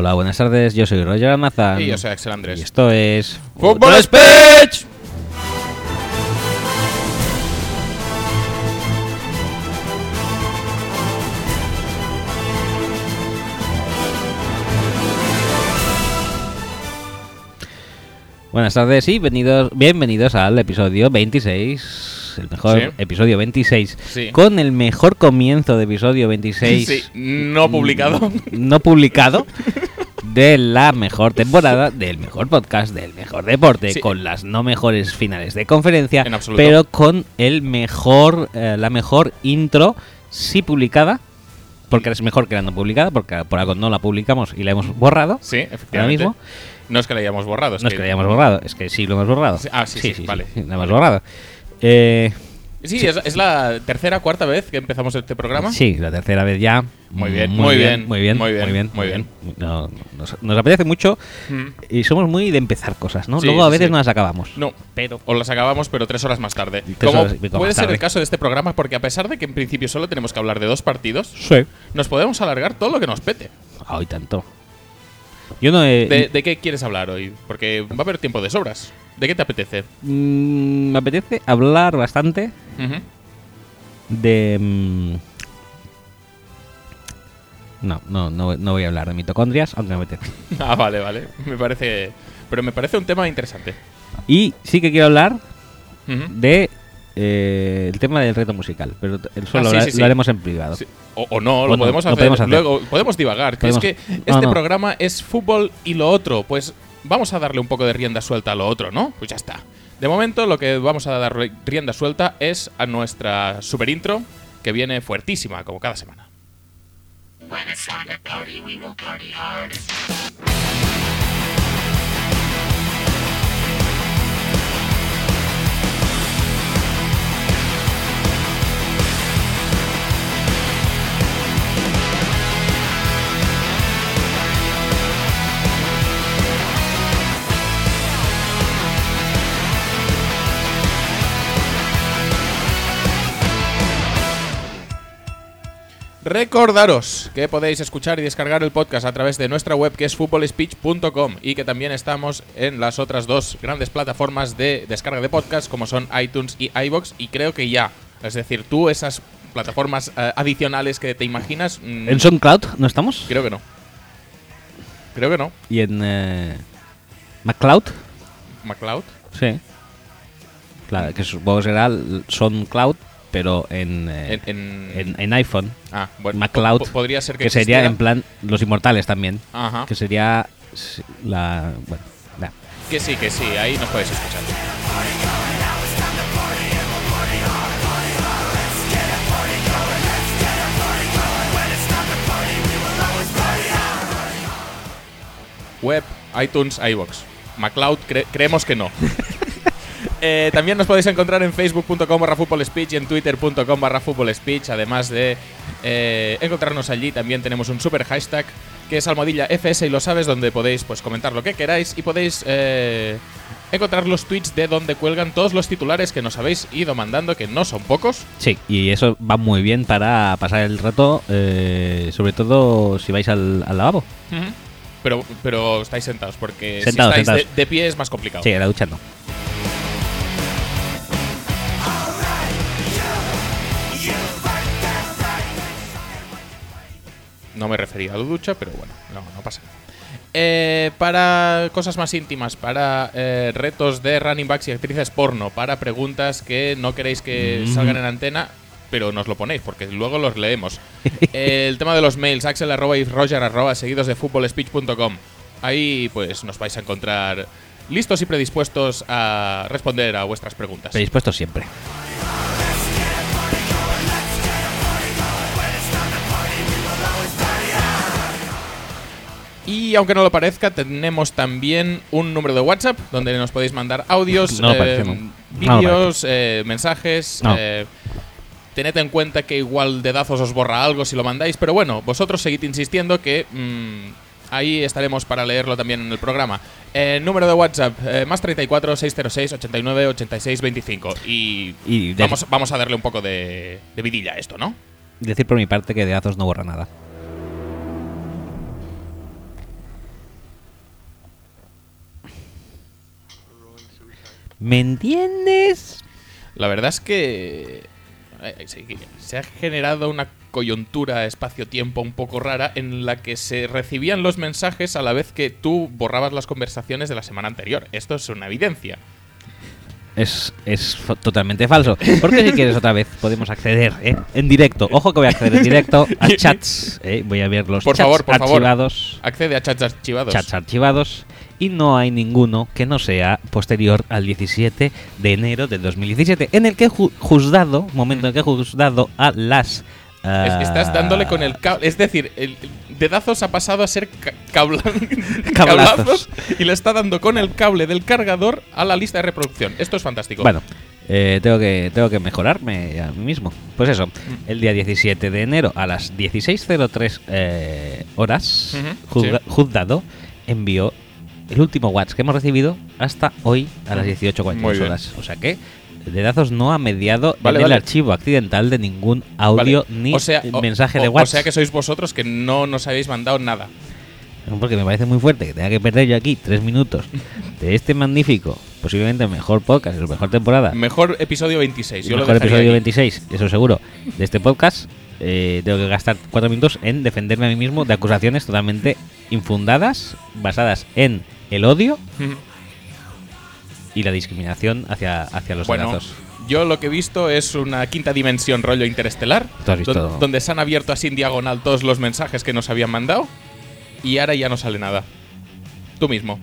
Hola, buenas tardes. Yo soy Roger Almazán. Y yo soy Axel Andrés. Y esto es. ¡Fútbol Speech! Buenas tardes y bienvenidos, bienvenidos al episodio 26. El mejor Sí. episodio 26. Sí. Con el mejor comienzo de episodio 26. Sí, no publicado. No publicado. De la mejor temporada, del mejor podcast, del mejor deporte, Sí. con las no mejores finales de conferencia, En absoluto. pero con el mejor, eh, la mejor intro, sí publicada, porque es mejor que la no publicada, porque por algo no la publicamos y la hemos borrado. Sí, efectivamente. mismo. No es que la hayamos borrado. No es que la hayamos borrado, es que sí lo hemos borrado. Sí, ah, sí, sí, vale. la hemos borrado. Eh, Sí, Es, es la tercera, cuarta vez que empezamos este programa. sí, la tercera vez ya. Muy bien, muy bien, muy bien, muy bien, muy bien, muy bien. No, nos, nos apetece mucho Mm. y somos muy de empezar cosas, ¿no? Sí, Luego a veces sí. no las acabamos. No, pero o las acabamos, pero tres horas más tarde. Tres Como horas y pico puede ser el caso de este programa, porque a pesar de que en principio solo tenemos que hablar de dos partidos, nos podemos alargar todo lo que nos pete. Ay, tanto. Yo no he. ¿De, de qué quieres hablar hoy? Porque va a haber tiempo de sobras. ¿De qué te apetece? Mm, me apetece hablar bastante de. mm, no, no, no, no voy a hablar de mitocondrias, aunque me apetece. Ah, vale, vale. Me parece. Pero me parece un tema interesante. Y sí que quiero hablar Ujú. de eh, el tema del reto musical, pero el solo Ah, sí, lo, sí, sí. lo haremos en privado. O, o no, O lo no, podemos lo hacer. podemos hacer. Luego podemos divagar. que Podemos- es que No, este no. programa es fútbol y lo otro. Pues vamos a darle un poco de rienda suelta a lo otro, ¿no? Pues ya está. De momento, lo que vamos a dar ri- rienda suelta es a nuestra super intro, que viene fuertísima, como cada semana. Recordaros que podéis escuchar y descargar el podcast a través de nuestra web que es footballspeech.com y que también estamos en las otras dos grandes plataformas de descarga de podcast como son iTunes y iBox y creo que ya, es decir, tú esas plataformas eh, adicionales que te imaginas, mm, ¿En SoundCloud no estamos? creo que no. Creo que no. ¿Y en eh, MacLeod? MacLeod. Sí. Claro, que supongo que será el SoundCloud, pero en, eh, En, en- en, iPhone. ah, bueno, MacLeod, po- podría ser que, Que sería en plan Los Inmortales también. Ajá. Que sería la. Bueno, nah. Que sí, que sí, ahí nos podéis escuchar. Web, iTunes, iBox. MacLeod, cre- creemos que no. Eh, también nos podéis encontrar en facebook.com barra speech y en twitter.com barra speech. Además de eh, encontrarnos allí, también tenemos un super hashtag que es almohadilla FS y lo sabes, donde podéis pues comentar lo que queráis y podéis eh, encontrar los tweets de donde cuelgan todos los titulares que nos habéis ido mandando, que no son pocos. Sí, y eso va muy bien para pasar el rato, eh, sobre todo si vais al, al lavabo. Pero, pero estáis sentados, porque Sentados, si estáis. De, de pie es más complicado. Sí, la ducha no. No me refería a la ducha, pero bueno, no, no pasa nada. Eh, para cosas más íntimas, para eh, retos de running backs y actrices porno, para preguntas que no queréis que Mm. salgan en antena, pero nos lo ponéis, porque luego los leemos. El tema de los mails, axel arroba y roger arroba, seguidos de footballspeech.com. Ahí pues nos vais a encontrar listos y predispuestos a responder a vuestras preguntas. Predispuesto siempre. Y aunque no lo parezca, tenemos también un número de WhatsApp donde nos podéis mandar audios, No eh, no. Vídeos, eh, mensajes. No. eh, tened en cuenta que igual dedazos os borra algo si lo mandáis, pero bueno, vosotros seguid insistiendo que mm, ahí estaremos para leerlo también en el programa. Eh, número de WhatsApp, eh, más 34 606 89 86 25. Y, Y de- vamos, vamos a darle un poco de, de vidilla a esto, ¿no? Decir por mi parte que de Azos no borra nada. ¿Me entiendes? La verdad es que eh, sí, se ha generado una coyuntura espacio-tiempo un poco rara en la que se recibían los mensajes a la vez que tú borrabas las conversaciones de la semana anterior. Esto es una evidencia. Es, es totalmente falso. Porque si quieres otra vez podemos acceder ¿eh? en directo. Ojo que voy a acceder en directo a chats. ¿eh? Voy a ver los Por chats favor, por favor. archivados. Accede a chats archivados. Chats archivados. Y no hay ninguno que no sea posterior al 17 de enero del 2017. En el que he ju- juzgado, momento en el que he juzgado a las. Es- ah, estás dándole con el cable. Es decir, el dedazos ha pasado a ser ca- cabla- Cablazos. y le está dando con el cable del cargador a la lista de reproducción. Esto es fantástico. Bueno, eh, tengo, que, tengo que mejorarme a mí mismo. Pues eso, Mm. el día 17 de enero a las 16.03 eh, horas, juzga- juzgado envió el último WhatsApp que hemos recibido hasta hoy a las Muy 18.42 bien. horas. O sea que Dedazos no ha mediado Vale, en el archivo accidental de ningún Vale. audio ni o sea, o- mensaje o- de O WhatsApp. sea que sois vosotros que no nos habéis mandado nada. Porque me parece muy fuerte que tenga que perder yo aquí tres minutos de este magnífico, posiblemente mejor podcast, la mejor temporada. Mejor episodio 26. Yo mejor episodio aquí. 26, eso seguro, de este podcast. eh, tengo que gastar cuatro minutos en defenderme a mí mismo de acusaciones totalmente infundadas, basadas en el odio y la discriminación hacia, hacia los Bueno, yo lo que he visto es una quinta dimensión rollo interestelar. Tú has visto- don- Donde se han abierto así en diagonal todos los mensajes que nos habían mandado. Y ahora ya no sale nada. Tú mismo.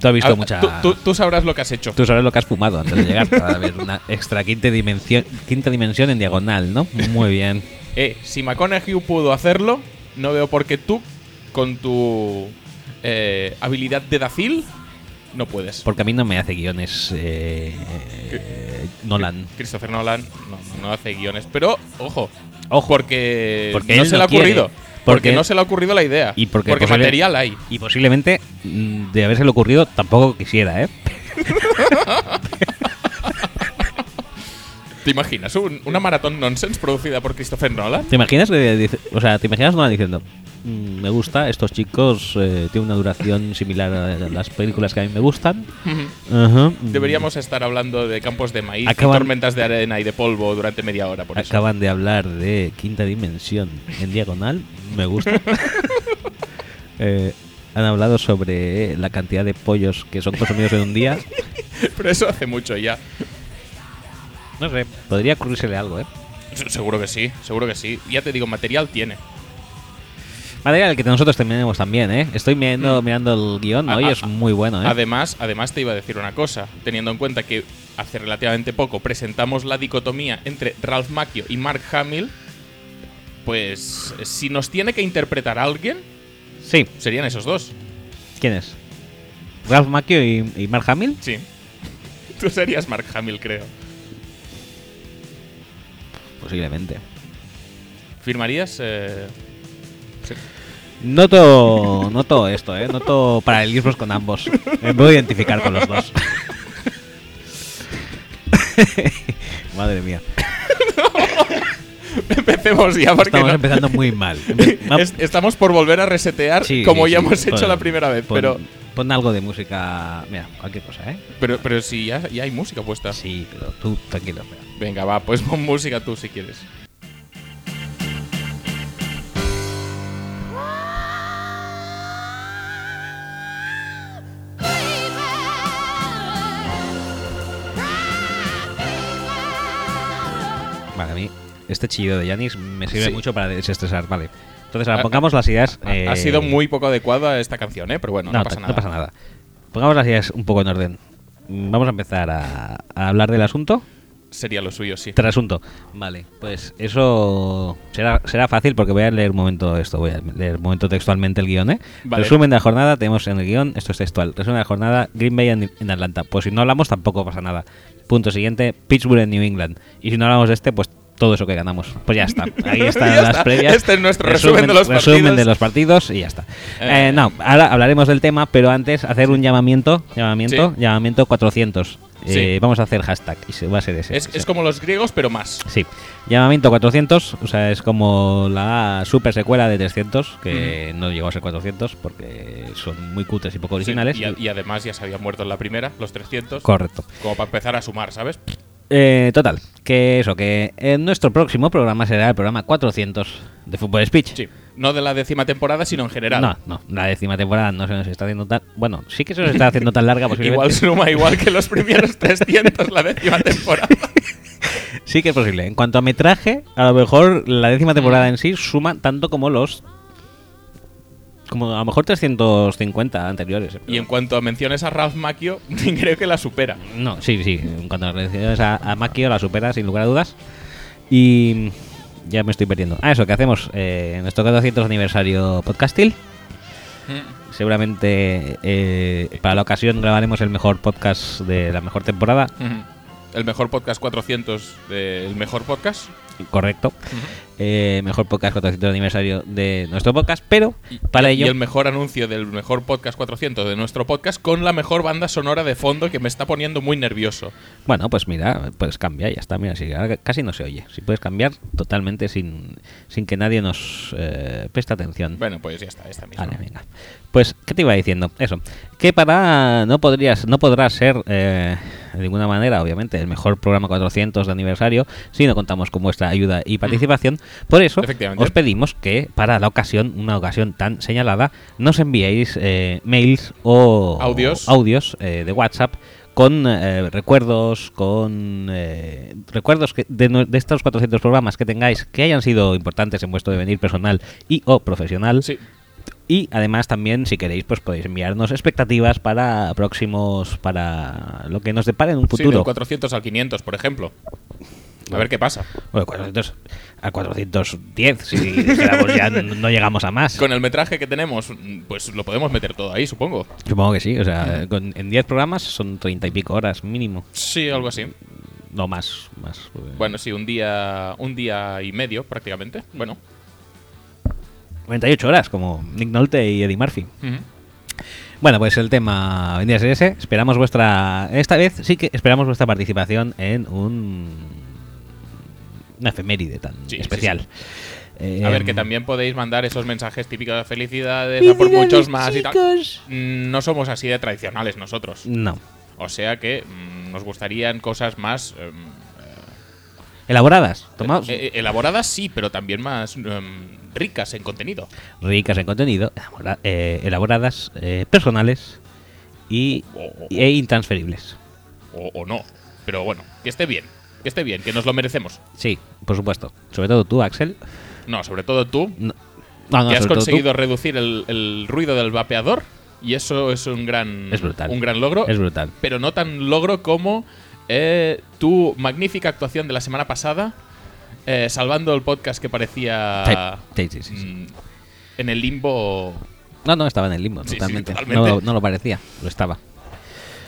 Tú has visto Ah, mucha. tú, tú- tú sabrás lo que has hecho. Tú sabes lo que has fumado antes de llegar para ver una extra quinta dimensión, quinta dimensión en diagonal, ¿no? Muy bien. Eh, si McConaughey pudo hacerlo, no veo por qué tú, con tu eh, habilidad de dacil, no puedes. Porque a mí no me hace guiones eh, eh, Nolan. Christopher Nolan no, no hace guiones. Pero, ojo, Ojo. porque, Porque no se no le ha ocurrido. Porque, Porque- no se le ha ocurrido la idea. Y porque posible- material hay. Y posiblemente, mm, de haberse ocurrido, tampoco quisiera, ¿eh? ¿Te imaginas un- una maratón nonsense producida por Christopher Nolan? ¿Te imaginas que dice- o sea, te imaginas Nolan diciendo "Mm, me gusta, estos chicos eh, tienen una duración similar a las películas que a mí me gustan. Ajá, mm, Deberíamos estar hablando de campos de maíz, y Acaban- tormentas de arena y de polvo durante media hora, por eso. Acaban de hablar de quinta dimensión en diagonal, me gusta. Eh, han hablado sobre la cantidad de pollos que son consumidos en un día. Pero eso hace mucho ya. No sé, podría ocurrírsele algo, ¿eh? Se- Seguro que sí, seguro que sí. Ya te digo, material tiene. Material que nosotros tenemos también, ¿eh? Estoy mirando, Mm. mirando el guion A- hoy, a- es muy bueno, ¿eh? Además, además te iba a decir una cosa, teniendo en cuenta que hace relativamente poco presentamos la dicotomía entre Ralph Macchio y Mark Hamill, pues si nos tiene que interpretar a alguien, Sí, serían esos dos. ¿quién es? ¿Ralph Macchio y, y Mark Hamill? Sí. Tú serías Mark Hamill, creo. Posiblemente. ¿Firmarías? eh, sí. Noto, noto esto, ¿eh? Noto paralelismos con ambos. Me puedo identificar con los dos. Madre mía. Empecemos ya, porque Estamos no- empezando muy mal. Es- estamos por volver a resetear Sí, como sí, ya sí. hemos hecho la primera vez, pon- pero, Pon algo de música. Mira, cualquier cosa, ¿eh? pero, pero si ya, ya hay música puesta. Sí, pero tú tranquilo, espera. Venga, va, pues pon música tú si quieres. Vale, a mí este chillido de Yanis me sirve Sí. mucho para desestresar, vale. Entonces ahora Ha- pongamos las ideas. Ha- eh, Ha sido muy poco adecuada esta canción, ¿eh? Pero bueno, no, No, pasa nada. no pasa nada. Pongamos las ideas un poco en orden. Vamos a empezar a, a hablar del asunto. Sería lo suyo, sí. Trasunto. Vale, pues eso será, será fácil porque voy a leer un momento esto, voy a leer un momento textualmente el guion, ¿eh? Vale. Resumen de la jornada, tenemos en el guion, esto es textual. Resumen de la jornada, Green Bay en, en Atlanta. Pues si no hablamos tampoco pasa nada. Punto siguiente, Pittsburgh en New England. Y si no hablamos de este, pues todo eso que ganamos. Pues ya está. Ahí están Ya las está. previas. Este es nuestro resumen de los resumen partidos. de los partidos y ya está. Eh. Eh, no, ahora hablaremos del tema, pero antes hacer un llamamiento, llamamiento, Sí. llamamiento 400. Sí. Eh, vamos a hacer hashtag y se va a ser ese. Es, es como los griegos, pero más. Sí. Llamamiento 400, o sea, es como la super secuela de 300, que no llegó a ser 400 porque son muy cutres y poco originales. Sí, y, a- y además ya se habían muerto en la primera, los 300. Correcto. Como para empezar a sumar, ¿sabes? Eh, total, que eso, que en nuestro próximo programa será el programa 400 de Fútbol Speech. Sí. No de la décima temporada, sino en general. No, no, la décima temporada no se nos está haciendo tan... Bueno, sí que se nos está haciendo tan larga posiblemente. Igual suma igual que los primeros 300 la décima temporada. Sí que es posible. En cuanto a metraje, a lo mejor la décima temporada en sí suma tanto como los... Como a lo mejor 350 anteriores. Y en cuanto a menciones a Ralph Macchio, creo que la supera. No, sí, sí. En cuanto a relaciones a, a Makio, la supera sin lugar a dudas. Y ya me estoy perdiendo. Ah, eso, que hacemos eh, nuestro 400 aniversario podcastil. Seguramente eh, para la ocasión grabaremos el mejor podcast de la mejor temporada. El mejor podcast 400 del mejor podcast. Correcto. Eh, mejor podcast 400 aniversario de nuestro podcast. Pero para y ello... el mejor anuncio del mejor podcast 400 de nuestro podcast con la mejor banda sonora de fondo que me está poniendo muy nervioso. Bueno, pues mira, puedes cambiar, ya está. Mira, si casi no se oye. Si puedes cambiar totalmente sin, sin que nadie nos eh, preste atención. Bueno, pues ya está, esta misma. Vale, venga. Pues, ¿qué te iba diciendo? Eso. Que para. No podrías, no podrás ser eh, de ninguna manera, obviamente, el mejor programa 400 de aniversario si no contamos con vuestra ayuda y participación. Por eso, Efectivamente. os pedimos que para la ocasión, una ocasión tan señalada, nos enviéis eh, mails o Audios. audios eh, de WhatsApp con eh, recuerdos, con eh, recuerdos que de, de estos 400 programas que tengáis que hayan sido importantes en vuestro devenir personal y o profesional. Sí. Y además también, si queréis, pues podéis enviarnos expectativas para próximos, para lo que nos depare en un Sí, futuro. del 400 al 500, por ejemplo. A ver qué pasa. Bueno, 400 a 410, si dijéramos ya no llegamos a más. Con el metraje que tenemos, pues lo podemos meter todo ahí, supongo. Supongo que sí, o sea, con- en 10 programas son 30 y pico horas mínimo. Sí, algo así. No más, más. Bueno, sí, un día, un día y medio prácticamente. Bueno. 98 horas, como Nick Nolte y Eddie Murphy. Bueno, pues el tema vendría a ser ese. Esperamos vuestra. Esta vez sí que esperamos vuestra participación en un. Una efeméride tan Sí, sí, especial. A ver, Em, que también podéis mandar esos mensajes típicos de felicidades a por muchos más y tal. No somos así de tradicionales nosotros. No. O sea que mm, nos gustarían cosas más em, Elaboradas. Tomaos. eh, eh, elaboradas, sí, pero también más em, ricas en contenido. ricas en contenido. eh, elaboradas, eh, personales y, O, o- e intransferibles. o- o no. Pero bueno, que esté bien. Que esté bien, que nos lo merecemos. Sí, por supuesto. Sobre todo tú, Axel. No, sobre todo tú, No, no, no, que has conseguido reducir el, el ruido del vapeador. Y eso es un gran, Es brutal. un gran logro. Es brutal. pero no tan logro como eh, tu magnífica actuación de la semana pasada, eh, salvando el podcast que parecía Sí, sí, sí, sí. mm, en el limbo. No, no, estaba en el limbo, totalmente. totalmente. No, lo- no lo parecía, lo estaba.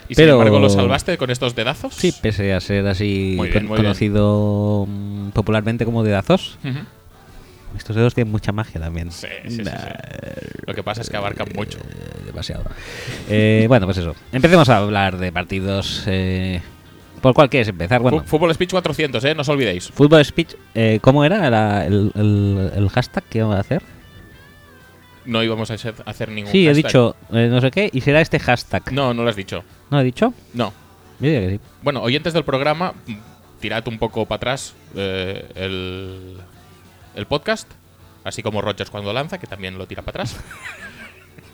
Y Pero- sin embargo lo salvaste con estos dedazos. Sí, pese a ser así Muy bien, con- muy bien. conocido mm, popularmente como dedazos, estos dedos tienen mucha magia también. Sí, sí, sí, Lo que pasa es que abarcan mucho. eh, demasiado. Eh, bueno, pues eso. Empecemos a hablar de partidos. eh, ¿Por cuál quieres empezar? Bueno, Fútbol Speech 400, ¿eh? No os olvidéis. Fútbol Speech, eh, ¿cómo era la- el, el- el hashtag que íbamos a hacer? No íbamos a hacer ningún Sí, he dicho eh, no sé qué y será este hashtag. No, no lo has dicho. ¿No he dicho? No. Yo diría que sí. Bueno, oyentes del programa, tirad un poco para atrás eh, el, el podcast, así como Rogers cuando lanza, que también lo tira para atrás.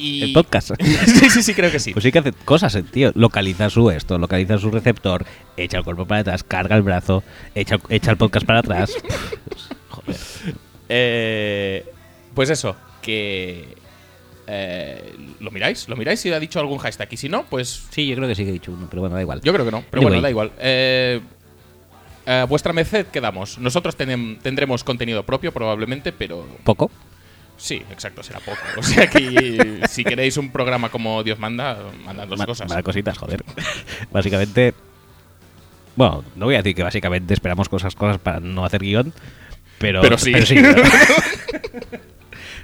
Y... El podcast. sí, sí, sí, creo que sí. Pues sí que hace cosas, el tío. Localiza su esto, localiza su receptor, echa el cuerpo para atrás, carga el brazo, echa, echa el podcast para atrás. Joder. Eh, pues eso, que... eh, ¿Lo miráis? ¿Lo miráis si ha dicho algún hashtag? Y si no, pues Sí, yo creo que sí que he dicho uno, pero bueno, da igual. yo creo que no. Pero Anyway. bueno, da igual. Eh, vuestra merced quedamos. Nosotros tenem- tendremos contenido propio probablemente, pero Poco. Sí, exacto, será poco. O sea que si queréis un programa como Dios manda, mandadnos Ma- cosas. mala cositas, joder. Básicamente. Bueno, no voy a decir que básicamente esperamos cosas, cosas para no hacer guion, pero, Pero sí. ¿no?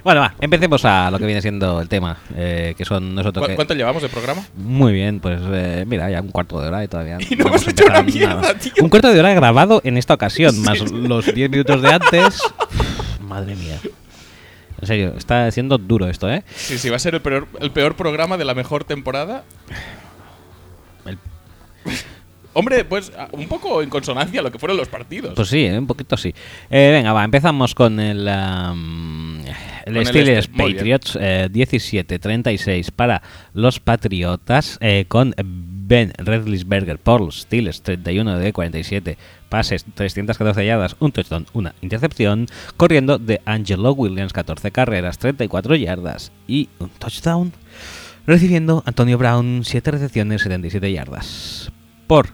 Bueno, va, empecemos a lo que viene siendo el tema, eh, que son nosotros. ¿Cu- ¿Cuánto llevamos de programa? Muy bien, pues eh, mira, ya un cuarto de hora y todavía. Y no hemos hecho una empezado mierda, nada. tío. Un cuarto de hora grabado en esta ocasión, más los 10 minutos de antes. Madre mía. En serio, está siendo duro esto, ¿eh? Sí, sí, va a ser el peor, el peor programa de la mejor temporada. El- Hombre, pues a- un poco en consonancia a lo que fueron los partidos. Pues sí, ¿eh? un poquito sí. Eh, venga, va, empezamos con el, am, el Con el Steelers este, muy bien. Patriots eh, 17-36 para los Patriotas eh, con Ben Redlisberger por los Steelers 31 de 47 pases, 314 yardas, un touchdown, una intercepción, corriendo de Angelo Williams 14 carreras, 34 yardas y un touchdown, recibiendo Antonio Brown 7 recepciones, 77 yardas. Por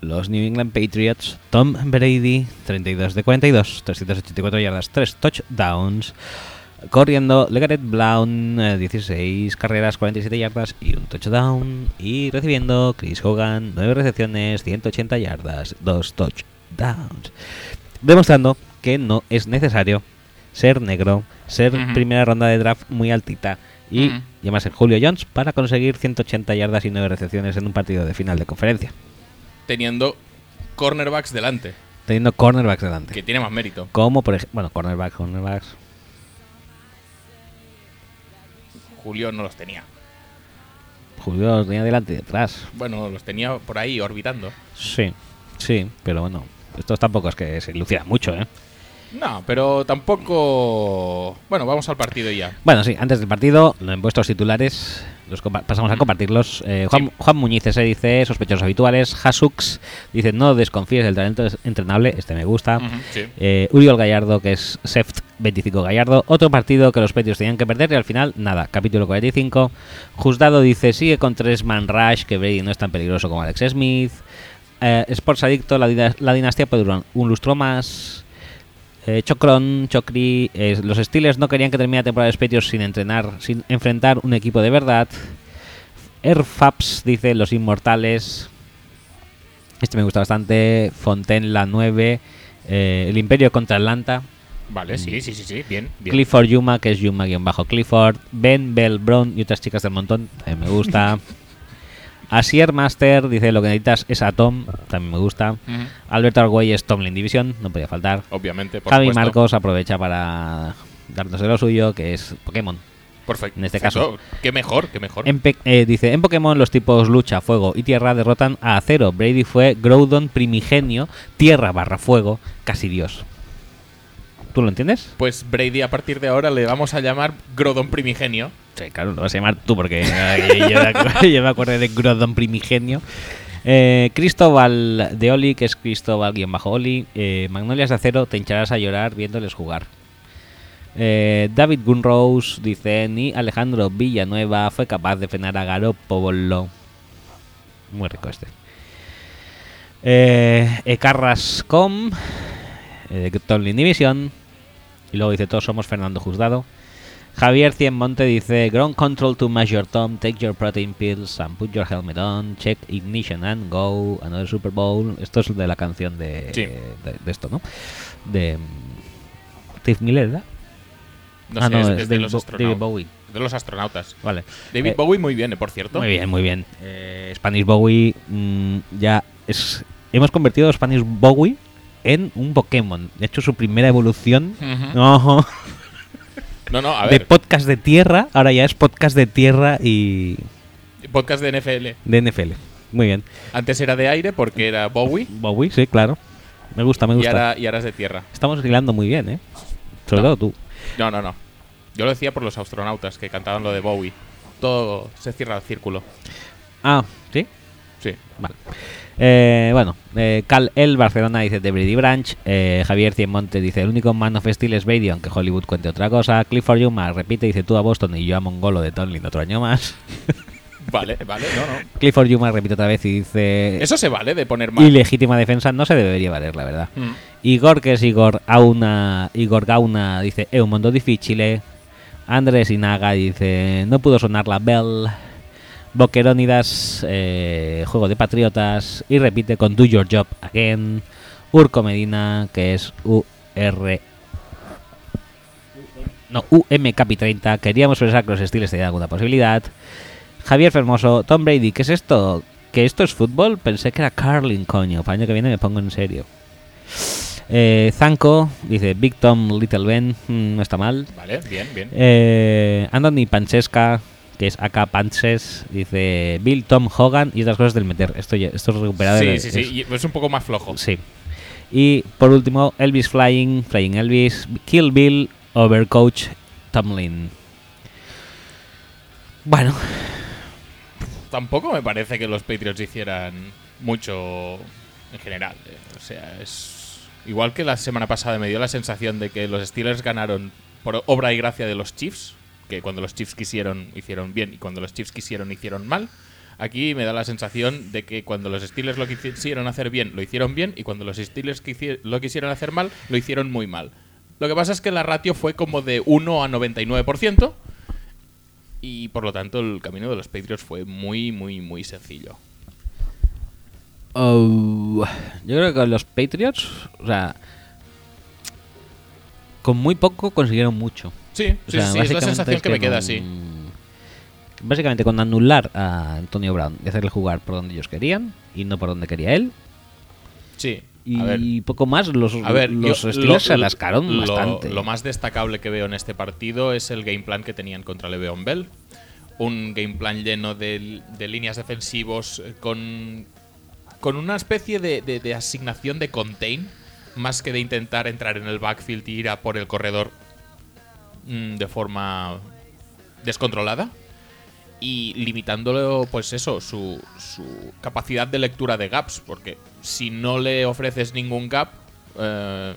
los New England Patriots, Tom Brady, 32 de 42, 384 yardas, 3 touchdowns. Corriendo, Legaret eh, 16 carreras, 47 yardas y un touchdown. Y recibiendo, Chris Hogan, 9 recepciones, 180 yardas, 2 touchdowns. Demostrando que no es necesario ser negro, ser primera ronda de draft muy altita y Ujú. llamarse Julio Jones para conseguir 180 yardas y 9 recepciones en un partido de final de conferencia. Teniendo cornerbacks delante, Teniendo cornerbacks delante. que tiene más mérito. Como por ejemplo, bueno, cornerbacks, cornerbacks. Julio no los tenía. Julio los tenía delante y detrás. Bueno, los tenía por ahí orbitando. Sí, sí, pero bueno, estos tampoco es que se lucieran mucho, ¿eh? No, pero tampoco. Bueno, vamos al partido ya. Bueno, sí, antes del partido, en vuestros titulares, los pasamos a compartirlos. Eh, Juan, Sí. Juan Muñiz se dice, sospechosos habituales. Hasux dice, no desconfíes del talento entrenable, este me gusta. Ujú, sí. Eh, Uriol Gallardo, que es Seft 25 Gallardo. Otro partido que los Patriots tenían que perder y al final, nada. Capítulo 45. Juzgado dice, sigue con tres man rush, que Brady no es tan peligroso como Alex Smith. Eh, Sports Adicto, la, la dinastía puede durar un lustro más. Eh, Chocron, Chocri, eh, los Steelers no querían que termine la temporada de los Patriots sin entrenar, sin enfrentar un equipo de verdad. Airfaps dice los inmortales. Este me gusta bastante. Fontaine la 9. eh, el Imperio contra Atlanta. Vale, sí, sí, sí, sí. Bien, bien. Clifford Yuma, que es Yuma-Clifford. Ben Bell Brown y otras chicas del montón. También me gusta. Asier Master dice lo que necesitas es a Tom. También me gusta. Alberto Argüelles, Tomlin Division. No podía faltar. Obviamente, por Javi supuesto. Marcos aprovecha para darnos de lo suyo, que es Pokémon. Perfecto. en este caso. Qué mejor, qué mejor. En eh, dice, en Pokémon los tipos lucha, fuego y tierra derrotan a Acero. Brady fue Groudon primigenio, tierra barra fuego, casi dios. ¿Tú lo entiendes? Pues Brady a partir de ahora le vamos a llamar Grodon Primigenio. Sí, claro, lo vas a llamar tú porque eh, yo, me- yo me acuerdo de Groudon primigenio. Eh, Cristóbal de Oli, que es Cristóbal guion bajo Oli. eh, Magnolias de Acero, te hincharás a llorar viéndoles jugar. Eh, David Gunrose dice, ni Alejandro Villanueva fue capaz de frenar a Garoppolo. Muy rico este. Eh, Ecarrascom, eh, Tomlin Division. Y luego dice, todos somos Fernando Juzgado. Javier Cienmonte dice, ground control to Major Tom, take your protein pills and put your helmet on, check ignition and go, another Super Bowl. Esto es de la canción de, Sí. de, de esto, ¿no? De mm, Steve Miller, ¿verdad? No ah, sé, no, es, es, es de los. David Bowie. De los astronautas. Vale. David Eh, Bowie muy bien, ¿eh? por cierto. Muy bien, muy bien. Eh, Spanish Bowie mm, ya es... Hemos convertido a Spanish Bowie en un Pokémon. De hecho, su primera evolución... Ojo, No, no, a de ver. podcast de tierra, ahora ya es podcast de tierra y podcast de NFL. de NFL. Muy bien. Antes era de aire porque era Bowie Bowie, sí, claro. Me gusta, me y gusta. ahora, y ahora es de tierra. Estamos hilando muy bien, ¿eh? Sobre No. todo tú. No, no, no. Yo lo decía por los astronautas que cantaban lo de Bowie. Todo se cierra el círculo. Ah, ¿sí? Sí. Vale. Eh, bueno, eh, Cal El Barcelona dice de Brady Branch. eh, Javier Cienmonte dice: El único Man of Steel es Brady, aunque Hollywood cuente otra cosa. Clifford Yuma repite: Dice tú a Boston y yo a Mongolo de Tonlin otro año más. Vale, vale, no, no. Clifford Yuma repite otra vez y dice: Eso se vale de poner más. Ilegítima defensa no se debería valer, la verdad. Mm. Igor, que es Igor Auna, Igor Gauna, dice, è un mundo difficile. Andrés Inaga dice, no pudo sonar la bell. Boquerónidas, eh, juego de patriotas. Y repite con Do Your Job Again. Urco Medina, que es UR. no, UM Capi 30. Queríamos pensar que los estilos tenían alguna posibilidad. Javier Fermoso, Tom Brady, ¿qué es esto? ¿Que esto es fútbol? Pensé que era curling, coño. Para el año que viene me pongo en serio. Eh, Zanco dice Big Tom, Little Ben, mm, no está mal. Vale, bien, bien. Eh, Anthony Panchesca, que es acá Panches, dice Bill, Tom, Hogan y otras cosas del meter. Esto, ya- esto es recuperado. Sí, de- sí, sí. Es un poco más flojo. Sí. Y por último, Elvis Flying, Flying Elvis, Kill Bill, Overcoach, Tomlin. Bueno, Tampoco me parece que los Patriots hicieran mucho en general. eh. O sea, es. Igual que la semana pasada me dio la sensación de que los Steelers ganaron por obra y gracia de los Chiefs, que cuando los Chiefs quisieron hicieron bien y cuando los Chiefs quisieron hicieron mal. Aquí me da la sensación de que cuando los Steelers lo quisieron hacer bien, lo hicieron bien, y cuando los Steelers lo quisieron hacer mal, lo hicieron muy mal. Lo que pasa es que la ratio fue como de 1 a 99%, y por lo tanto el camino de los Patriots fue muy, muy, muy sencillo. oh, yo creo que los Patriots, o sea, con muy poco consiguieron mucho. Sí, O sí, sea, sí, es la sensación que, me con- queda así. Básicamente con anular a Antonio Brown y hacerle jugar por donde ellos querían y no por donde quería él. Sí, Y a ver, poco más, los, a ver los yo- Steelers se lo- atascaron lo- bastante. Lo más destacable que veo en este partido es el game plan que tenían contra Le'Veon Bell. Un game plan lleno de, de líneas defensivos eh, con, con una especie de, de- de asignación de contain, más que de intentar entrar en el backfield y ir a por el corredor mm, de forma descontrolada. y limitándolo, pues eso, su, su capacidad de lectura de gaps, porque si no le ofreces ningún gap, eh,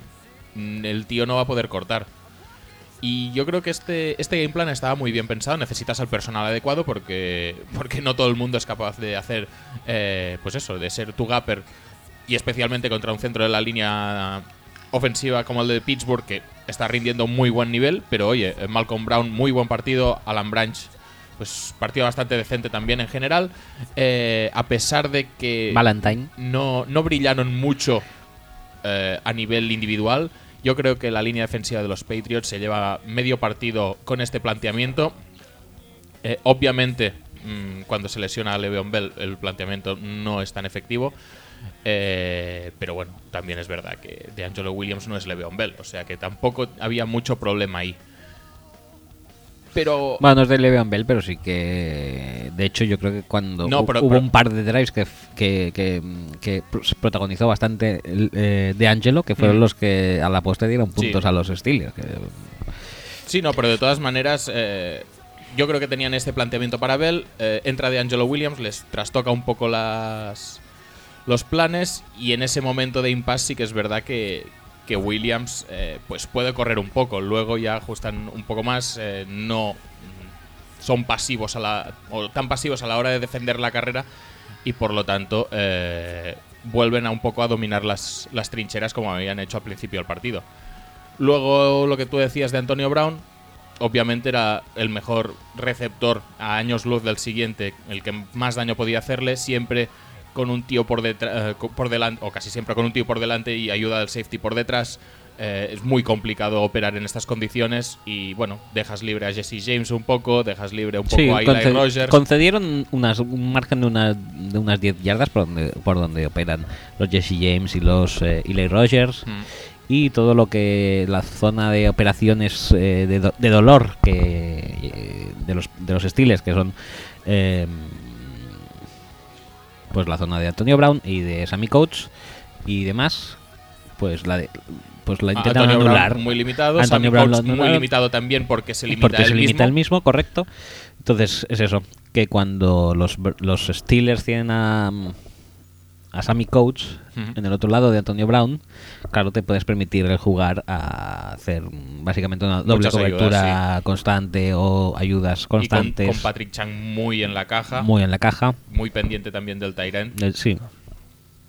el tío no va a poder cortar. Y yo creo que este, este game plan estaba muy bien pensado, necesitas al personal adecuado porque, porque no todo el mundo es capaz de hacer, eh, pues eso, de ser tu gapper y especialmente contra un centro de la línea ofensiva como el de Pittsburgh, que está rindiendo muy buen nivel, pero oye, eh, Malcolm Brown, muy buen partido, Alan Branch, pues partido bastante decente también en general, Eh, a pesar de que Valentine. no, no brillaron mucho eh, a nivel individual. Yo creo que la línea defensiva de los Patriots se lleva medio partido con este planteamiento. Eh, obviamente, mm, cuando se lesiona a Le'Veon Bell, el planteamiento no es tan efectivo. Eh, pero bueno, también es verdad que DeAngelo Williams no es Le'Veon Bell, o sea que tampoco había mucho problema ahí. Pero Bueno, no es de Le'Veon Bell, pero sí que. De hecho, yo creo que cuando No, hu- pero- hubo pero- un par de drives que, que, que, que pr- protagonizó bastante eh, de Angelo, que fueron Mm. los que a la postre dieron puntos Sí. a los Steelers. que- Sí, no, pero de todas maneras, eh, yo creo que tenían este planteamiento para Bell. eh, entra de Angelo Williams, les trastoca un poco las los planes y en ese momento de impasse sí que es verdad que, que Williams eh, pues puede correr un poco. Luego ya ajustan un poco más, eh, no son pasivos a la o tan pasivos a la hora de defender la carrera y por lo tanto eh, vuelven a un poco a dominar las, las trincheras como habían hecho al principio del partido. Luego lo que tú decías de Antonio Brown, obviamente era el mejor receptor a años luz del siguiente, el que más daño podía hacerle, siempre con un tío por, detrás, por delante, o casi siempre con un tío por delante y ayuda del safety por detrás. Eh, es muy complicado operar en estas condiciones y bueno, dejas libre a Jesse James un poco, dejas libre un poco Sí, a Eli Rogers. concedieron unas, un margen de, una- de unas 10 yardas por donde, por donde operan los Jesse James y los eh, Eli Rogers. Mm. y todo lo que la zona de operaciones eh, de, do- de dolor que eh, de los de los Steelers que son eh, pues la zona de Antonio Brown y de Sammy Coates y demás pues la de pues la intentan Antonio anular. Brown muy limitado, Antonio Sammy Brown muy limitado también porque se limita porque él se limita mismo. el mismo correcto. Entonces es eso que cuando los los Steelers tienen a a Sammy Coates Ujú. en el otro lado de Antonio Brown, claro, te puedes permitir el jugar a hacer básicamente una doble Muchas ayudas, cobertura constante o ayudas Y con, constantes con Patrick Chang muy en la caja, muy, muy en la caja. pendiente también del Tyrant. Eh, sí,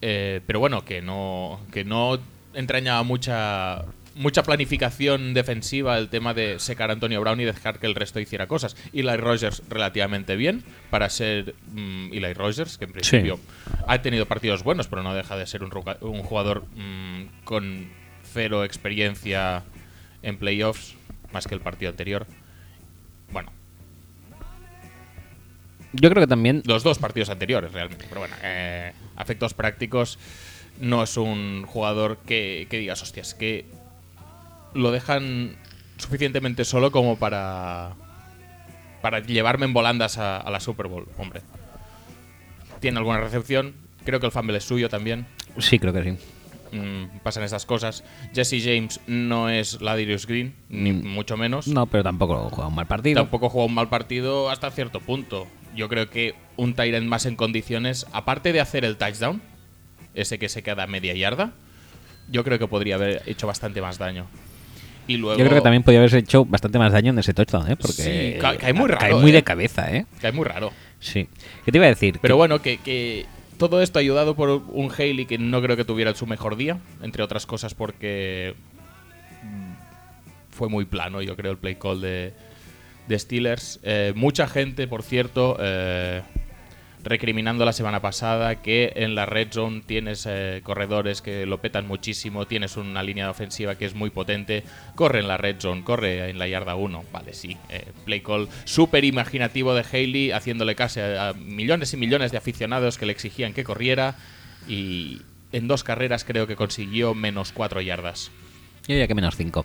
Eh, pero bueno, que no, que no entrañaba mucha, mucha planificación defensiva el tema de secar a Antonio Brown y dejar que el resto hiciera cosas. Eli Rogers relativamente bien para ser mm, Eli Rogers, que en principio ha tenido partidos buenos, pero no deja de ser un, jugador mm, con cero experiencia en playoffs. más que el partido anterior. Bueno, Yo creo que también los dos partidos anteriores realmente. Pero bueno, eh, a efectos prácticos no es un jugador que, que digas, hostias, que lo dejan suficientemente solo como para para llevarme en volandas a, a la Super Bowl, hombre. Tiene alguna recepción, creo que el fumble es suyo también. sí, creo que sí. Mm, pasan estas cosas. Jesse James no es Ladirius Green, ni Mm. mucho menos. No, pero tampoco juega un mal partido. Tampoco juega un mal partido hasta cierto punto. Yo creo que un Tyrant más en condiciones, aparte de hacer el touchdown, ese que se queda a media yarda, yo creo que podría haber hecho bastante más daño. Y luego. Yo creo que también podría haberse hecho bastante más daño en ese touchdown, ¿eh? Porque Sí, ca- cae muy raro, Cae muy ¿eh? de cabeza, ¿eh? Es muy raro. Sí. ¿Qué te iba a decir? Pero Que- bueno, que, que todo esto ayudado por un Haley que no creo que tuviera su mejor día, entre otras cosas porque mm, fue muy plano, yo creo, el play call de, de Steelers. Eh, mucha gente, por cierto, eh, recriminando la semana pasada que en la red zone tienes eh, corredores que lo petan muchísimo, tienes una línea ofensiva que es muy potente, corre en la red zone, corre en la yarda 1, vale, sí, eh, play call súper imaginativo de Haley, haciéndole caso a, a millones y millones de aficionados que le exigían que corriera y en dos carreras creo que consiguió menos 4 yardas. Yo diría que menos 5.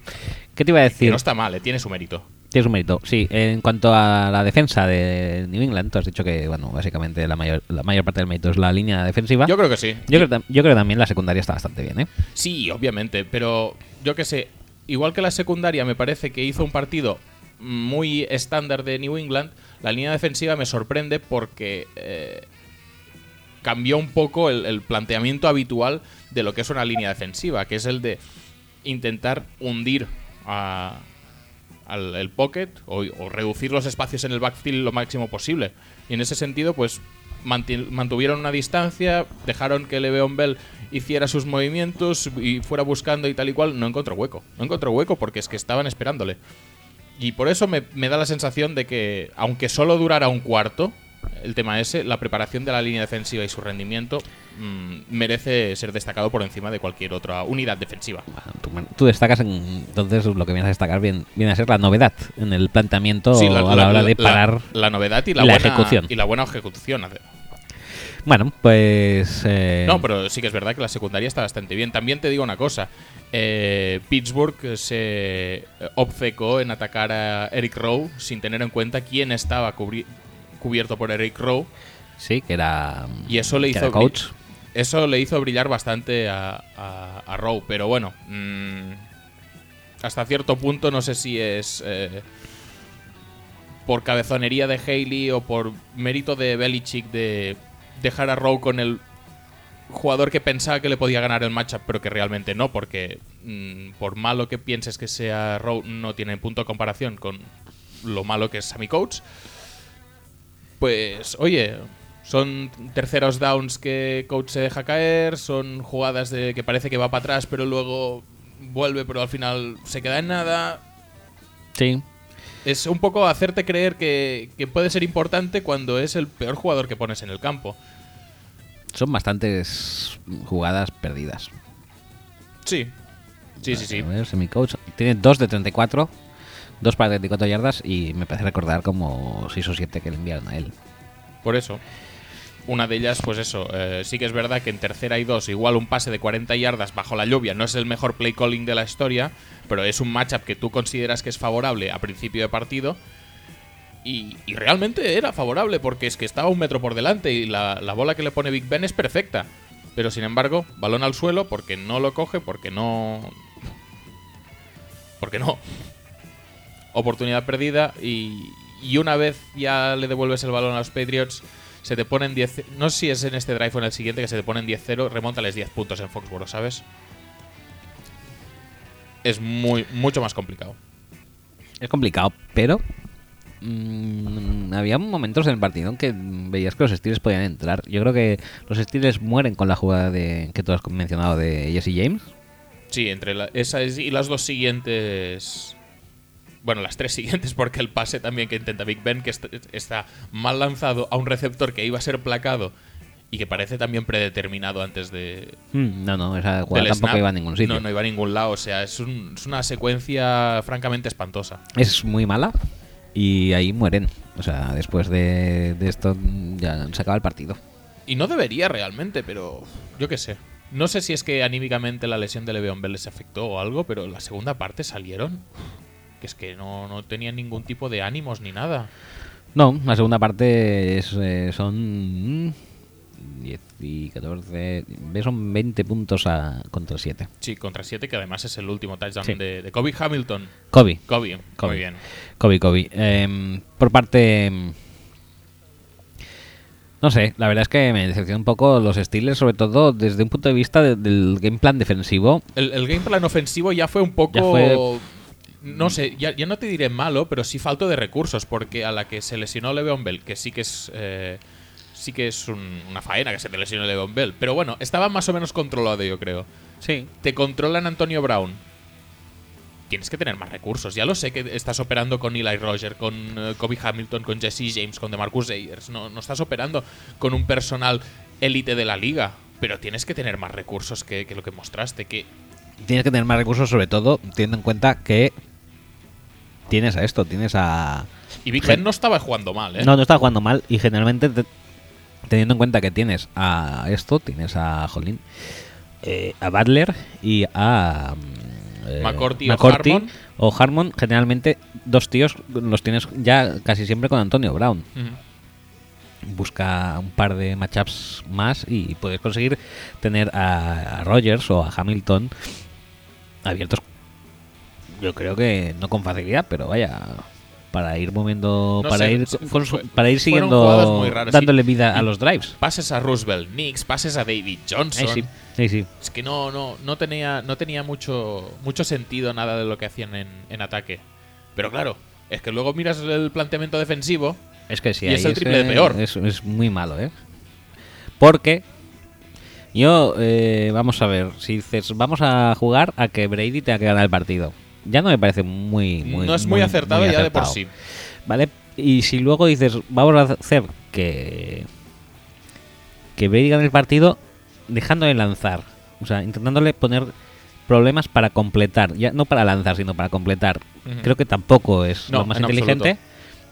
¿Qué te iba a Que decir? no está mal, eh, tiene su mérito. Tienes un mérito. Sí, en cuanto a la defensa de New England, tú has dicho que, bueno, básicamente la mayor, la mayor parte del mérito es la línea defensiva. Yo creo que sí. Yo creo, yo creo que también la secundaria está bastante bien, ¿eh? Sí, obviamente, pero yo que sé, igual que la secundaria me parece que hizo un partido muy estándar de New England, la línea defensiva me sorprende porque eh, cambió un poco el, el planteamiento habitual de lo que es una línea defensiva, que es el de intentar hundir a- el pocket o, reducir los espacios en el backfield lo máximo posible. Y en ese sentido, pues mantuvieron una distancia, dejaron que Le'Veon Bell hiciera sus movimientos y fuera buscando y tal y cual. No encontró hueco. No encontró hueco porque es que estaban esperándole. Y por eso me, me da la sensación de que, aunque solo durara un cuarto, el tema ese, la preparación de la línea defensiva y su rendimiento mm, merece ser destacado por encima de cualquier otra unidad defensiva. Bueno, tú, tú destacas en, entonces lo que vienes a destacar viene a ser la novedad en el planteamiento Sí, a la, hora de parar. la novedad y la, la buena, ejecución. Y la buena ejecución. Bueno, pues. eh, No, pero sí que es verdad que la secundaria está bastante bien. También te digo una cosa. eh, Pittsburgh se obcecó en atacar a Eric Rowe sin tener en cuenta quién estaba cubri- cubierto por Eric Rowe. Sí, que era. Y eso le hizo coach. Eso le hizo brillar bastante a, a, a Rowe. Pero bueno, mm, hasta cierto punto no sé si es eh, por cabezonería de Haley o por mérito de Belichick de dejar a Rowe con el jugador que pensaba que le podía ganar el matchup, pero que realmente no, porque mm, por malo que pienses que sea Rowe, no tiene punto de comparación con lo malo que es Sammy Coates. Pues, oye, son terceros downs que coach se deja caer, son jugadas de que parece que va para atrás, pero luego vuelve, pero al final se queda en nada. Sí. Es un poco hacerte creer que, que puede ser importante cuando es el peor jugador que pones en el campo. Son bastantes jugadas perdidas. Sí. Sí, sí, sí. A ver, semi-coach. Tiene 2 de 34. 2 para 34 yardas. Y me parece recordar como 6 o 7 que le enviaron a él. Por eso. Una de ellas, pues eso, eh, sí que es verdad que en tercera y dos, igual un pase de 40 yardas bajo la lluvia no es el mejor play calling de la historia, pero es un matchup que tú consideras que es favorable a principio de partido. Y, y realmente era favorable porque es que estaba un metro por delante y la, la bola que le pone Big Ben es perfecta. Pero sin embargo, balón al suelo porque no lo coge, porque no. Porque no. Oportunidad perdida y, y una vez ya le devuelves el balón a los Patriots, se te ponen 10. No sé si es en este drive o en el siguiente que se te ponen 10-0, remontales 10 puntos en Foxborough, ¿sabes? Es muy, mucho más complicado. Es complicado, pero. mm, había momentos en el partido en que veías que los Steelers podían entrar. Yo creo que los Steelers mueren con la jugada de que tú has mencionado de Jesse James. Sí, entre la- esa es- y las dos siguientes. Bueno, las tres siguientes, porque el pase también que intenta Big Ben, que est- está mal lanzado a un receptor que iba a ser placado y que parece también predeterminado antes de. Mm, no, no, esa jugada tampoco snap. iba a ningún sitio. No, no iba a ningún lado. O sea, es, un- es una secuencia francamente espantosa. Es muy mala y ahí mueren. O sea, después de, de esto ya se acaba el partido. Y no debería realmente, pero yo qué sé. No sé si es que anímicamente la lesión de Le'Veon Bell les afectó o algo, pero la segunda parte salieron. Que es que no, no tenían ningún tipo de ánimos ni nada. No, la segunda parte es, eh, son mm, 10 y 14. ve, Son 20 puntos a, contra 7. Sí, contra 7, que además es el último touchdown Sí. de, de Kobe Hamilton. Kobe. Kobe, Kobe. muy bien. Kobe, Kobe. Em, por parte. em, No sé, la verdad es que me decepciona un poco los Steelers, sobre todo desde un punto de vista de- del game plan defensivo. El, el game plan ofensivo ya fue un poco. Ya fue- No sé, ya, ya no te diré malo, pero sí falto de recursos, porque a la que se lesionó Le'Veon Bell, que sí que es. eh, sí que es un- una faena que se te lesione Le'Veon Bell. Pero bueno, estaba más o menos controlado, yo creo. Sí. Te controlan Antonio Brown. Tienes que tener más recursos. Ya lo sé que estás operando con Eli Roger, con eh, Kobe Hamilton, con Jesse James, con DeMarcus Ayers. No, no estás operando con un personal élite de la liga. Pero tienes que tener más recursos que, que lo que mostraste. Que Tienes que tener más recursos, sobre todo teniendo en cuenta que tienes a esto, tienes a. Y Big Ben no estaba jugando mal, ¿eh? No, no está jugando mal y generalmente te- teniendo en cuenta que tienes a esto, tienes a Jolín, eh, a Butler y a mm, eh, McCourty o Harmon. o Harmon, generalmente dos tíos los tienes ya casi siempre con Antonio Brown. Busca un par de matchups más y puedes conseguir tener a, a Rogers o a Hamilton abiertos. Yo creo que no con facilidad, pero vaya para ir moviendo, No para sé, ir fue- para ir siguiendo muy raras, dándole vida a los drives. Pases a Roosevelt, Knicks, pases a David Johnson. Sí, sí, sí. Es que no, no, no tenía, no tenía mucho, mucho sentido nada de lo que hacían en, en ataque. Pero claro, es que luego miras el planteamiento defensivo. Es que sí, Y es ahí el triple de peor. Es, es muy malo, ¿eh? Porque yo, eh, vamos a ver, si dices, vamos a jugar a que Brady tenga que ganar el partido. Ya no me parece muy... muy no es muy, acertado ya de por sí. ¿Vale? Y si luego dices, vamos a hacer que. que Brady gane el partido dejándole lanzar. O sea, intentándole poner problemas para completar. Ya no para lanzar, sino para completar. Creo que tampoco es No, lo más en inteligente.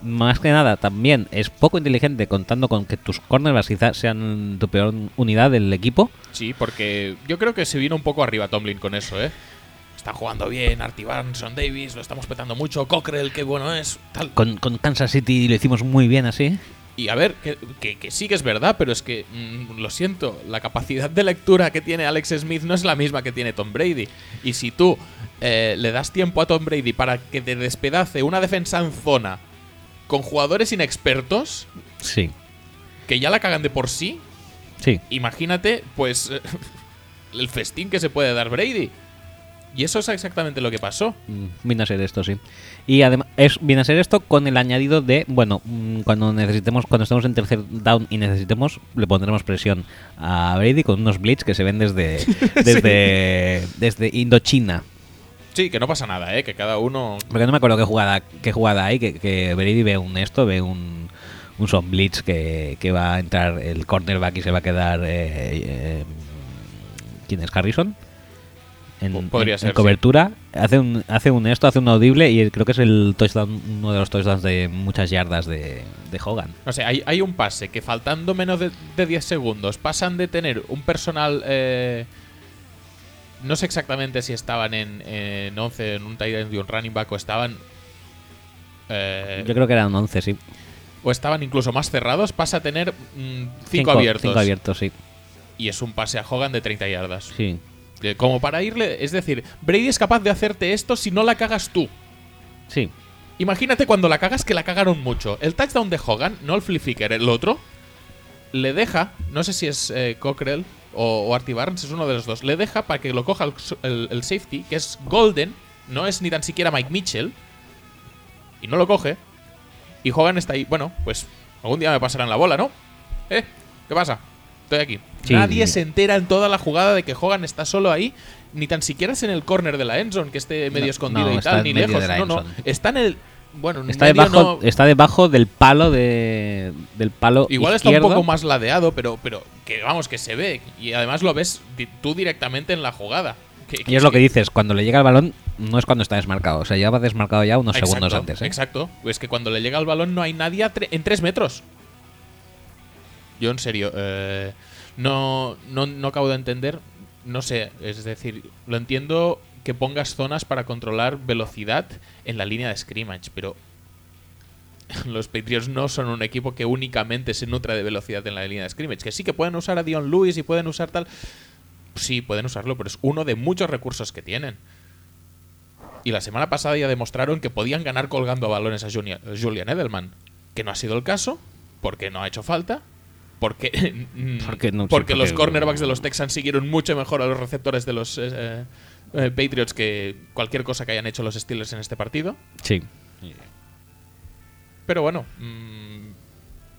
Más que nada, también es poco inteligente contando con que tus cornerbacks quizás sean tu peor unidad del equipo. Sí, porque yo creo que se vino un poco arriba Tomlin con eso, ¿eh? Está jugando bien, Artie Barnson Davis, lo estamos petando mucho, Cockrell, qué bueno es, tal. Con, con Kansas City lo hicimos muy bien así. Y a ver, que, que- que sí que es verdad, pero es que, mm, lo siento, la capacidad de lectura que tiene Alex Smith no es la misma que tiene Tom Brady. Y si tú eh, le das tiempo a Tom Brady para que te despedace una defensa en zona con jugadores inexpertos, Sí, que ya la cagan de por sí, sí. imagínate, pues, el festín que se puede dar Brady. Y eso es exactamente lo que pasó. Mm, Viene a ser esto, sí. Y además es, viene a ser esto con el añadido de, bueno, mm, cuando necesitemos, cuando estemos en tercer down y necesitemos, le pondremos presión a Brady con unos blitz que se ven desde desde, desde Indochina. Sí, que no pasa nada, ¿eh? Que cada uno... Porque no me acuerdo qué jugada, qué jugada hay, que, que Brady ve un esto, ve un, un son blitz que, que va a entrar el cornerback y se va a quedar... eh, eh, ¿Quién es? ¿Harrison? En, Po- podría en- en ser, sí. cobertura, hace un, hace un esto, hace un audible y creo que es el touchdown, uno de los touchdowns de muchas yardas de, de Hogan. No sé, hay, hay un pase que faltando menos de, de 10 segundos pasan de tener un personal. eh, no sé exactamente si estaban en, en 11, en un tight end y un running back, o estaban. eh, Yo creo que eran 11, sí. o estaban incluso más cerrados, pasa a tener 5 abiertos. Cinco abiertos, sí. Y es un pase a Hogan de 30 yardas. sí. Eh, Como para irle. Es decir, Brady es capaz de hacerte esto si no la cagas tú. Sí. Imagínate cuando la cagas que la cagaron mucho. El touchdown de Hogan, no el flip flicker, el otro, le deja, no sé si es eh, Cockrell o, o Artie Barnes, es uno de los dos, le deja para que lo coja el, el- el safety, que es Golden, no es ni tan siquiera Mike Mitchell, y no lo coge. Y Hogan está ahí, bueno, pues algún día me pasarán la bola, ¿no? ¿Eh? ¿Qué pasa? Estoy aquí. Sí. Nadie se entera en toda la jugada de que Hogan está solo ahí, ni tan siquiera es en el corner de la endzone, que esté medio No, escondido no, y tal, ni lejos. No, no. Está en el Bueno, en Está debajo, no- está debajo del palo de, del palo Igual está un poco más ladeado, pero, pero que vamos, que se ve. Y además lo ves tú directamente en la jugada. Que- Y es lo que dices, cuando le llega el balón no es cuando está desmarcado, o sea, ya va desmarcado ya unos Exacto, segundos antes. ¿eh? Exacto. Es que cuando le llega el balón no hay nadie tre- en tres metros. Yo, en serio, eh, no, no, no acabo de entender. No sé, es decir, lo entiendo que pongas zonas para controlar velocidad en la línea de scrimmage, pero los Patriots no son un equipo que únicamente se nutra de velocidad en la línea de scrimmage. Que sí que pueden usar a Dion Lewis y pueden usar tal. Sí, pueden usarlo, pero es uno de muchos recursos que tienen. Y la semana pasada ya demostraron que podían ganar colgando balones a Julian, Edelman. Que no ha sido el caso, porque no ha hecho falta. Porque, Porque no- sí, porque los porque- cornerbacks de los Texans siguieron mucho mejor a los receptores de los eh, eh, Patriots que cualquier cosa que hayan hecho los Steelers en este partido. Sí. Pero bueno, mm,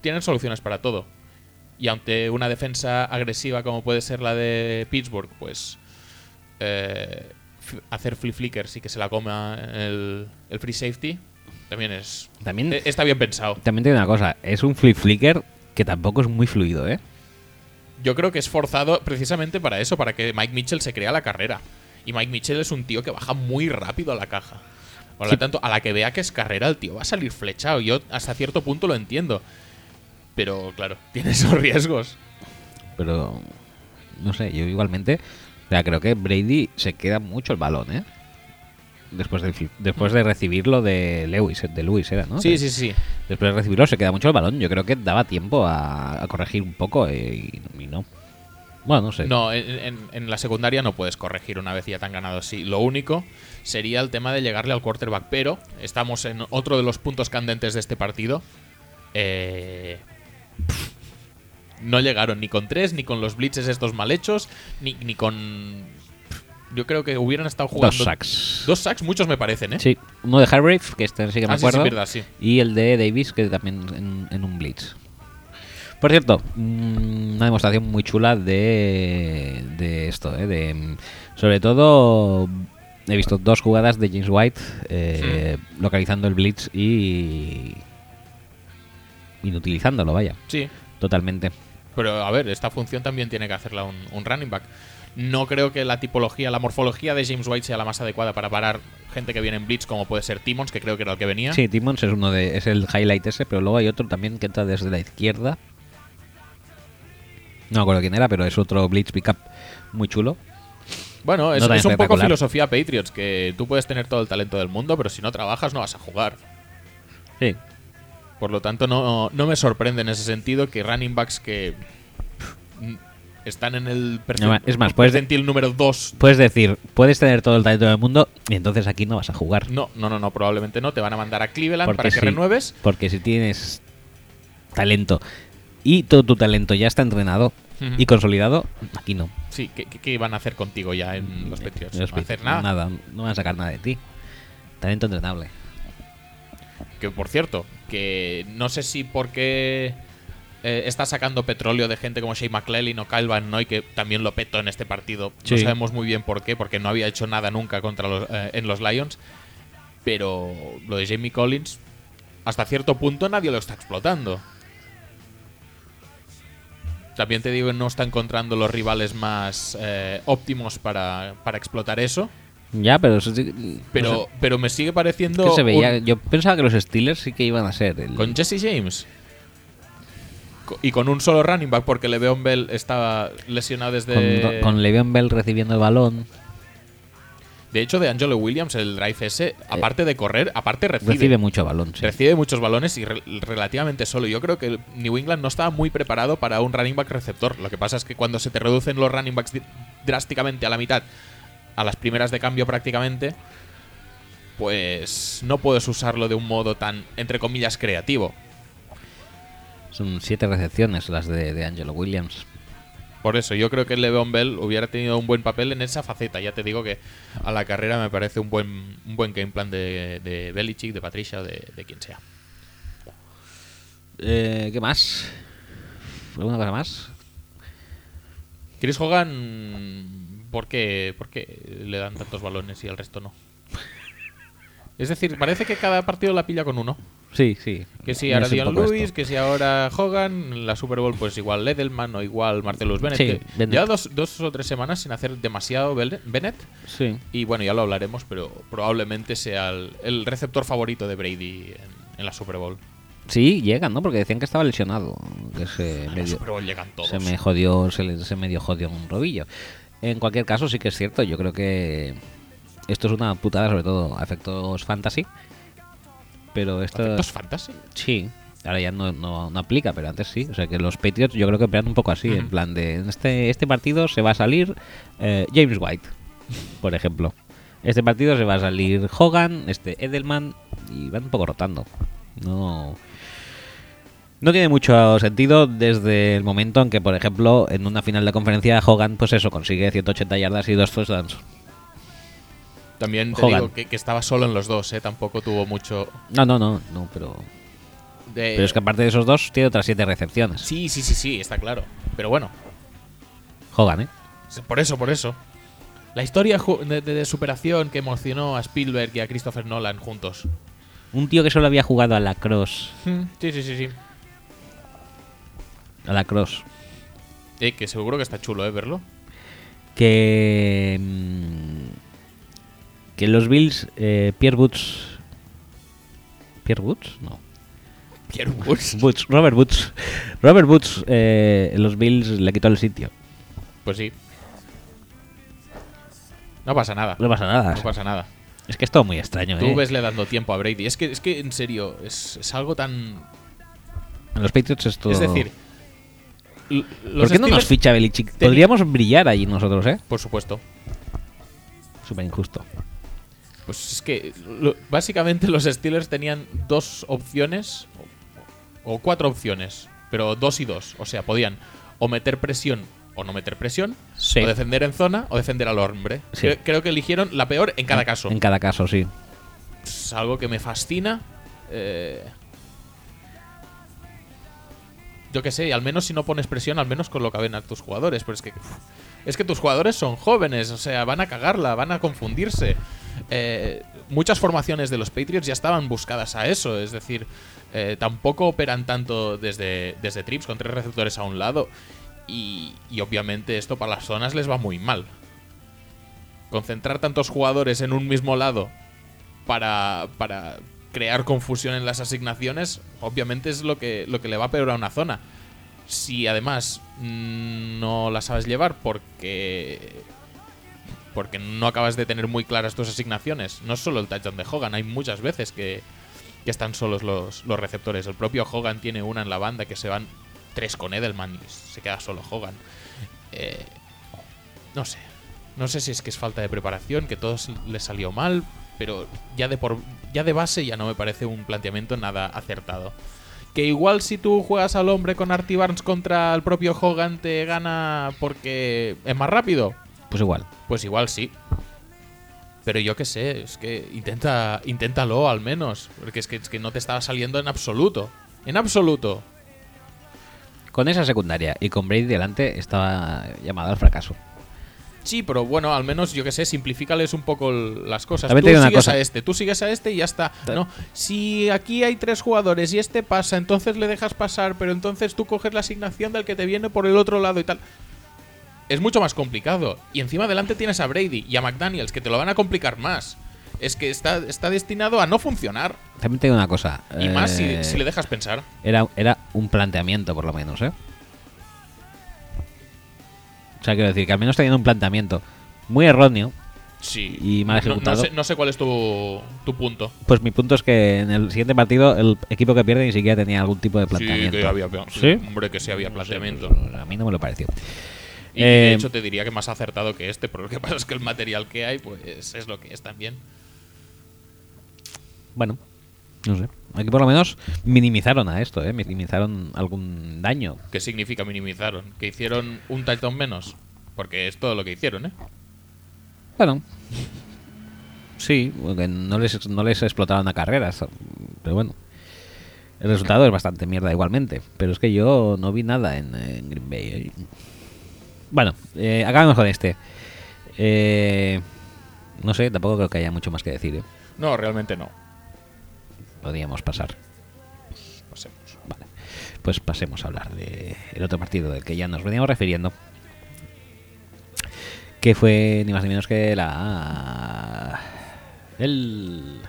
tienen soluciones para todo. Y ante una defensa agresiva como puede ser la de Pittsburgh, pues eh, hacer flip flickers y que se la coma el, el free safety también es También, eh, está bien pensado. también tiene una cosa, es un flip flicker que tampoco es muy fluido, ¿eh? Yo creo que es forzado precisamente para eso, para que Mike Mitchell se crea la carrera. Y Mike Mitchell es un tío que baja muy rápido a la caja. Por lo Sí. tanto, a la que vea que es carrera, el tío va a salir flechado. Yo hasta cierto punto lo entiendo. Pero claro, tiene esos riesgos. Pero no sé, yo igualmente, o sea, creo que Brady se queda mucho el balón, ¿eh? Después flip- después de recibirlo de Lewis, de Lewis era, ¿no? Sí, De- sí, sí. Después de recibirlo se queda mucho el balón. Yo creo que daba tiempo a, a corregir un poco y, y no. Bueno, no sé. No, en, en- en la secundaria no puedes corregir una vez ya tan ganado así. Lo único sería el tema de llegarle al quarterback. Pero estamos en otro de los puntos candentes de este partido. Eh, pff, no llegaron ni con tres, ni con los blitzes estos mal hechos, ni, ni con... Yo creo que hubieran estado jugando... Dos sacks. Dos sacks, muchos me parecen, ¿eh? Sí, uno de Hargrave, que este sí que me Ah, sí, sí, acuerdo. verdad, sí. Y el de Davis, que también en, en un blitz. Por cierto, mm, una demostración muy chula de, de esto, ¿eh? de, mm, sobre todo he visto dos jugadas de James White eh, localizando el blitz y inutilizándolo, vaya, Sí. totalmente. Pero a ver, esta función también tiene que hacerla un, un running back. No creo que la tipología, la morfología de James White sea la más adecuada para parar gente que viene en blitz, como puede ser Timmons, que creo que era el que venía. Sí, Timmons es uno de es el highlight ese, pero luego hay otro también que entra desde la izquierda. No me acuerdo quién era, pero es otro blitz pickup muy chulo. Bueno, es, No es un poco filosofía Patriots, que tú puedes tener todo el talento del mundo, pero si no trabajas no vas a jugar. Sí, Por lo tanto, no, no me sorprende en ese sentido que running backs que están en el es más, puedes- percentil número 2. Puedes decir, puedes tener todo el talento del mundo y entonces aquí no vas a jugar. No, no, no, no, probablemente no. Te van a mandar a Cleveland Porque para que renueves. Porque si tienes talento y todo tu talento ya está entrenado y consolidado, aquí no. Sí, ¿qué, qué, van a hacer contigo ya en los Patriots? Los No van a hacer nada. No van a sacar nada de ti. Talento entrenable. Que por cierto, que no sé si porque eh, está sacando petróleo de gente como Shea McClellan o Kyle Van Noy, que también lo petó en este partido. No sabemos muy bien por qué, porque no había hecho nada nunca contra los, eh, en los Lions. Pero lo de Jamie Collins, hasta cierto punto nadie lo está explotando. También te digo que no está encontrando los rivales más eh, óptimos para, para explotar eso. Ya, pero eso sí- Pero, no sé, pero me sigue es pareciendo. que se veía. un- Yo pensaba que los Steelers sí que iban a ser. el- Con Jesse James. Y con un solo running back porque Le'Veon Bell estaba lesionado desde... con, con Le'Veon Bell recibiendo el balón. De hecho, de Angelo Williams, el drive ese, aparte de correr, aparte recibe. Recibe mucho balón. sí. Recibe muchos balones y re- relativamente solo. Yo creo que New England no estaba muy preparado para un running back receptor. Lo que pasa es que cuando se te reducen los running backs drásticamente a la mitad, a las primeras de cambio prácticamente, pues no puedes usarlo de un modo tan, entre comillas, creativo. Son siete recepciones las de, de Angelo Williams. Por eso, yo creo que Le'Veon Bell hubiera tenido un buen papel en esa faceta. Ya te digo que a la carrera me parece un buen, un buen game plan de, de Belichick, de Patricia o de, de quien sea. Eh, ¿Qué más? ¿Alguna cosa más? Chris Hogan, ¿por qué, por qué le dan tantos balones y al resto no? Es decir, parece que cada partido la pilla con uno. Sí, sí. Que si ahora Dion Lewis, esto. que si ahora Hogan, la Super Bowl pues igual Edelman o igual Martellus Bennett. Sí, Bennett. Lleva dos, dos o tres semanas sin hacer demasiado Bennett. Sí. Y bueno, ya lo hablaremos, pero probablemente sea el, el receptor favorito de Brady en, en la Super Bowl. Sí, llegan, ¿no? Porque decían que estaba lesionado. Que se A la Super Bowl llegan todos. se me jodió, se, le- se medio jodió un rodillo. En cualquier caso, sí que es cierto. Yo creo que esto es una putada, sobre todo a efectos fantasy. Pero esto. ¿Efectos fantasy? Sí, ahora ya no, no, no aplica, pero antes sí. O sea que los Patriots yo creo que operan un poco así, en plan de en este, este partido se va a salir eh, James White, por ejemplo. Este partido se va a salir Hogan, este Edelman, y van un poco rotando. No. No tiene mucho sentido desde el momento en que, por ejemplo, en una final de conferencia Hogan, pues eso, consigue 180 yardas y dos touchdowns. También te Hogan. digo que, que estaba solo en los dos, ¿eh? Tampoco tuvo mucho... No, no, no, no, pero... De... Pero es que aparte de esos dos, tiene otras siete recepciones. Sí, sí, sí, sí, está claro. Pero bueno, Hogan, ¿eh? por eso, por eso. La historia de, de- de superación que emocionó a Spielberg y a Christopher Nolan juntos. Un tío que solo había jugado a la cross. Sí, sí, sí, sí. A la cross. Eh, que seguro que está chulo, ¿eh? Verlo. Que. Que los Bills. Eh, Pierre Woods. ¿Pierre Woods? No. Pierre Woods. Woods, Robert Woods. Robert Woods, eh, los Bills le quitó el sitio. Pues sí. No pasa nada. No pasa nada. No pasa nada. Es que es todo muy extraño, Tú ¿eh? vesle dando tiempo a Brady. Es que, es que en serio, es, es algo tan. En los Patriots es todo. Es decir, ¿por qué no nos ficha Belichick? Podríamos brillar allí nosotros, ¿eh? Por supuesto. Súper injusto. Pues es que lo- básicamente los Steelers tenían dos opciones o, o cuatro opciones, pero dos y dos. O sea, podían o meter presión o no meter presión, Sí. o defender en zona o defender al hombre. Sí. Creo que eligieron la peor en cada caso. En cada caso, sí. Es algo que me fascina. eh, yo qué sé, al menos si no pones presión, al menos con lo que ven a tus jugadores. Pero es que, es que tus jugadores son jóvenes, o sea, van a cagarla, van a confundirse. Eh, muchas formaciones de los Patriots ya estaban buscadas a eso, es decir, eh, tampoco operan tanto desde, desde trips con tres receptores a un lado. Y, obviamente esto para las zonas les va muy mal. Concentrar tantos jugadores en un mismo lado para, para crear confusión en las asignaciones, obviamente es lo que, lo que le va a peor a una zona. Si además mm, no la sabes llevar porque porque no acabas de tener muy claras tus asignaciones, no es solo el touchdown de Hogan, hay muchas veces que, están solos los, los receptores. El propio Hogan tiene una en la banda que se van tres con Edelman y se queda solo Hogan. Eh, no sé. No sé si es que es falta de preparación, que todo le salió mal, pero ya de, por, ya de base ya no me parece un planteamiento nada acertado. Que igual si tú juegas al hombre con Artie Barnes contra el propio Hogan te gana porque es más rápido, Pues igual. pues igual sí. Pero yo qué sé, es que intenta, inténtalo al menos, porque es que, es que no te estaba saliendo en absoluto. En absoluto. Con esa secundaria y con Brady delante estaba llamado al fracaso. Sí, pero bueno, al menos yo que sé, simplifícales un poco las cosas. También tú una sigues cosa. a este, tú sigues a este y ya está. No, si aquí hay tres jugadores y este pasa, entonces le dejas pasar, pero entonces tú coges la asignación del que te viene por el otro lado y tal. Es mucho más complicado. Y encima adelante tienes a Brady y a McDaniels, que te lo van a complicar más. Es que está, está destinado a no funcionar. También te digo una cosa. Y más si, eh, si le dejas pensar. era, era un planteamiento, por lo menos, ¿eh? O sea, quiero decir que al menos teniendo un planteamiento muy erróneo, Sí. y mal No- no, ejecutado. sé, no sé cuál es tu, tu punto. pues mi punto es que en el siguiente partido el equipo que pierde ni siquiera tenía algún tipo de planteamiento. Sí, que había, ¿Sí? Hombre, que sí había planteamiento. Pues, a mí no me lo pareció. Y de Eh, hecho te diría que más acertado que este, pero lo que pasa es que el material que hay, pues es lo que es también. Bueno, no sé. Aquí por lo menos minimizaron a esto, ¿eh? Minimizaron algún daño. ¿Qué significa minimizaron? ¿Que hicieron un touchdown menos? Porque es todo lo que hicieron, ¿eh? Bueno. Sí, porque no les, no les explotaron a carreras. Pero bueno. El resultado es bastante mierda igualmente. Pero es que yo no vi nada en, en Green Bay. ¿eh? Bueno, eh, acabamos con este. Eh, no sé, tampoco creo que haya mucho más que decir. ¿eh? No, realmente no. Podríamos pasar. Pasemos. Vale. Pues pasemos a hablar del el otro partido del que ya nos veníamos refiriendo. Que fue ni más ni menos que la. El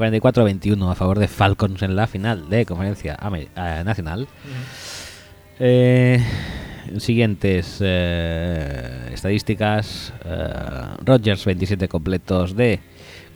44-21 a favor de Falcons en la final de conferencia eh, nacional. Eh, siguientes eh, estadísticas. eh, Rodgers 27 completos de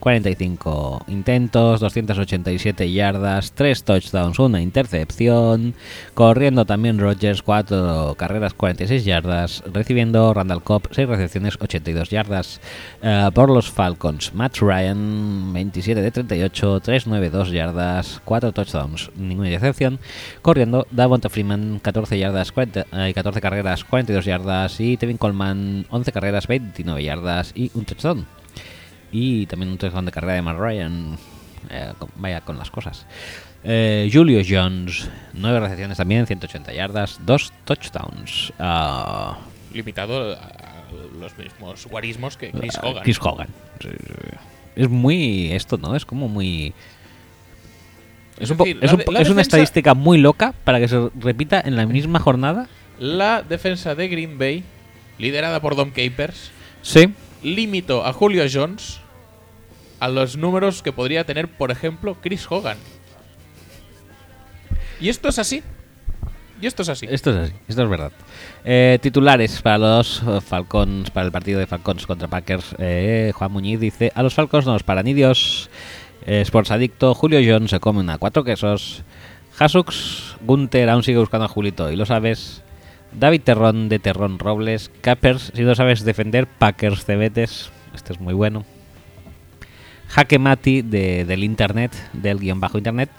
45 intentos, 287 yardas, 3 touchdowns, una intercepción. Corriendo también Rodgers 4 carreras, 46 yardas. Recibiendo Randall Cobb 6 recepciones, 82 yardas. Eh, por los Falcons, Matt Ryan 27 de 38, 392 yardas, 4 touchdowns, ninguna intercepción. Corriendo Davonta Freeman 14 yardas, 40, eh, 14 carreras, 42 yardas. Y Tevin Coleman 11 carreras, 29 yardas y un touchdown y también un touchdown de carrera de Matt Ryan. Eh, con- vaya con las cosas. Eh, Julio Jones, 9 recepciones también, 180 yardas, 2 touchdowns. Ah, Limitado a los mismos guarismos que Chris ah, Hogan. Chris Hogan. Es muy. Esto, ¿no? Es como muy. Es, un decir, un una estadística muy loca para que se repita en la misma jornada. La defensa de Green Bay, liderada por Dom Capers, Sí. limitó a Julio Jones a los números que podría tener, por ejemplo, Chris Hogan. Y esto es así. Y esto es así. Esto es así, esto es verdad. Eh, titulares para los Falcons, para el partido de Falcons contra Packers. Eh, Juan Muñiz dice: A los Falcons no nos paran ni Dios. Eh, Sports Adicto, Julio Jones se come una cuatro quesos. Hasux, Gunter aún sigue buscando a Julito y lo sabes. David Terrón de Terrón Robles, Cappers, si no sabes defender, Packers Cebetes. Este es muy bueno. Jaque Mati de, del internet, del guion bajo internet.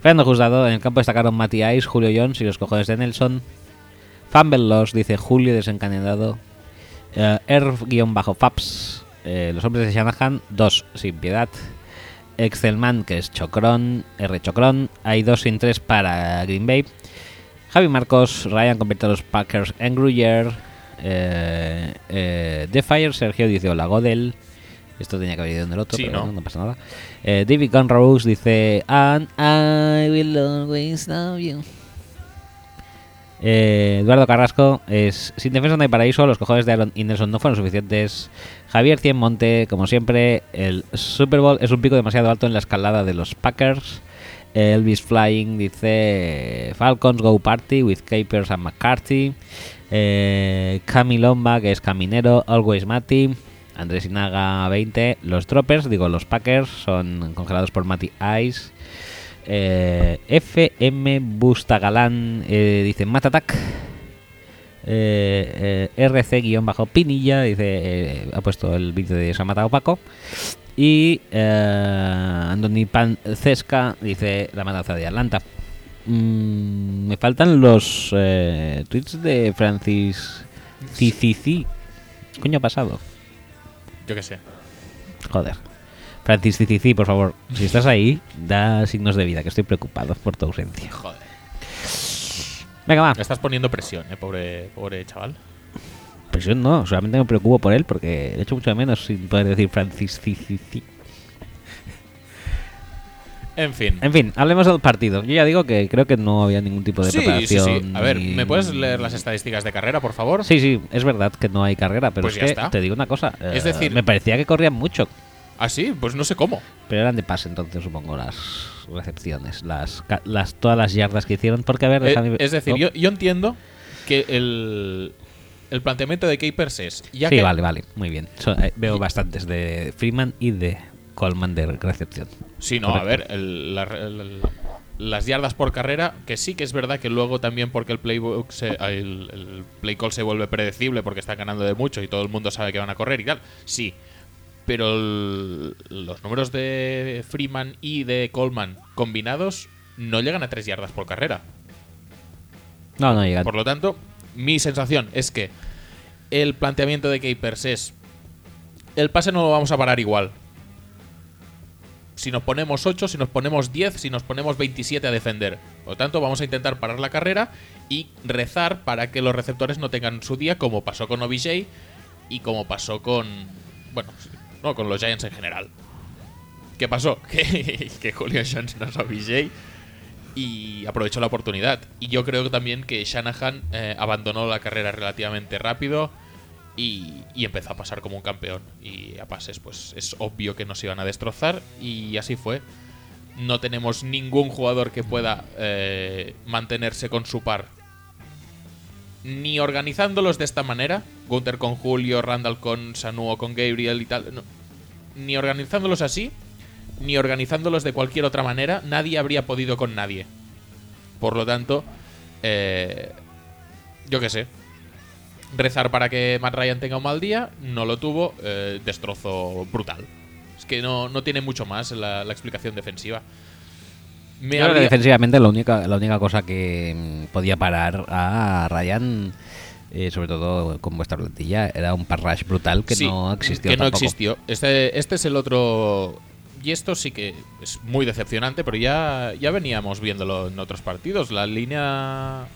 Fernando Juzgado, en el campo destacaron Matty Ice, Julio Jones y los cojones de Nelson. Fumble Loss, dice Julio desencadenado. Eh, R-Faps, eh, los hombres de Shanahan, dos sin piedad. Excelman, que es Chocron, R Chocron. Hay dos sin tres para Green Bay. Javi Marcos, Ryan convierte a los Packers en Gruyere. Eh, eh, The Fire, Sergio dice hola Godel. Esto tenía que haber ido en el otro, Sí, pero ¿no? pasa nada. Eh, David Gunn Rose dice And I will always love you. Eh, Eduardo Carrasco es sin defensa no hay paraíso, los cojones de Aaron y Nelson no fueron suficientes. Javier Cienmonte, como siempre, el Super Bowl es un pico demasiado alto en la escalada de los Packers. Elvis Flying dice Falcons Go Party with Capers and McCarthy. Eh, Cami Lomba, que es caminero, Always Matty. Andrés Inaga 20. Los Droppers, digo, los Packers son congelados por Matty Ice. Eh, FM Bustagalán eh, dice Matatak. Eh, eh, RC-Pinilla dice eh, ha puesto el vídeo de Se ha matado Paco. Y eh, Andoni Pancesca dice La matanza de Atlanta. Mm, me faltan los tweets de Francis Cicici. ¿Qué coño pasado? Yo qué sé. Joder. Francis Cicici, por favor, si estás ahí, da signos de vida, que estoy preocupado por tu ausencia. Joder. Venga, va. Me estás poniendo presión, eh, pobre, pobre chaval. Presión no, solamente me preocupo por él porque le echo mucho de menos sin poder decir Francis Cicici. En fin. En fin, hablemos del partido. Yo ya digo que creo que no había ningún tipo de Sí, sí, preparación. sí. A ver, ni- ¿me puedes leer las estadísticas de carrera, por favor? Sí, sí, es verdad que no hay carrera, pero Pues es ya que está. te digo una cosa. Es eh, decir- me parecía que corrían mucho, Ah, sí, pues no sé cómo. pero eran de pase entonces, supongo, las recepciones, las, las todas las yardas que hicieron. Porque, a ver, Eh, es decir, oh, yo, yo entiendo que el, el planteamiento de Capers es. Ya sí, que vale, vale, muy bien. So- eh, veo bastantes de Freeman y de Coleman de recepción. Sí, no, a ver, el- la- el- las yardas por carrera, que sí que es verdad que luego también porque el playbook se- el, el play call se vuelve predecible porque están ganando de mucho y todo el mundo sabe que van a correr y tal. Sí. Pero los números de Freeman y de Coleman combinados no llegan a 3 yardas por carrera. No, no llegan. Por lo tanto, mi sensación es que el planteamiento de Capers es el pase no lo vamos a parar igual. Si nos ponemos 8, si nos ponemos 10, si nos ponemos 27 a defender. Por lo tanto, vamos a intentar parar la carrera y rezar para que los receptores no tengan su día, como pasó con OBJ y como pasó con. Bueno, no, con los Giants en general. ¿Qué pasó? Que, que Julio Jones no es OBJ y aprovechó la oportunidad. Y yo creo también que Shanahan eh, abandonó la carrera relativamente rápido y, y empezó a pasar como un campeón. Y a pases, pues es obvio que nos iban a destrozar y así fue. No tenemos ningún jugador que pueda eh, mantenerse con su par. Ni organizándolos de esta manera, Gunther con Julio, Randall con Sanu o con Gabriel y tal. no. Ni organizándolos así, ni organizándolos de cualquier otra manera, nadie habría podido con nadie. Por lo tanto, eh, yo qué sé. Rezar para que Matt Ryan tenga un mal día, no lo tuvo, eh, destrozo brutal. Es que no, no tiene mucho más la, la explicación defensiva. Me Yo creo que habría- defensivamente la única, la única cosa que mm, podía parar a Ryan, eh, sobre todo con vuestra plantilla, era un parrash brutal que Sí, no existió. Que no tampoco. existió. Este, este es el otro. Y esto sí que es muy decepcionante, pero ya, ya veníamos viéndolo en otros partidos. La línea.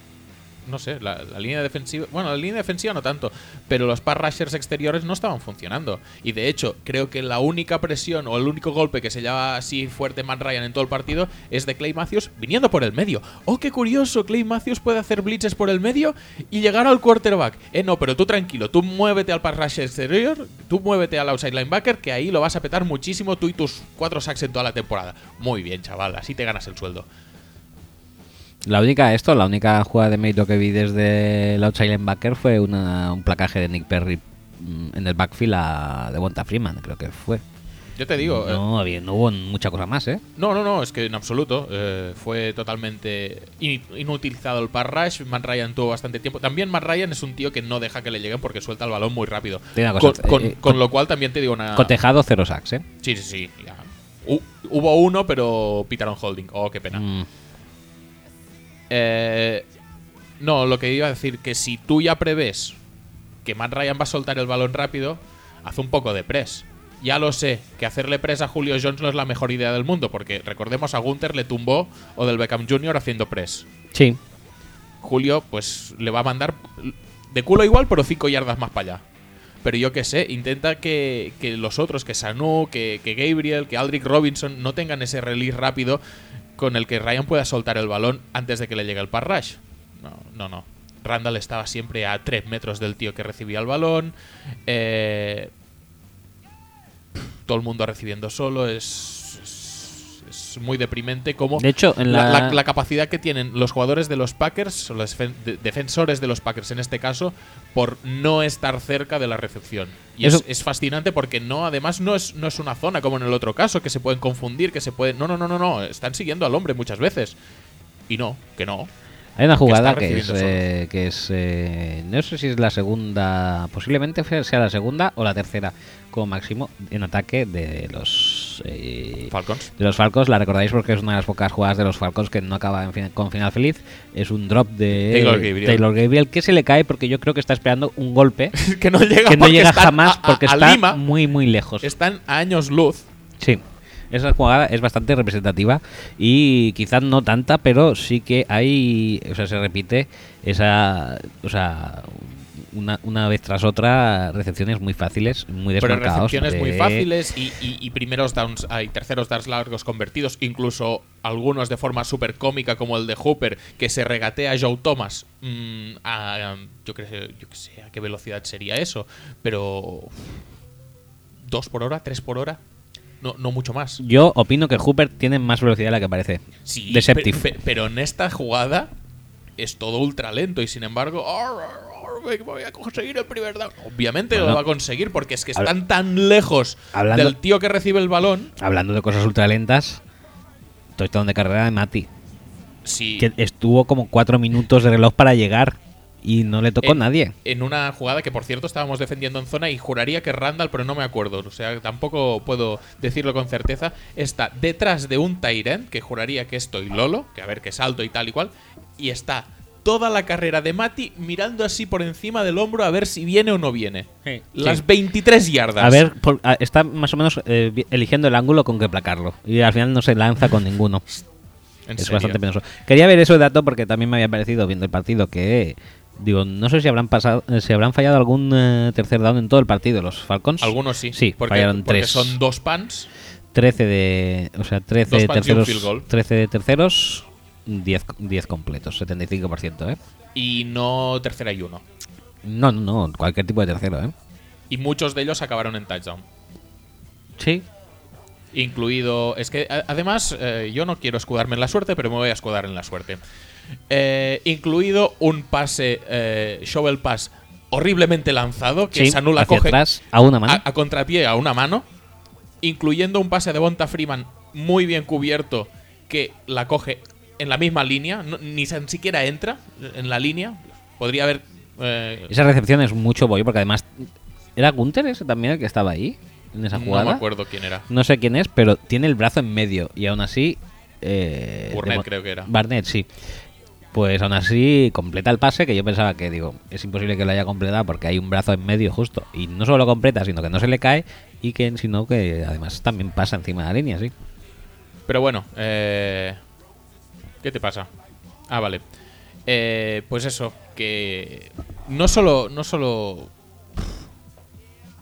No sé, la, línea defensiva. Bueno, la línea defensiva no tanto, pero los pass rushers exteriores no estaban funcionando. Y de hecho, creo que la única presión o el único golpe que se lleva así fuerte Matt Ryan en todo el partido es de Clay Matthews viniendo por el medio. ¡Oh, qué curioso! Clay Matthews puede hacer blitzes por el medio y llegar al quarterback. Eh, no, pero tú tranquilo, tú muévete al pass rusher exterior, tú muévete al outside linebacker, que ahí lo vas a petar muchísimo tú y tus cuatro sacks en toda la temporada. Muy bien, chaval, así te ganas el sueldo. La única, esto, la única jugada de mérito que vi desde outside linebacker fue una- un placaje de Nick Perry mm, en el backfield a Devonta Freeman, creo que fue. Yo te digo, eh, no, había, no hubo mucha cosa más, ¿eh? No, no, no, es que en absoluto. eh, fue totalmente in- inutilizado el pass rush. Matt Ryan tuvo bastante tiempo. También Matt Ryan es un tío que no deja que le lleguen porque suelta el balón muy rápido. Con, con- eh, con lo cual también te digo una. Con tejado, cero sacks, ¿eh? Sí, sí, sí. ya. Hubo uno, pero pitaron holding. Oh, qué pena. Mm, Eh, no, lo que iba a decir, que si tú ya prevés que Matt Ryan va a soltar el balón rápido, haz un poco de press. Ya lo sé, que hacerle press a Julio Jones no es la mejor idea del mundo, porque recordemos a Gunther le tumbó o del Beckham Jr. haciendo press. sí. Julio, pues le va a mandar de culo igual, pero 5 yardas más para allá. Pero yo qué sé, intenta que, que los otros, que Sanu, que, que Gabriel, que Aldrich Robinson, no tengan ese release rápido con el que Ryan pueda soltar el balón antes de que le llegue el pass. No, no, no. Randall estaba siempre a 3 metros del tío que recibía el balón. Eh, todo el mundo recibiendo solo. Es, es, muy deprimente como De hecho, en la, la, la- la capacidad que tienen los jugadores de los Packers, o los defen- de- defensores de los Packers en este caso, por no estar cerca de la recepción. Y Eso- es, es fascinante porque no, además no es, no es una zona como en el otro caso, que se pueden confundir, que se pueden. No, no, no, no, no. Están siguiendo al hombre muchas veces. Y no, que no. Hay una jugada que es, eh, que es eh, no sé si es la segunda, posiblemente sea la segunda o la tercera como máximo en ataque de los eh, Falcons. de los Falcons. La recordáis porque es una de las pocas jugadas de los Falcons que no acaba en fin- con final feliz. Es un drop de Taylor Gabriel. Taylor Gabriel que se le cae porque yo creo que está esperando un golpe que no llega, que no llega jamás a- a- porque a está Lima, muy muy lejos. están a años luz. Sí, esa jugada es bastante representativa y quizás no tanta, pero sí que hay, o sea, se repite esa, o sea, una, una vez tras otra recepciones muy fáciles, muy Pero desmarcados. recepciones muy fáciles y, y- y primeros downs, hay terceros downs largos convertidos, incluso algunos de forma súper cómica como el de Hooper, que se regatea a Joe Thomas. Mm, a, yo, creo, yo qué sé a qué velocidad sería eso, pero dos por hora, tres por hora, no, no mucho más. Yo opino que Hooper tiene más velocidad de la que parece. Sí, Deceptive. pe- pe- pero en esta jugada es todo ultra lento y sin embargo "Ar, ar, ar, voy a conseguir el primer down. Obviamente Bueno. lo va a conseguir porque es que están tan lejos Hablando- del tío que recibe el balón. Hablando de cosas ultra lentas, touchdown de carrera de Mati, Sí, que estuvo como cuatro minutos de reloj para llegar y no le tocó en, nadie. En una jugada que, por cierto, estábamos defendiendo en zona y juraría que Randall, pero no me acuerdo. O sea, tampoco puedo decirlo con certeza. Está detrás de un Tyrant, que juraría que estoy Lolo, que a ver que salto y tal y cual. Y está toda la carrera de Mati mirando así por encima del hombro a ver si viene o no viene. Las Sí. 23 yardas. A ver, por- a- está más o menos eh, eligiendo el ángulo con que placarlo. Y al final no se lanza con ninguno. Es serio. bastante penoso. Quería ver eso de dato porque también me había parecido viendo el partido que. Digo, no sé si habrán pasado, eh, si habrán fallado algún eh, tercer down en todo el partido los Falcons. Algunos sí. Sí, porque, fallaron porque tres. son dos pans. 13 de, o sea, 13 Dos de terceros, field goal. 13 de terceros, 10, 10 completos, 75%, ¿eh? Y no tercera y uno. No, no, no, cualquier tipo de tercero, ¿eh? Y muchos de ellos acabaron en touchdown. Sí. Incluido. Es que a- además, eh, yo no quiero escudarme en la suerte, pero me voy a escudar en la suerte. Eh, incluido un pase, eh, shovel pass horriblemente lanzado, que sí, Sanula hacia coge atrás, a una mano. a, a contrapié a una mano, incluyendo un pase de Bonta Freeman muy bien cubierto, que la coge en la misma línea, no- ni tan siquiera entra en la línea. Podría haber. eh, Esa recepción es mucho bollo, porque además. ¿Era Gunter ese también el que estaba ahí? En esa no jugada. me acuerdo quién era. No sé quién es, pero tiene el brazo en medio. Y aún así. Eh, Burnett creo que era. Barnett, sí. Pues aún así completa el pase, que yo pensaba que, digo, es imposible que lo haya completado porque hay un brazo en medio justo. Y no solo lo completa, sino que no se le cae y que, sino que además también pasa encima de la línea, sí. Pero bueno, eh, ¿qué te pasa? Ah, vale. Eh, pues eso, que no solo, no solo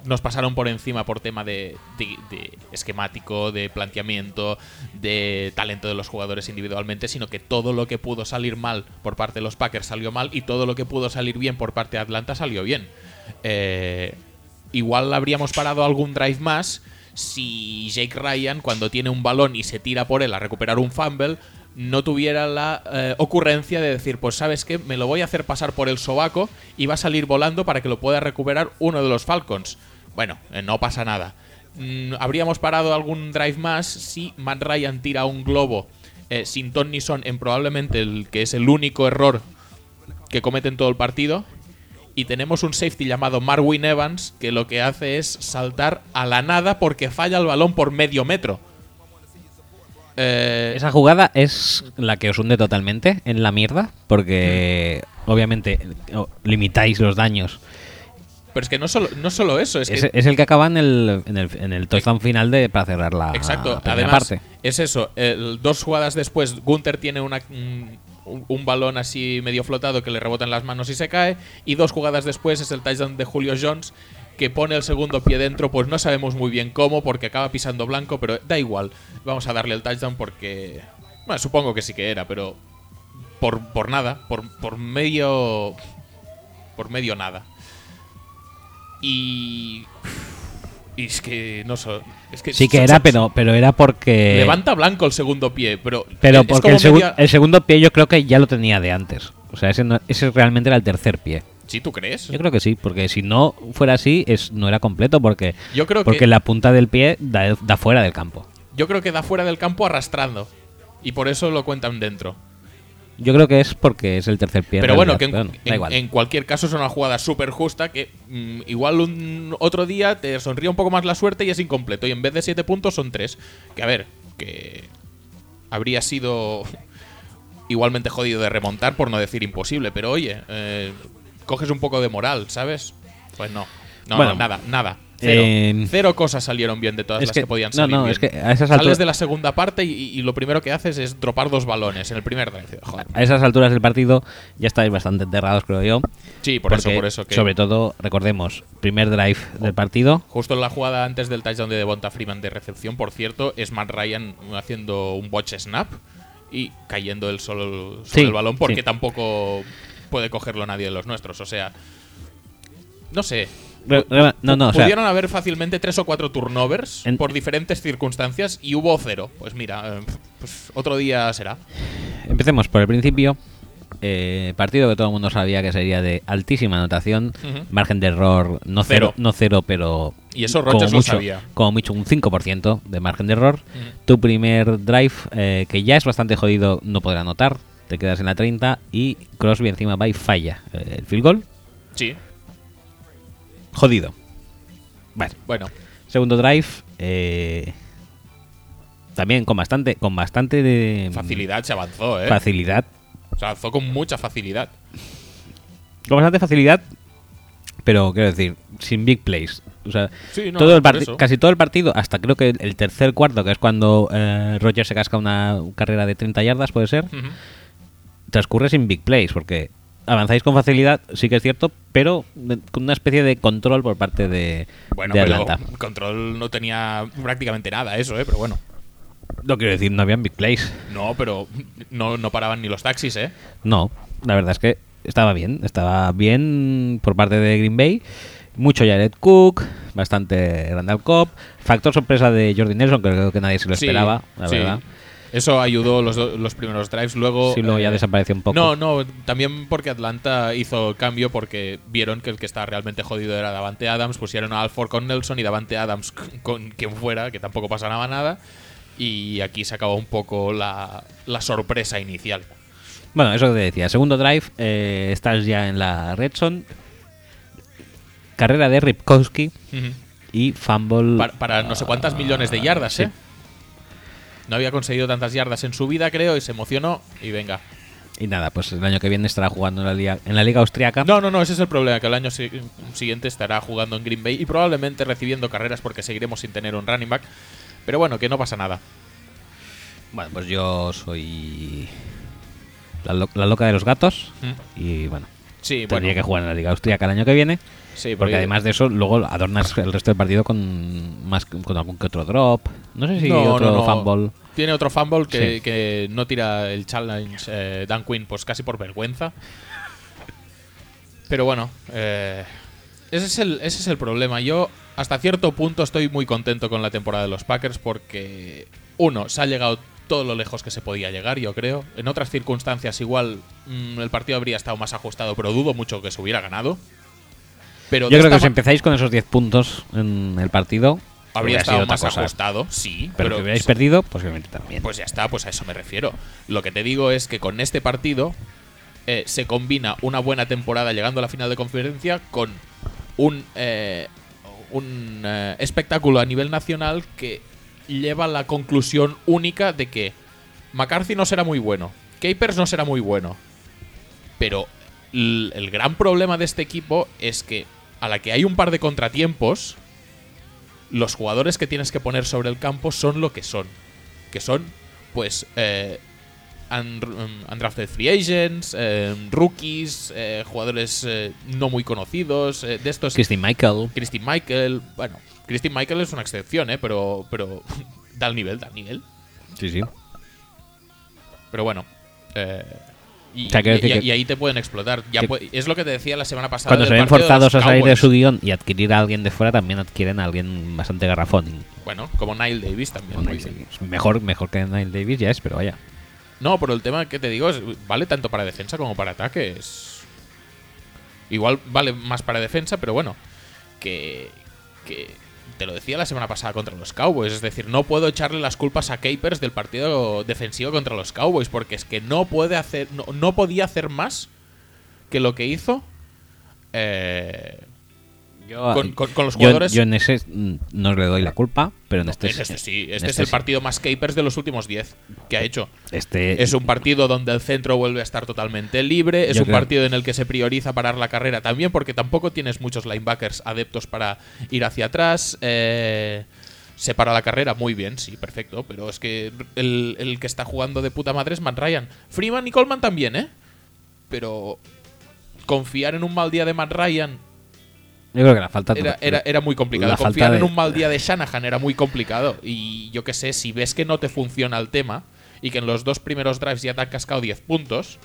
nos pasaron por encima por tema de, de- esquemático, de planteamiento, de talento de los jugadores individualmente, sino que todo lo que pudo salir mal por parte de los Packers salió mal y todo lo que pudo salir bien por parte de Atlanta salió bien. Eh, igual habríamos parado algún drive más si Jake Ryan, cuando tiene un balón y se tira por él a recuperar un fumble, no tuviera la eh, ocurrencia de decir, pues sabes qué, me lo voy a hacer pasar por el sobaco y va a salir volando para que lo pueda recuperar uno de los Falcons. Bueno, eh, no pasa nada. Mm, habríamos parado algún drive más si Matt Ryan tira un globo eh, sin ton ni son en probablemente el que es el único error que comete en todo el partido. Y tenemos un safety llamado Marwin Evans que lo que hace es saltar a la nada porque falla el balón por medio metro. Eh, Esa jugada es la que os hunde totalmente en la mierda, porque obviamente limitáis los daños. Pero es que no solo, no solo eso, es, Es, que es el que acaba en el, en el, en el touchdown final de, para cerrar la Exacto, además parte. es eso. el- dos jugadas después, Gunther tiene una, un, un balón así medio flotado que le rebota en las manos y se cae. Y dos jugadas después es el touchdown de Julio Jones que pone el segundo pie dentro. Pues no sabemos muy bien cómo porque acaba pisando blanco, pero da igual. Vamos a darle el touchdown porque. Bueno, supongo que sí que era, pero. Por, por nada, por, por medio. Por medio nada. Y. Y es que no sé. Es que Sí que so- era, so- pero, pero era porque... Levanta blanco el segundo pie, pero. Pero porque el, segu- media- el segundo pie yo creo que ya lo tenía de antes. O sea, ese, no- ese realmente era el tercer pie. ¿Sí, tú crees? Yo creo que sí, porque si no fuera así, es, no era completo, porque, Yo creo porque que la punta del pie da, da fuera del campo. yo creo que da fuera del campo arrastrando. Y por eso lo cuentan dentro. Yo creo que es porque es el tercer pie. Pero bueno, que en, cualquier caso es una jugada súper justa que mm, igual un otro día te sonríe un poco más la suerte y es incompleto. Y en vez de 7 puntos son 3. Que a ver, que habría sido igualmente jodido de remontar, por no decir imposible. Pero oye, eh, coges un poco de moral, ¿sabes? Pues no. No, Bueno. no, nada, nada. Cero. Eh, Cero cosas salieron bien de todas las que- que, podían no, salir no, bien. es que a esas Sales alturas- de la segunda parte y, y lo primero que haces es dropar dos balones en el primer drive. Joder. A esas alturas del partido ya estáis bastante enterrados, creo yo. Sí, por eso, por eso que Sobre todo, recordemos, primer drive del partido. Justo en la jugada antes del touchdown de Devonta Freeman de recepción, por cierto, es Matt Ryan haciendo un botch snap y cayendo él solo sobre Sí, el balón porque sí. tampoco puede cogerlo nadie de los nuestros. O sea, no sé. Re- re- no, no, o sea, Pudieron haber fácilmente tres o cuatro turnovers En- por diferentes circunstancias y hubo cero. Pues mira, eh, pues otro día será. empecemos por el principio. Eh, partido que todo el mundo sabía que sería de altísima anotación, margen de error no cero, Cero. no cero, pero Y eso como lo mucho, sabía. como mucho un 5% de margen de error. Tu primer drive, eh, que ya es bastante jodido, no podrá anotar, te quedas en la 30 y Crosby encima va y falla el field goal. Sí, Jodido. Bueno. Segundo drive, eh, también con bastante, con bastante de Facilidad se avanzó, ¿eh? facilidad, Se avanzó con mucha facilidad. con bastante facilidad, pero quiero decir, sin big plays. O sea, Sí, no, todo el casi todo el partido, hasta creo que el tercer cuarto, que es cuando eh, Roger se casca una carrera de 30 yardas, puede ser, transcurre sin big plays, porque avanzáis con facilidad, sí que es cierto, pero con una especie de control por parte de, Bueno, de pero Atlanta. control no tenía prácticamente nada eso, ¿eh? Pero bueno. No quiero decir, no habían big plays. No, pero no, no paraban ni los taxis, ¿eh? No, la verdad es que estaba bien, estaba bien por parte de Green Bay. Mucho Jared Cook, bastante Randall Cobb. Factor sorpresa de Jordi Nelson, creo que nadie se lo Sí, esperaba, la sí. Eso ayudó los, do- los primeros drives. Luego. Sí, luego ya eh, desapareció un poco. No, no, también porque Atlanta hizo cambio porque vieron que el que estaba realmente jodido era Davante Adams. Pusieron a Alford con Nelson y Davante Adams con- con quien fuera, que tampoco pasaba nada. Y aquí se acabó un poco la, la sorpresa inicial. Bueno, eso que te decía. Segundo drive, eh, estás ya en la red zone. Carrera de Ripkowski y fumble. Para, para no sé cuántas millones de yardas, sí. ¿eh? No había conseguido tantas yardas en su vida, creo, y se emocionó. Y venga. Y nada, pues el año que viene estará jugando en la liga, en la liga austriaca. No, no, no, ese es el problema, que el año si- siguiente estará jugando en Green Bay y probablemente recibiendo carreras porque seguiremos sin tener un running back. Pero bueno, que no pasa nada. Bueno, pues yo soy la, lo- la loca de los gatos. Mm. Y bueno, Sí, tendría bueno. que jugar en la liga austriaca el año que viene. Sí, Porque además de eso, luego adornas el resto del partido con más con algún que otro drop. No sé si No, otro no, no. fumble. Tiene otro fumble que, Sí. que no tira el challenge eh, Dan Quinn, pues casi por vergüenza. Pero bueno, eh, ese, es el, ese es el problema. Yo hasta cierto punto estoy muy contento con la temporada de los Packers porque, uno, se ha llegado todo lo lejos que se podía llegar, yo creo. En otras circunstancias igual mm, el partido habría estado más ajustado, pero dudo mucho que se hubiera ganado. Pero Yo creo que si empezáis con esos 10 puntos en el partido, habría estado sido más cosa. ajustado, sí. Pero, Pero, que hubierais perdido, posiblemente también. Pues ya está, pues a eso me refiero. Lo que te digo es que con este partido eh, se combina una buena temporada llegando a la final de conferencia con un, eh, un eh, espectáculo a nivel nacional que lleva a la conclusión única de que McCarthy no será muy bueno, Capers no será muy bueno, pero el gran problema de este equipo es que a la que hay un par de contratiempos, los jugadores que tienes que poner sobre el campo son lo que son. Que son, pues, eh, un- undrafted free agents, eh, rookies, eh, jugadores eh, no muy conocidos, de estos... Christine Michael. Christine Michael, bueno, Christine Michael es una excepción, ¿eh? Pero, pero da el nivel, da el nivel. Sí, sí. Pero bueno. eh, y, que- ahí te pueden explotar. Ya es lo que te decía la semana pasada. Cuando del se ven forzados a salir de su guion y adquirir a alguien de fuera, también adquieren a alguien bastante garrafón. Bueno, como Nile Davis también. Davis. Mejor, mejor que Nile Davis ya es, pero vaya. No, pero el tema que te digo es, vale tanto para defensa como para ataque. Es... Igual vale más para defensa, pero bueno, que, que te lo decía la semana pasada contra los Cowboys. Es decir, no puedo echarle las culpas a Capers del partido defensivo contra los Cowboys, porque es que no puede hacer, no, no podía hacer más que lo que hizo. eh, Yo, Con- con- con los jugadores- Yo, en ese mm, no le doy la culpa, pero en este, en este sí, en este, es este el sí. partido más Capers de los últimos 10 que ha hecho. Este, Es un partido donde el centro vuelve a estar totalmente libre. Es un creo- partido en el que se prioriza parar la carrera también, porque tampoco tienes muchos linebackers adeptos para ir hacia atrás. Eh, se para la carrera muy bien, sí, perfecto. Pero es que el, el que está jugando de puta madre es Matt Ryan. Freeman y Coleman también, ¿eh? Pero confiar en un mal día de Matt Ryan yo creo que la falta era, era, era muy complicado. la Confiar de- en un mal día de Shanahan era muy complicado. Y yo qué sé, si ves que no te funciona el tema y que en los dos primeros drives ya te han cascado 10 puntos.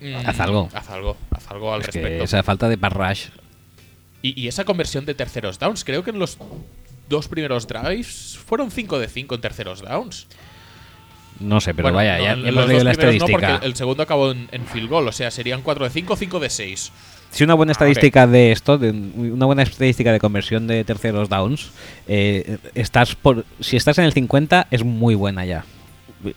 mm, Haz algo. Haz algo, haz algo al es respecto. esa falta de parrash. Y, y esa conversión de terceros downs, creo que en los dos primeros drives fueron 5 de 5 en terceros downs. No sé, pero Bueno, vaya, no, ya en hemos los leído dos la primeros no, estadística. porque el segundo acabó en, en field goal, o sea, serían 4 de 5, 5 de 6. Si una buena Ah, estadística de esto, de una buena estadística de conversión de terceros downs, eh, estás por, si estás en el 50 es muy buena ya.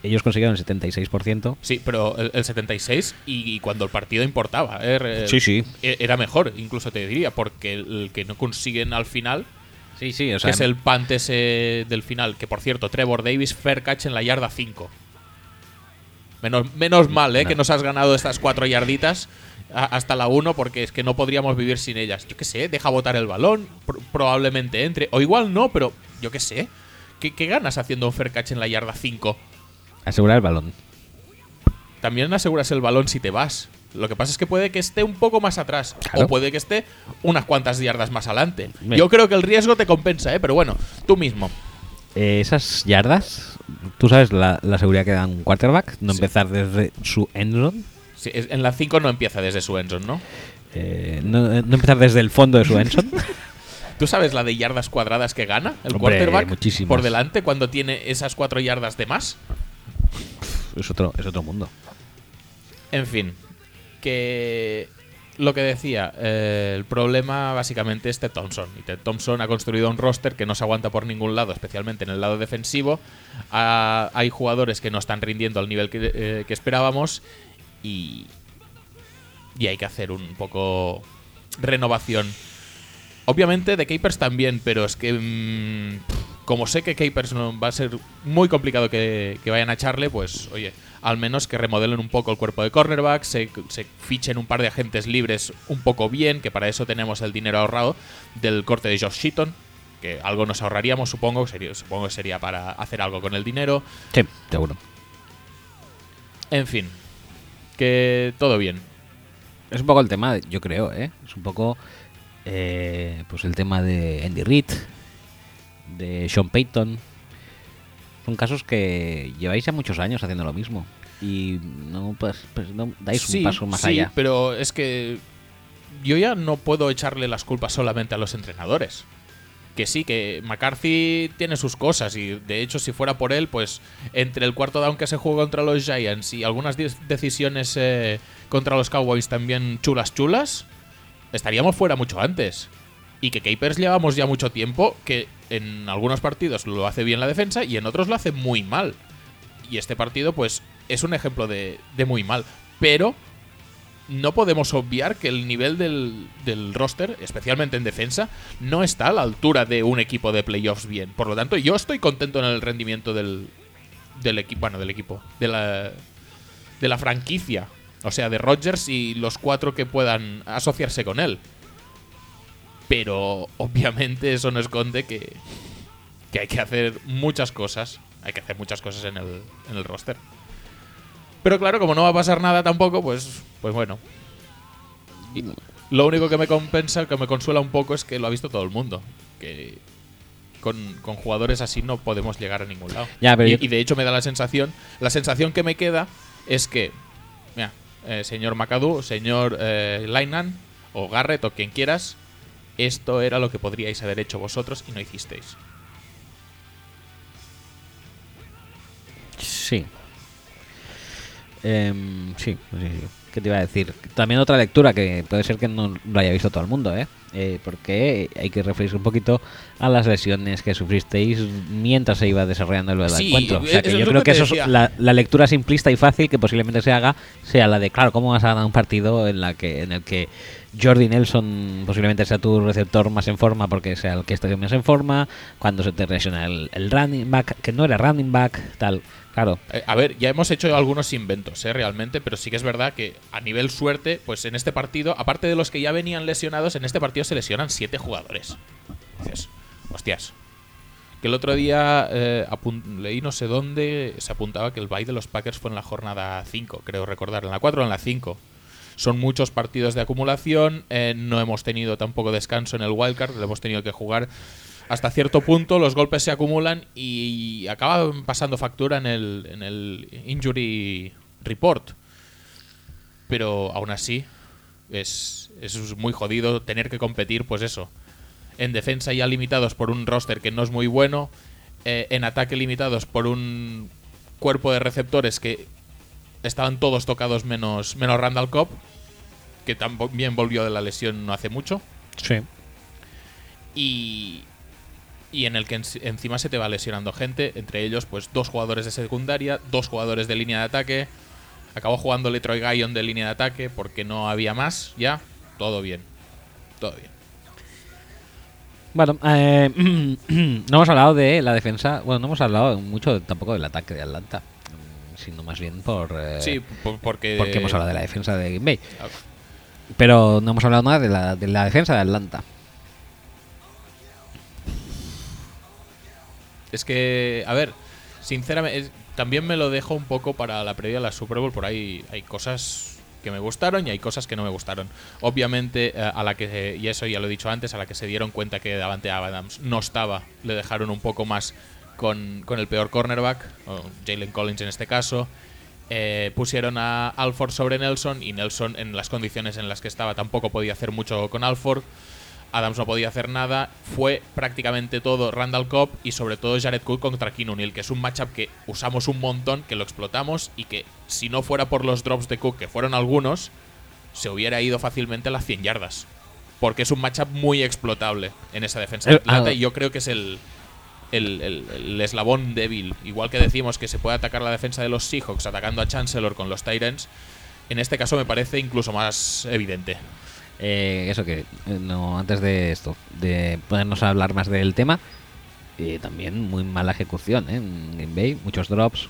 Ellos consiguieron el 76%. Sí, pero el, el 76 y, y cuando el partido importaba. ¿eh? Sí, sí. e- Era mejor, incluso te diría, porque el, el que no consiguen al final, Sí, sí, o que es el punt ese del final, que por cierto, Trevor Davis, fair catch en la yarda 5. Menos, menos mal, ¿eh? No. Que nos has ganado estas cuatro yarditas hasta la 1 porque es que no podríamos vivir sin ellas. Yo qué sé, deja botar el balón, pr- probablemente entre. O igual no, pero yo qué sé. ¿Qué, qué ganas haciendo un fair catch en la yarda 5? asegurar el balón. También aseguras el balón si te vas. Lo que pasa es que puede que esté un poco más atrás. Claro. O puede que esté unas cuantas yardas más adelante. Me- Yo creo que el riesgo te compensa, ¿eh? Pero bueno, tú mismo. Eh, esas yardas, tú sabes la, la seguridad que da un quarterback, no Sí. empezar desde su endzone, Sí, en la 5 no empieza desde su endzone, ¿no? eh, no, no empezar desde el fondo de su endzone. ¿Tú sabes la de yardas cuadradas que gana el Hombre, quarterback muchísimas. por delante cuando tiene esas cuatro yardas de más? es, otro, es otro mundo. En fin, que lo que decía, eh, el problema básicamente es Ted Thompson. Y Ted Thompson ha construido un roster que no se aguanta por ningún lado, especialmente en el lado defensivo. Ah, hay jugadores que no están rindiendo al nivel que, eh, que esperábamos y, y hay que hacer un poco renovación. Obviamente de Capers también, pero es que mm, como sé que Capers no, va a ser muy complicado que, que vayan a echarle, pues oye, al menos que remodelen un poco el cuerpo de cornerback, se, se fichen un par de agentes libres un poco bien, que para eso tenemos el dinero ahorrado del corte de Josh Sheaton, que algo nos ahorraríamos, supongo, sería, supongo que sería para hacer algo con el dinero. Sí, seguro. En fin, que todo bien. Es un poco el tema, yo creo, ¿eh? Es un poco eh, pues el tema de Andy Reid, de Sean Payton. Son casos que lleváis ya muchos años haciendo lo mismo. Y no, pues, pues no dais Sí, un paso más sí, allá. pero es que yo ya no puedo echarle las culpas solamente a los entrenadores. Que sí, que McCarthy tiene sus cosas y de hecho si fuera por él, pues entre el cuarto down que se jugó contra los Giants y algunas de- decisiones eh, contra los Cowboys también chulas chulas, estaríamos fuera mucho antes. Y que Capers llevamos ya mucho tiempo que en algunos partidos lo hace bien la defensa y en otros lo hace muy mal. Y este partido, pues, es un ejemplo de muy mal. Pero no podemos obviar que el nivel del, del roster, especialmente en defensa, no está a la altura de un equipo de playoffs bien. Por lo tanto, yo estoy contento en el rendimiento del, del equipo, bueno, del equipo, de la, de la franquicia. O sea, de Rodgers y los cuatro que puedan asociarse con él. Pero obviamente eso no esconde que, que hay que hacer muchas cosas. Hay que hacer muchas cosas en el, en el roster. Pero claro, como no va a pasar nada tampoco, pues, pues bueno. Y lo único que me compensa, que me consuela un poco es que lo ha visto todo el mundo. Que con, con jugadores así no podemos llegar a ningún lado. Ya, pero y, yo- y de hecho me da la sensación, la sensación que me queda es que, mira, eh, señor McAdoo, señor eh, o Garrett o quien quieras, esto era lo que podríais haber hecho vosotros y no hicisteis. Sí. Em, sí, sí, sí. ¿Qué te iba a decir? También otra lectura que puede ser que no lo haya visto todo el mundo, ¿eh? Eh, porque hay que referirse un poquito a las lesiones que sufristeis mientras se iba desarrollando el Sí, encuentro. O sea, que yo creo que eso es la, la lectura simplista y fácil que posiblemente se haga sea la de, claro, ¿cómo vas a ganar un partido en, la que, en el que Jordi Nelson posiblemente sea tu receptor más en forma porque sea el que esté más en forma, cuando se te lesiona el, el running back, que no era running back, tal. Claro, Eh, a ver, ya hemos hecho algunos inventos, ¿eh? Realmente, pero sí que es verdad que a nivel suerte, pues en este partido, aparte de los que ya venían lesionados, en este partido se lesionan siete jugadores. Dices, hostias. Que el otro día eh, leí no sé dónde, se apuntaba que el bye de los Packers fue en la jornada 5, creo recordar, en la 4 o en la 5. Son muchos partidos de acumulación, eh, no hemos tenido tampoco descanso en el wildcard, lo hemos tenido que jugar hasta cierto punto, los golpes se acumulan y acaban pasando factura en el, en el injury report. Pero aún así, es, es muy jodido tener que competir, pues eso. En defensa ya limitados por un roster que no es muy bueno, eh, en ataque limitados por un cuerpo de receptores que estaban todos tocados menos, menos Randall Cobb, que también volvió de la lesión no hace mucho. sí. Y, y en el que en- encima se te va lesionando gente, entre ellos pues dos jugadores de secundaria, dos jugadores de línea de ataque. Acabó jugando Letroy Guyon de línea de ataque porque no había más, ya. Todo bien. Todo bien. Bueno, eh, no hemos hablado de la defensa, bueno, no hemos hablado mucho tampoco del ataque de Atlanta, sino más bien por... eh, Sí, por- porque... porque hemos hablado de la defensa de Green Bay. Pero no hemos hablado nada de la, de la defensa de Atlanta. Es que, a ver, sinceramente, también me lo dejo un poco para la previa de la Super Bowl. Por ahí hay cosas que me gustaron y hay cosas que no me gustaron. Obviamente, eh, a la que, y eso ya lo he dicho antes, a la que se dieron cuenta que Davante Adams no estaba, le dejaron un poco más con, con el peor cornerback, o Jalen Collins en este caso. Eh, pusieron a Alford sobre Nelson y Nelson en las condiciones en las que estaba tampoco podía hacer mucho con Alford. Adams no podía hacer nada. Fue prácticamente todo Randall Cobb y sobre todo Jared Cook contra Keenan Neal, que es un matchup que usamos un montón, que lo explotamos y que si no fuera por los drops de Cook, que fueron algunos, se hubiera ido fácilmente a las 100 yardas. Porque es un matchup muy explotable en esa defensa de Eh, Atlanta ah. y yo creo que es el, el, el- el eslabón débil. Igual que decimos que se puede atacar la defensa de los Seahawks atacando a Chancellor con los Tyrants, en este caso me parece incluso más evidente. Eh, eso que, eh, no, antes de esto, de ponernos a hablar más del tema, eh, también muy mala ejecución ¿eh? en Green Bay, muchos drops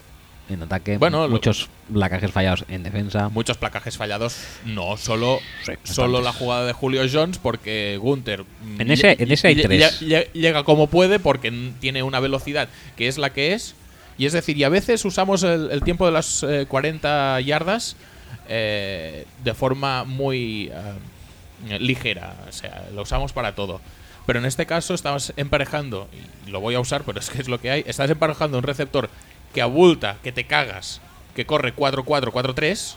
en ataque, Bueno, lo- muchos placajes fallados en defensa. Muchos placajes fallados, no, solo, Sí, solo la jugada de Julio Jones porque Gunther En ese- en ese hay tres. lle- llega como puede porque tiene una velocidad que es la que es. Y es decir, y a veces usamos el, el tiempo de las eh, 40 yardas eh, de forma muy ligera, o sea, lo usamos para todo. Pero en este caso estamos emparejando, y lo voy a usar, pero es que es lo que hay, estás emparejando un receptor que abulta, que te cagas, que corre 4-4, 4-3,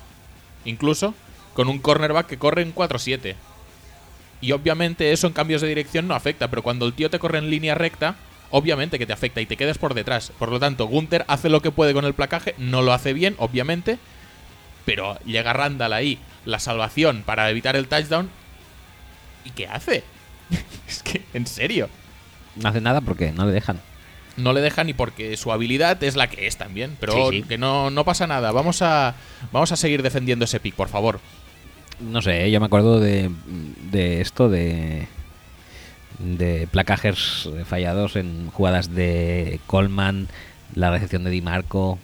incluso, con un cornerback que corre en 4-7. Y obviamente eso en cambios de dirección no afecta, pero cuando el tío te corre en línea recta, obviamente que te afecta y te quedas por detrás. Por lo tanto, Gunther hace lo que puede con el placaje, no lo hace bien, obviamente, pero llega Randall ahí, la salvación para evitar el touchdown. ¿Y qué hace? es que, en serio. No hace nada porque no le dejan. No le deja ni porque su habilidad es la que es también. Pero Sí, sí. que no, no pasa nada. Vamos a, vamos a seguir defendiendo ese pick, por favor. No sé, yo me acuerdo de, de esto, de, de placajes fallados en jugadas de Coleman, la recepción de Di Marco.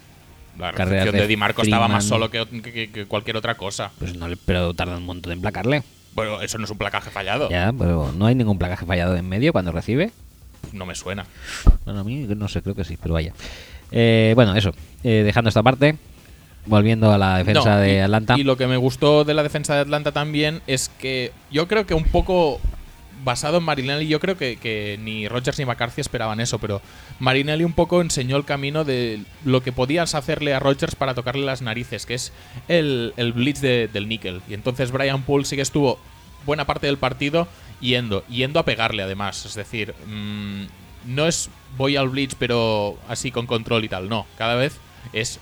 La recepción de de Di Marco estaba más solo que, que- que cualquier otra cosa. Pues no pero tardan un montón en placarle. Bueno, eso no es un placaje fallado. Ya, pero no hay ningún placaje fallado en medio cuando recibe. No me suena. Bueno, a mí no sé, creo que sí, pero vaya. Eh, bueno, eso. eh, dejando esta parte, volviendo a la defensa No, de y- Atlanta. Y lo que me gustó de la defensa de Atlanta también es que yo creo que un poco basado en Marinelli, yo creo que, que ni Rogers ni McCarthy esperaban eso, pero Marinelli un poco enseñó el camino de lo que podías hacerle a Rogers para tocarle las narices, que es el, el blitz de- del níquel. Y entonces Brian Poole sí que estuvo buena parte del partido yendo, yendo a pegarle además. Es decir, mm, no es voy al blitz pero así con control y tal, no. Cada vez es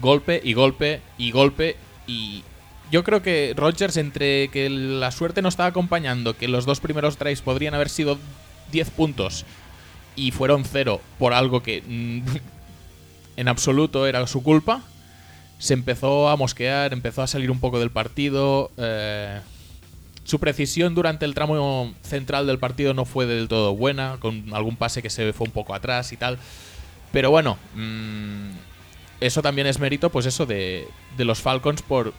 golpe y golpe y golpe y yo creo que Rodgers entre que la suerte no estaba acompañando, que los dos primeros tries podrían haber sido 10 puntos y fueron cero por algo que mm, en absoluto era su culpa, se empezó a mosquear, empezó a salir un poco del partido. eh, su precisión durante el tramo central del partido no fue del todo buena, con algún pase que se fue un poco atrás y tal. Pero bueno, mm, eso también es mérito, pues eso, de, de los Falcons por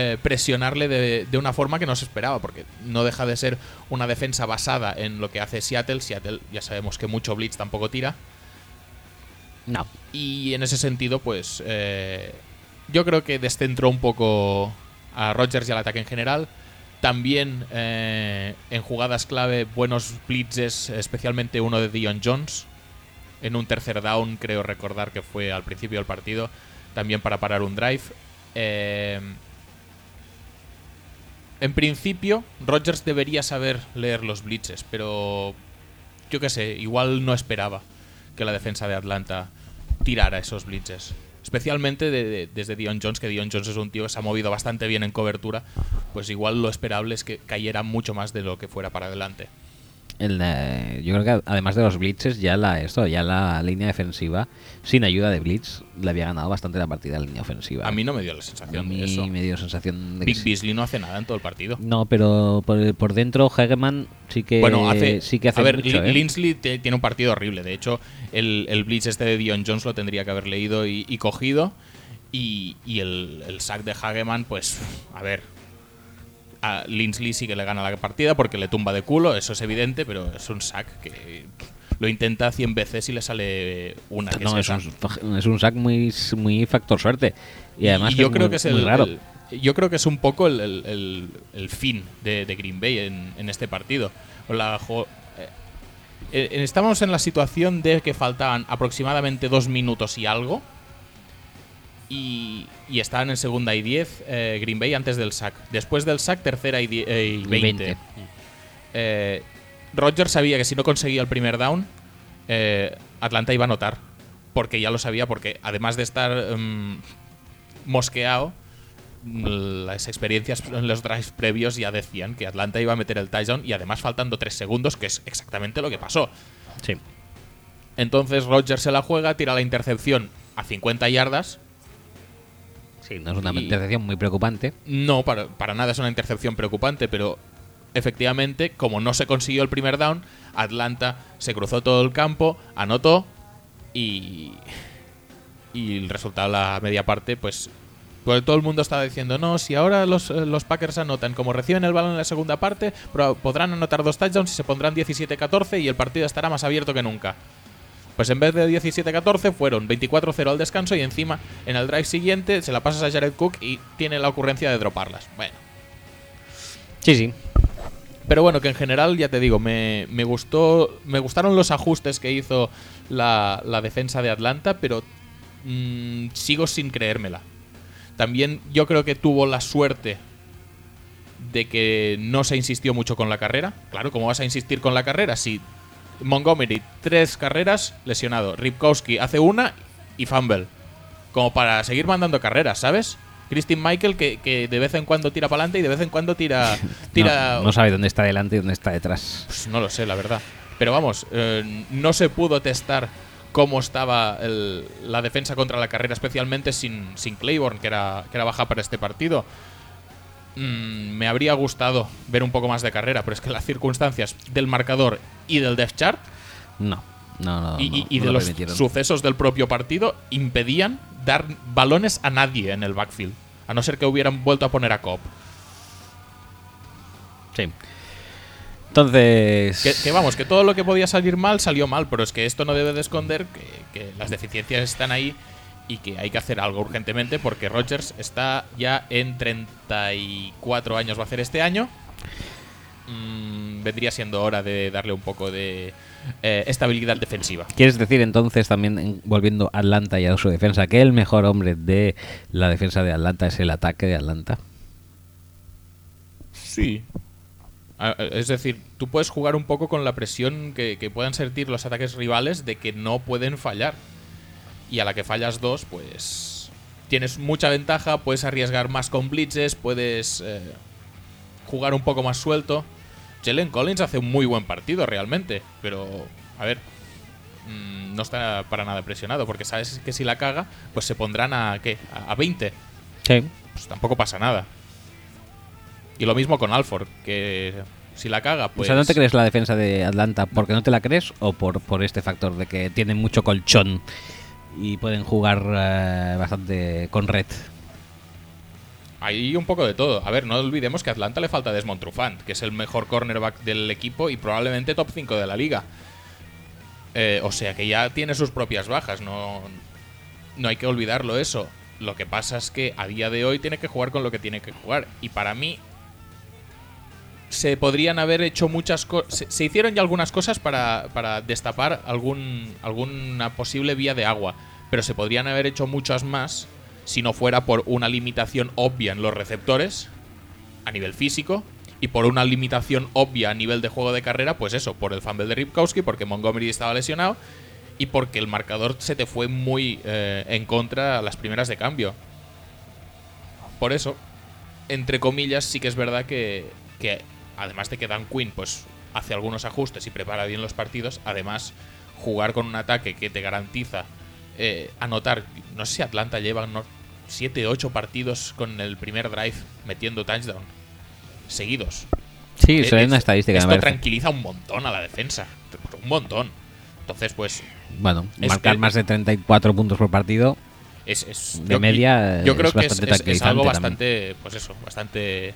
eh, presionarle de, de una forma que no se esperaba, porque no deja de ser una defensa basada en lo que hace Seattle. Seattle ya sabemos que mucho blitz tampoco tira. No. Y en ese sentido, pues eh, yo creo que descentró un poco a Rodgers y al ataque en general. También eh, en jugadas clave, buenos blitzes, especialmente uno de Dion Jones. En un tercer down, creo recordar que fue al principio del partido. También para parar un drive. Eh, en principio, Rodgers debería saber leer los blitzes, pero yo qué sé, igual no esperaba que la defensa de Atlanta tirara esos blitzes. Especialmente de- desde Dion Jones, que Dion Jones es un tío que se ha movido bastante bien en cobertura, pues igual lo esperable es que cayera mucho más de lo que fuera para adelante. El, eh, yo creo que además de los blitzes, ya la esto, ya la línea defensiva, sin ayuda de blitz, le había ganado bastante la partida la línea ofensiva. A mí no me dio la A sensación mí de eso. me dio sensación de que Big sí. Beasley no hace nada en todo el partido. No, pero por, por dentro Hageman sí que bueno, hace, sí que hace a ver, mucho, ¿eh? Linsley te- tiene un partido horrible. De hecho, el, el blitz este de Dion Jones lo tendría que haber leído y, y cogido. Y, y el, el sack de Hageman, pues, a ver. A Linsley sí que le gana la partida porque le tumba de culo, eso es evidente, pero es un sack que lo intenta 100 veces y le sale una que No, es un, es un sack muy, muy factor suerte. Y además yo es creo muy- que es el, raro. el- yo creo que es un poco el, el- fin de, de Green Bay en, en este partido. La eh, eh, estábamos en la situación de que faltaban aproximadamente dos minutos y algo. Y, y estaban en segunda y 10 eh, Green Bay antes del sack. Después del sack, tercera y, die- eh, y 20. 20. Eh, Roger sabía que si no conseguía el primer down, eh, Atlanta iba a anotar. Porque ya lo sabía, porque además de estar em, mosqueado, las experiencias en los drives previos ya decían que Atlanta iba a meter el touchdown y además faltando 3 segundos, que es exactamente lo que pasó. Sí. Entonces Roger se la juega, tira la intercepción a 50 yardas. Sí, no es una Y- intercepción muy preocupante. No, para, para nada es una intercepción preocupante, pero efectivamente, como no se consiguió el primer down, Atlanta se cruzó todo el campo, anotó y. Y el resultado, la media parte, pues. Pues todo el mundo estaba diciendo, no, si ahora los, los Packers anotan, como reciben el balón en la segunda parte, podrán anotar dos touchdowns y se pondrán 17-14 y el partido estará más abierto que nunca. Pues en vez de 17-14 fueron 24-0 al descanso y encima en el drive siguiente se la pasas a Jared Cook y tiene la ocurrencia de droparlas. Bueno. Sí, sí. Pero bueno, que en general, ya te digo, me, me gustó. Me gustaron los ajustes que hizo la, la defensa de Atlanta, pero mm, sigo sin creérmela. También yo creo que tuvo la suerte de que no se insistió mucho con la carrera. Claro, ¿cómo vas a insistir con la carrera? Si Montgomery, tres carreras, lesionado. Ripkowski hace una y fumble. Como para seguir mandando carreras, ¿sabes? Christine Michael que, que de vez en cuando tira para adelante y de vez en cuando tira, tira No, no sabe dónde está delante y dónde está detrás. pues no lo sé, la verdad. Pero vamos, eh, no se pudo testar cómo estaba el- la defensa contra la carrera, especialmente sin, sin Claiborne, que era, que era baja para este partido. Mm, me habría gustado ver un poco más de carrera, pero es que las circunstancias del marcador y del depth chart No, no, no. y, no, y- no de lo los sucesos del propio partido impedían dar balones a nadie en el backfield. A no ser que hubieran vuelto a poner a Cobb. Sí. Entonces. Que, que vamos, que todo lo que podía salir mal salió mal, pero es que esto no debe de esconder que, que las deficiencias están ahí y que hay que hacer algo urgentemente porque Rodgers está ya en 34 años, va a hacer este año. Mm, vendría siendo hora de darle un poco de eh, estabilidad defensiva. ¿Quieres decir entonces también, en- volviendo a Atlanta y a su defensa, que el mejor hombre de la defensa de Atlanta es el ataque de Atlanta? Sí. Es decir, tú puedes jugar un poco con la presión que, que puedan sentir los ataques rivales de que no pueden fallar. Y a la que fallas dos, pues tienes mucha ventaja, puedes arriesgar más con blitzes, puedes eh, jugar un poco más suelto. Jalen Collins hace un muy buen partido realmente, pero a ver, mm, no está para nada presionado porque sabes que si la caga, pues se pondrán a ¿qué? A, a 20 Sí. pues tampoco pasa nada. Y lo mismo con Alford, que si la caga, O pues. sea, ¿no te crees la defensa de Atlanta porque no te la crees o por, por este factor de que tienen mucho colchón y pueden jugar eh, bastante con red? Hay un poco de todo. A ver, no olvidemos que a Atlanta le falta Desmond Trufant, que es el mejor cornerback del equipo y probablemente top 5 de la liga. Eh, o sea que ya tiene sus propias bajas, no, no hay que olvidarlo eso. Lo que pasa es que a día de hoy tiene que jugar con lo que tiene que jugar. Y para mí, se podrían haber hecho muchas cosas. Se, hicieron ya algunas cosas para, para destapar algún, alguna posible vía de agua. Pero se podrían haber hecho muchas más si no fuera por una limitación obvia en los receptores a nivel físico y por una limitación obvia a nivel de juego de carrera, pues eso, por el fumble de Ripkowski, porque Montgomery estaba lesionado y porque el marcador se te fue muy eh, en contra a las primeras de cambio. Por eso, entre comillas, sí que es verdad que, que además de que Dan Quinn pues hace algunos ajustes y prepara bien los partidos, además jugar con un ataque que te garantiza eh, anotar, no sé si Atlanta lleva 7, 8 partidos con el primer drive metiendo touchdown seguidos. Sí, Eh, eso es una es- estadística. Esto tranquiliza un montón a la defensa. Un montón. Entonces, pues, Bueno, marcar más de 34 puntos por partido. es. es- De media, Yo creo es que es, algo bastante. Pues eso, bastante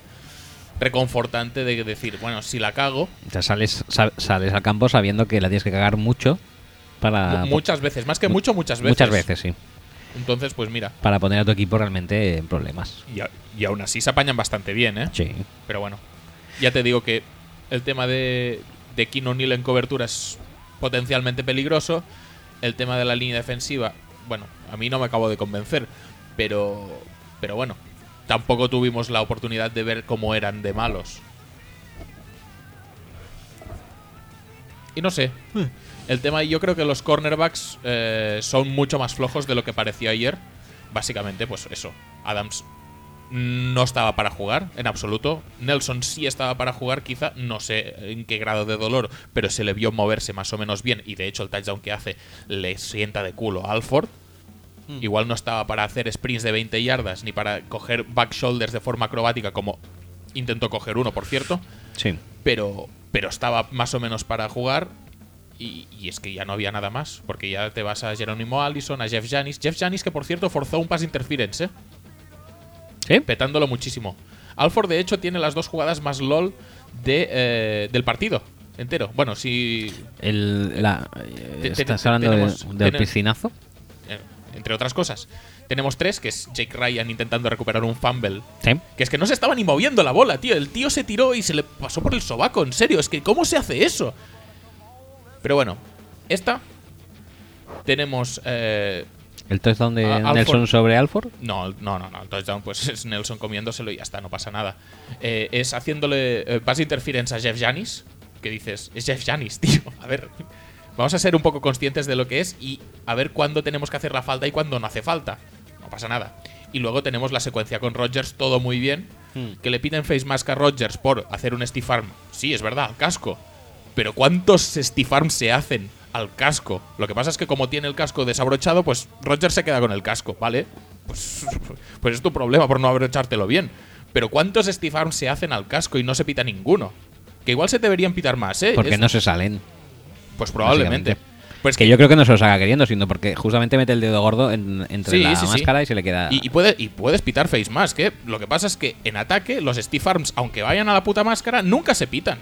reconfortante de decir, bueno, si la cago, sea, sales, sa- sales al campo sabiendo que la tienes que cagar mucho para. mu- muchas veces, más que mucho, muchas veces. Muchas veces, sí. Entonces, pues mira. Para poner a tu equipo realmente en problemas. Y, a- y aún así se apañan bastante bien, ¿eh? Sí. Pero bueno, ya te digo que el tema de, de Keen O'Neill en cobertura es potencialmente peligroso. El tema de la línea defensiva, bueno, a mí no me acabo de convencer. Pero, pero bueno, tampoco tuvimos la oportunidad de ver cómo eran de malos. Y no sé. El tema, yo creo que los cornerbacks eh, son mucho más flojos de lo que parecía ayer. Básicamente, pues eso. Adams no estaba para jugar, en absoluto. Nelson sí estaba para jugar, quizá, no sé en qué grado de dolor, pero se le vio moverse más o menos bien. Y de hecho, el touchdown que hace le sienta de culo a Alford. Igual no estaba para hacer sprints de 20 yardas, ni para coger back shoulders de forma acrobática, como intentó coger uno, por cierto Sí. pero, pero estaba más o menos para jugar. Y, y es que ya no había nada más, porque ya te vas a Jerónimo Allison, a Jeff Janis. Jeff Janis, que por cierto forzó un pass interference, ¿eh? ¿Sí? petándolo muchísimo. Alford, de hecho, tiene las dos jugadas más LOL de, eh, del partido entero. Bueno, si. El, la, Te- te- ¿Estás hablando de- del piscinazo? Entre otras cosas. Tenemos tres, que es Jake Ryan intentando recuperar un fumble. Sí. Que es que no se estaba ni moviendo la bola, tío. El tío se tiró y se le pasó por el sobaco, en serio. Es que, ¿cómo se hace eso? Pero bueno, esta. Tenemos. eh, ¿El touchdown de Ah, Alford. Nelson sobre Alford? no, no, no, no. El touchdown, pues es Nelson comiéndoselo y ya está, no pasa nada. Eh, es haciéndole eh, pass interference a Jeff Janis. Que dices, es Jeff Janis, tío. A ver, vamos a ser un poco conscientes de lo que es y a ver cuándo tenemos que hacer la falta y cuándo no hace falta. No pasa nada. Y luego tenemos la secuencia con Rodgers, todo muy bien. Que le piden face mask a Rodgers por hacer un stiff arm. Sí, es verdad, al casco. Pero ¿cuántos stiff arms se hacen al casco? Lo que pasa es que como tiene el casco desabrochado, pues Rodgers se queda con el casco, ¿vale? Pues, pues es tu problema por no abrochártelo bien. Pero ¿cuántos stiff arms se hacen al casco y no se pita ninguno? Que igual se deberían pitar más, ¿eh? Porque Es- no se salen. Pues probablemente. Pues Que yo creo que no se los haga queriendo, sino porque justamente mete el dedo gordo en- entre Sí, la sí, sí. máscara y se le queda. Y, y puede, y puedes pitar face mask, ¿eh? Lo que pasa es que en ataque, los stiff arms, aunque vayan a la puta máscara, nunca se pitan.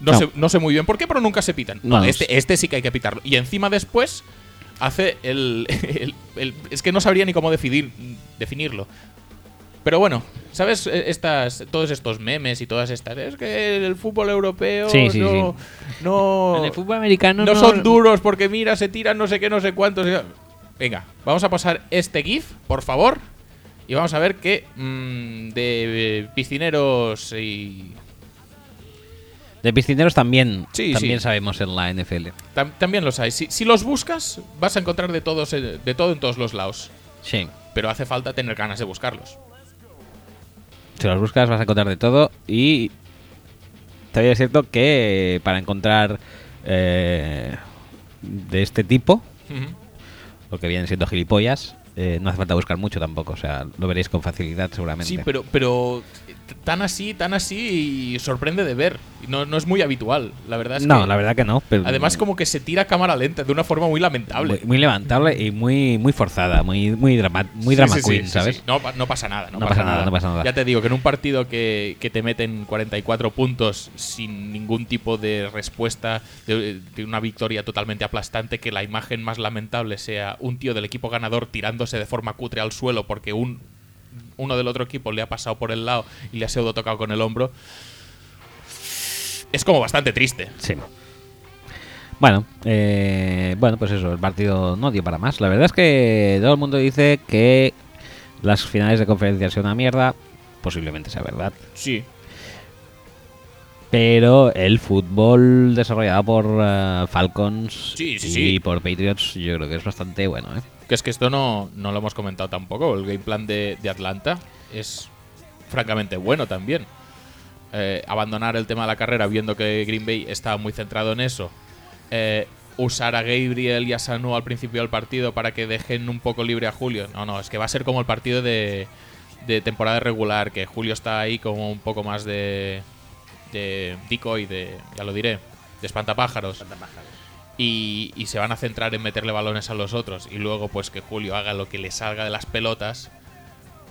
No, No. Sé, no sé muy bien por qué, pero nunca se pitan. No, este, este sí que hay que pitarlo. Y encima después hace el, el- el- Es que no sabría ni cómo definir, definirlo. Pero bueno, ¿sabes? Eh, Estas, todos estos memes y todas estas. Es que el fútbol europeo Sí, sí, no, no. en el fútbol americano no son duros porque mira, se tiran no sé qué, no sé cuántos. Venga, vamos a pasar este GIF, por favor. Y vamos a ver que mm, de piscineros y. De piscineros también, Sí, también sí. sabemos en la NFL. tam- también los hay. Si, si los buscas, vas a encontrar de, todos, eh, de todo en todos los lados. Sí. Pero hace falta tener ganas de buscarlos. Si los buscas vas a encontrar de todo y también es cierto que para encontrar eh, de este tipo, Ujú. lo que vienen siendo gilipollas, eh, no hace falta buscar mucho tampoco. O sea, lo veréis con facilidad seguramente. Sí, pero, pero tan así, tan así, y sorprende de ver. No, no es muy habitual, la verdad es no, que- la verdad que no. Pero Además, como que se tira a cámara lenta de una forma muy lamentable. muy, muy levantable y muy muy forzada, muy muy drama, muy Sí, drama sí, sí, queen, sí, ¿sabes? No, no pasa nada. No, No pasa nada, no pasa nada. Ya te digo que en un partido que, que te meten 44 puntos sin ningún tipo de respuesta, de, de una victoria totalmente aplastante, que la imagen más lamentable sea un tío del equipo ganador tirándose de forma cutre al suelo porque un uno del otro equipo le ha pasado por el lado y le ha pseudo tocado con el hombro. Es como bastante triste. Sí. Bueno, eh, bueno, pues eso, el partido no dio para más. La verdad es que todo el mundo dice que las finales de conferencia son una mierda. Posiblemente sea verdad. Sí. Pero el fútbol desarrollado por eh, Falcons Sí, sí, y sí. por Patriots yo creo que es bastante bueno. ¿eh? Que es que esto no, no lo hemos comentado tampoco. El game plan de, Atlanta es francamente bueno también. Eh, abandonar el tema de la carrera viendo que Green Bay estaba muy centrado en eso. Eh, usar a Gabriel y a Sanu al principio del partido para que dejen un poco libre a Julio. No, no, es que va a ser como el partido de, de temporada regular, que Julio está ahí como un poco más de, de decoy, de, ya lo diré, de espantapájaros y, y se van a centrar en meterle balones a los otros y luego pues que Julio haga lo que le salga de las pelotas,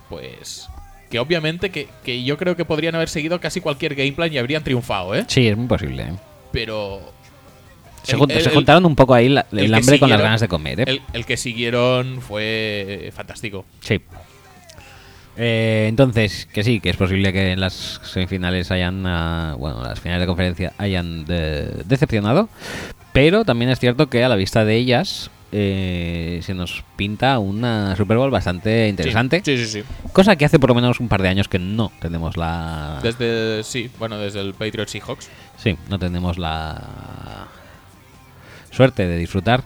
pues que obviamente que, que yo creo que podrían haber seguido casi cualquier game plan y habrían triunfado, ¿eh? Sí, es muy posible. ¿eh? Pero Se, El- jun- el- se el- juntaron un poco ahí la- el el, hambre con las ganas de comer, ¿eh? El que siguieron fue fantástico. Sí. Eh, entonces, que sí, que es posible que en las semifinales hayan, ah, bueno, las finales de conferencia hayan de- decepcionado, pero también es cierto que a la vista de ellas eh, se nos pinta una Super Bowl bastante interesante, Sí, sí, sí. sí. cosa que hace por lo menos un par de años que no tenemos la... Desde, sí, bueno, desde el Patriots Seahawks. Sí, no tenemos la suerte de disfrutar.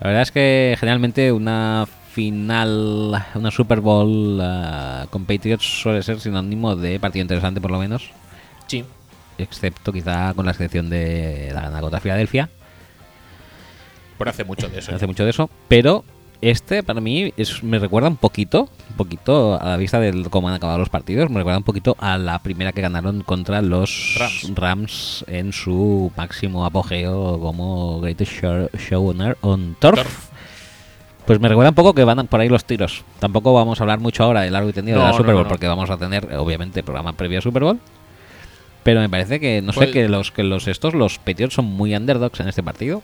La verdad es que generalmente una final, una Super Bowl ah, con Patriots suele ser sinónimo de partido interesante por lo menos, Sí. excepto quizá con la excepción de la gana contra Filadelfia, Por hace mucho de eso. hace mucho de eso, pero este para mí es, me recuerda un poquito, un poquito a la vista de cómo han acabado los partidos, me recuerda un poquito a la primera que ganaron contra los Rams. Rams en su máximo apogeo como Greatest Show, show on, on Turf. Turf. Pues me recuerda un poco que van por ahí los tiros. Tampoco vamos a hablar mucho ahora del largo y tendido de la Super Bowl, no. porque vamos a tener, obviamente, programa previo a Super Bowl. Pero me parece que, no sé, Pues- que los que los estos, los Patriots son muy underdogs en este partido.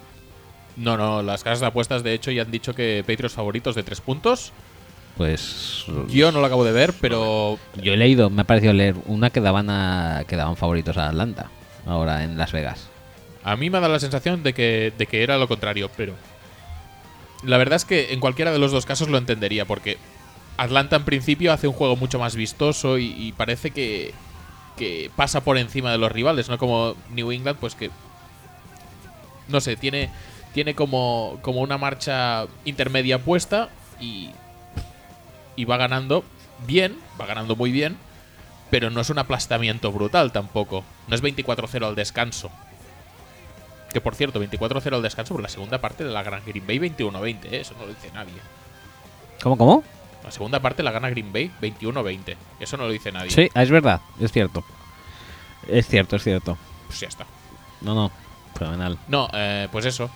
No, no, las casas de apuestas de hecho ya han dicho que Patriots favoritos de tres puntos. Pues Yo no lo acabo de ver, pero yo he leído, me ha parecido leer una que daban a, que daban favoritos a Atlanta ahora en Las Vegas. a mí me ha dado la sensación de que, de que era lo contrario, pero la verdad es que en cualquiera de los dos casos lo entendería, porque Atlanta en principio hace un juego mucho más vistoso y, parece que, que pasa por encima de los rivales, no como New England, pues que no sé, tiene, tiene como, como una marcha intermedia puesta y, y va ganando bien, va ganando muy bien, pero no es un aplastamiento brutal tampoco. No es 24-0 al descanso. Que por cierto, 24-0 al descanso por la segunda parte de la Gran Green Bay 21-20, ¿eh? eso no lo dice nadie. ¿Cómo, cómo? La segunda parte la gana Green Bay 21-20, eso no lo dice nadie. Sí, es verdad, es cierto. Es cierto, es cierto. Pues ya está. No, no, fenomenal. No, eh, pues eso.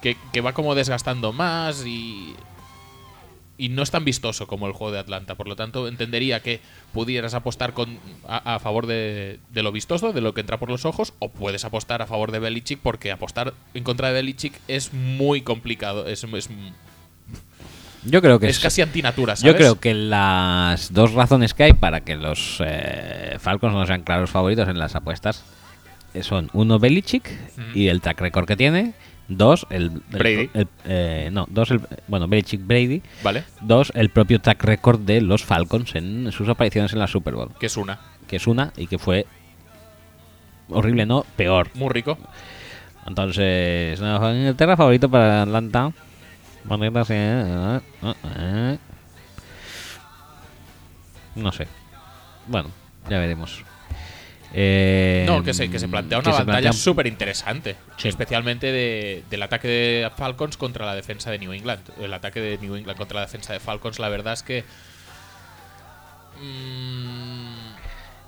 Que, que va como desgastando más y. Y no es tan vistoso como el juego de Atlanta. Por lo tanto, entendería que pudieras apostar con, a, a favor de, de lo vistoso, de lo que entra por los ojos, o puedes apostar a favor de Belichick, porque apostar en contra de Belichick es muy complicado. Es, es, Yo creo que es es- casi antinatura, Yo ¿sabes? creo que las dos razones que hay para que los eh, Falcons no sean claros favoritos en las apuestas son uno Belichick y el track record que tiene, dos el, el- Brady. el- eh, no, dos el, bueno Belichick Brady, Vale, dos el propio track record de los Falcons en sus apariciones en la Super Bowl, que es una. que es una y que fue horrible, no, peor. Muy rico. Entonces, no, Inglaterra favorito para Atlanta. Eh, eh, eh. No sé. Bueno, ya veremos. Eh, No, que se, que se plantea una batalla plantea- súper interesante. Sí. Especialmente de- del ataque de Falcons contra la defensa de New England. El ataque de New England contra la defensa de Falcons, la verdad es que. mm,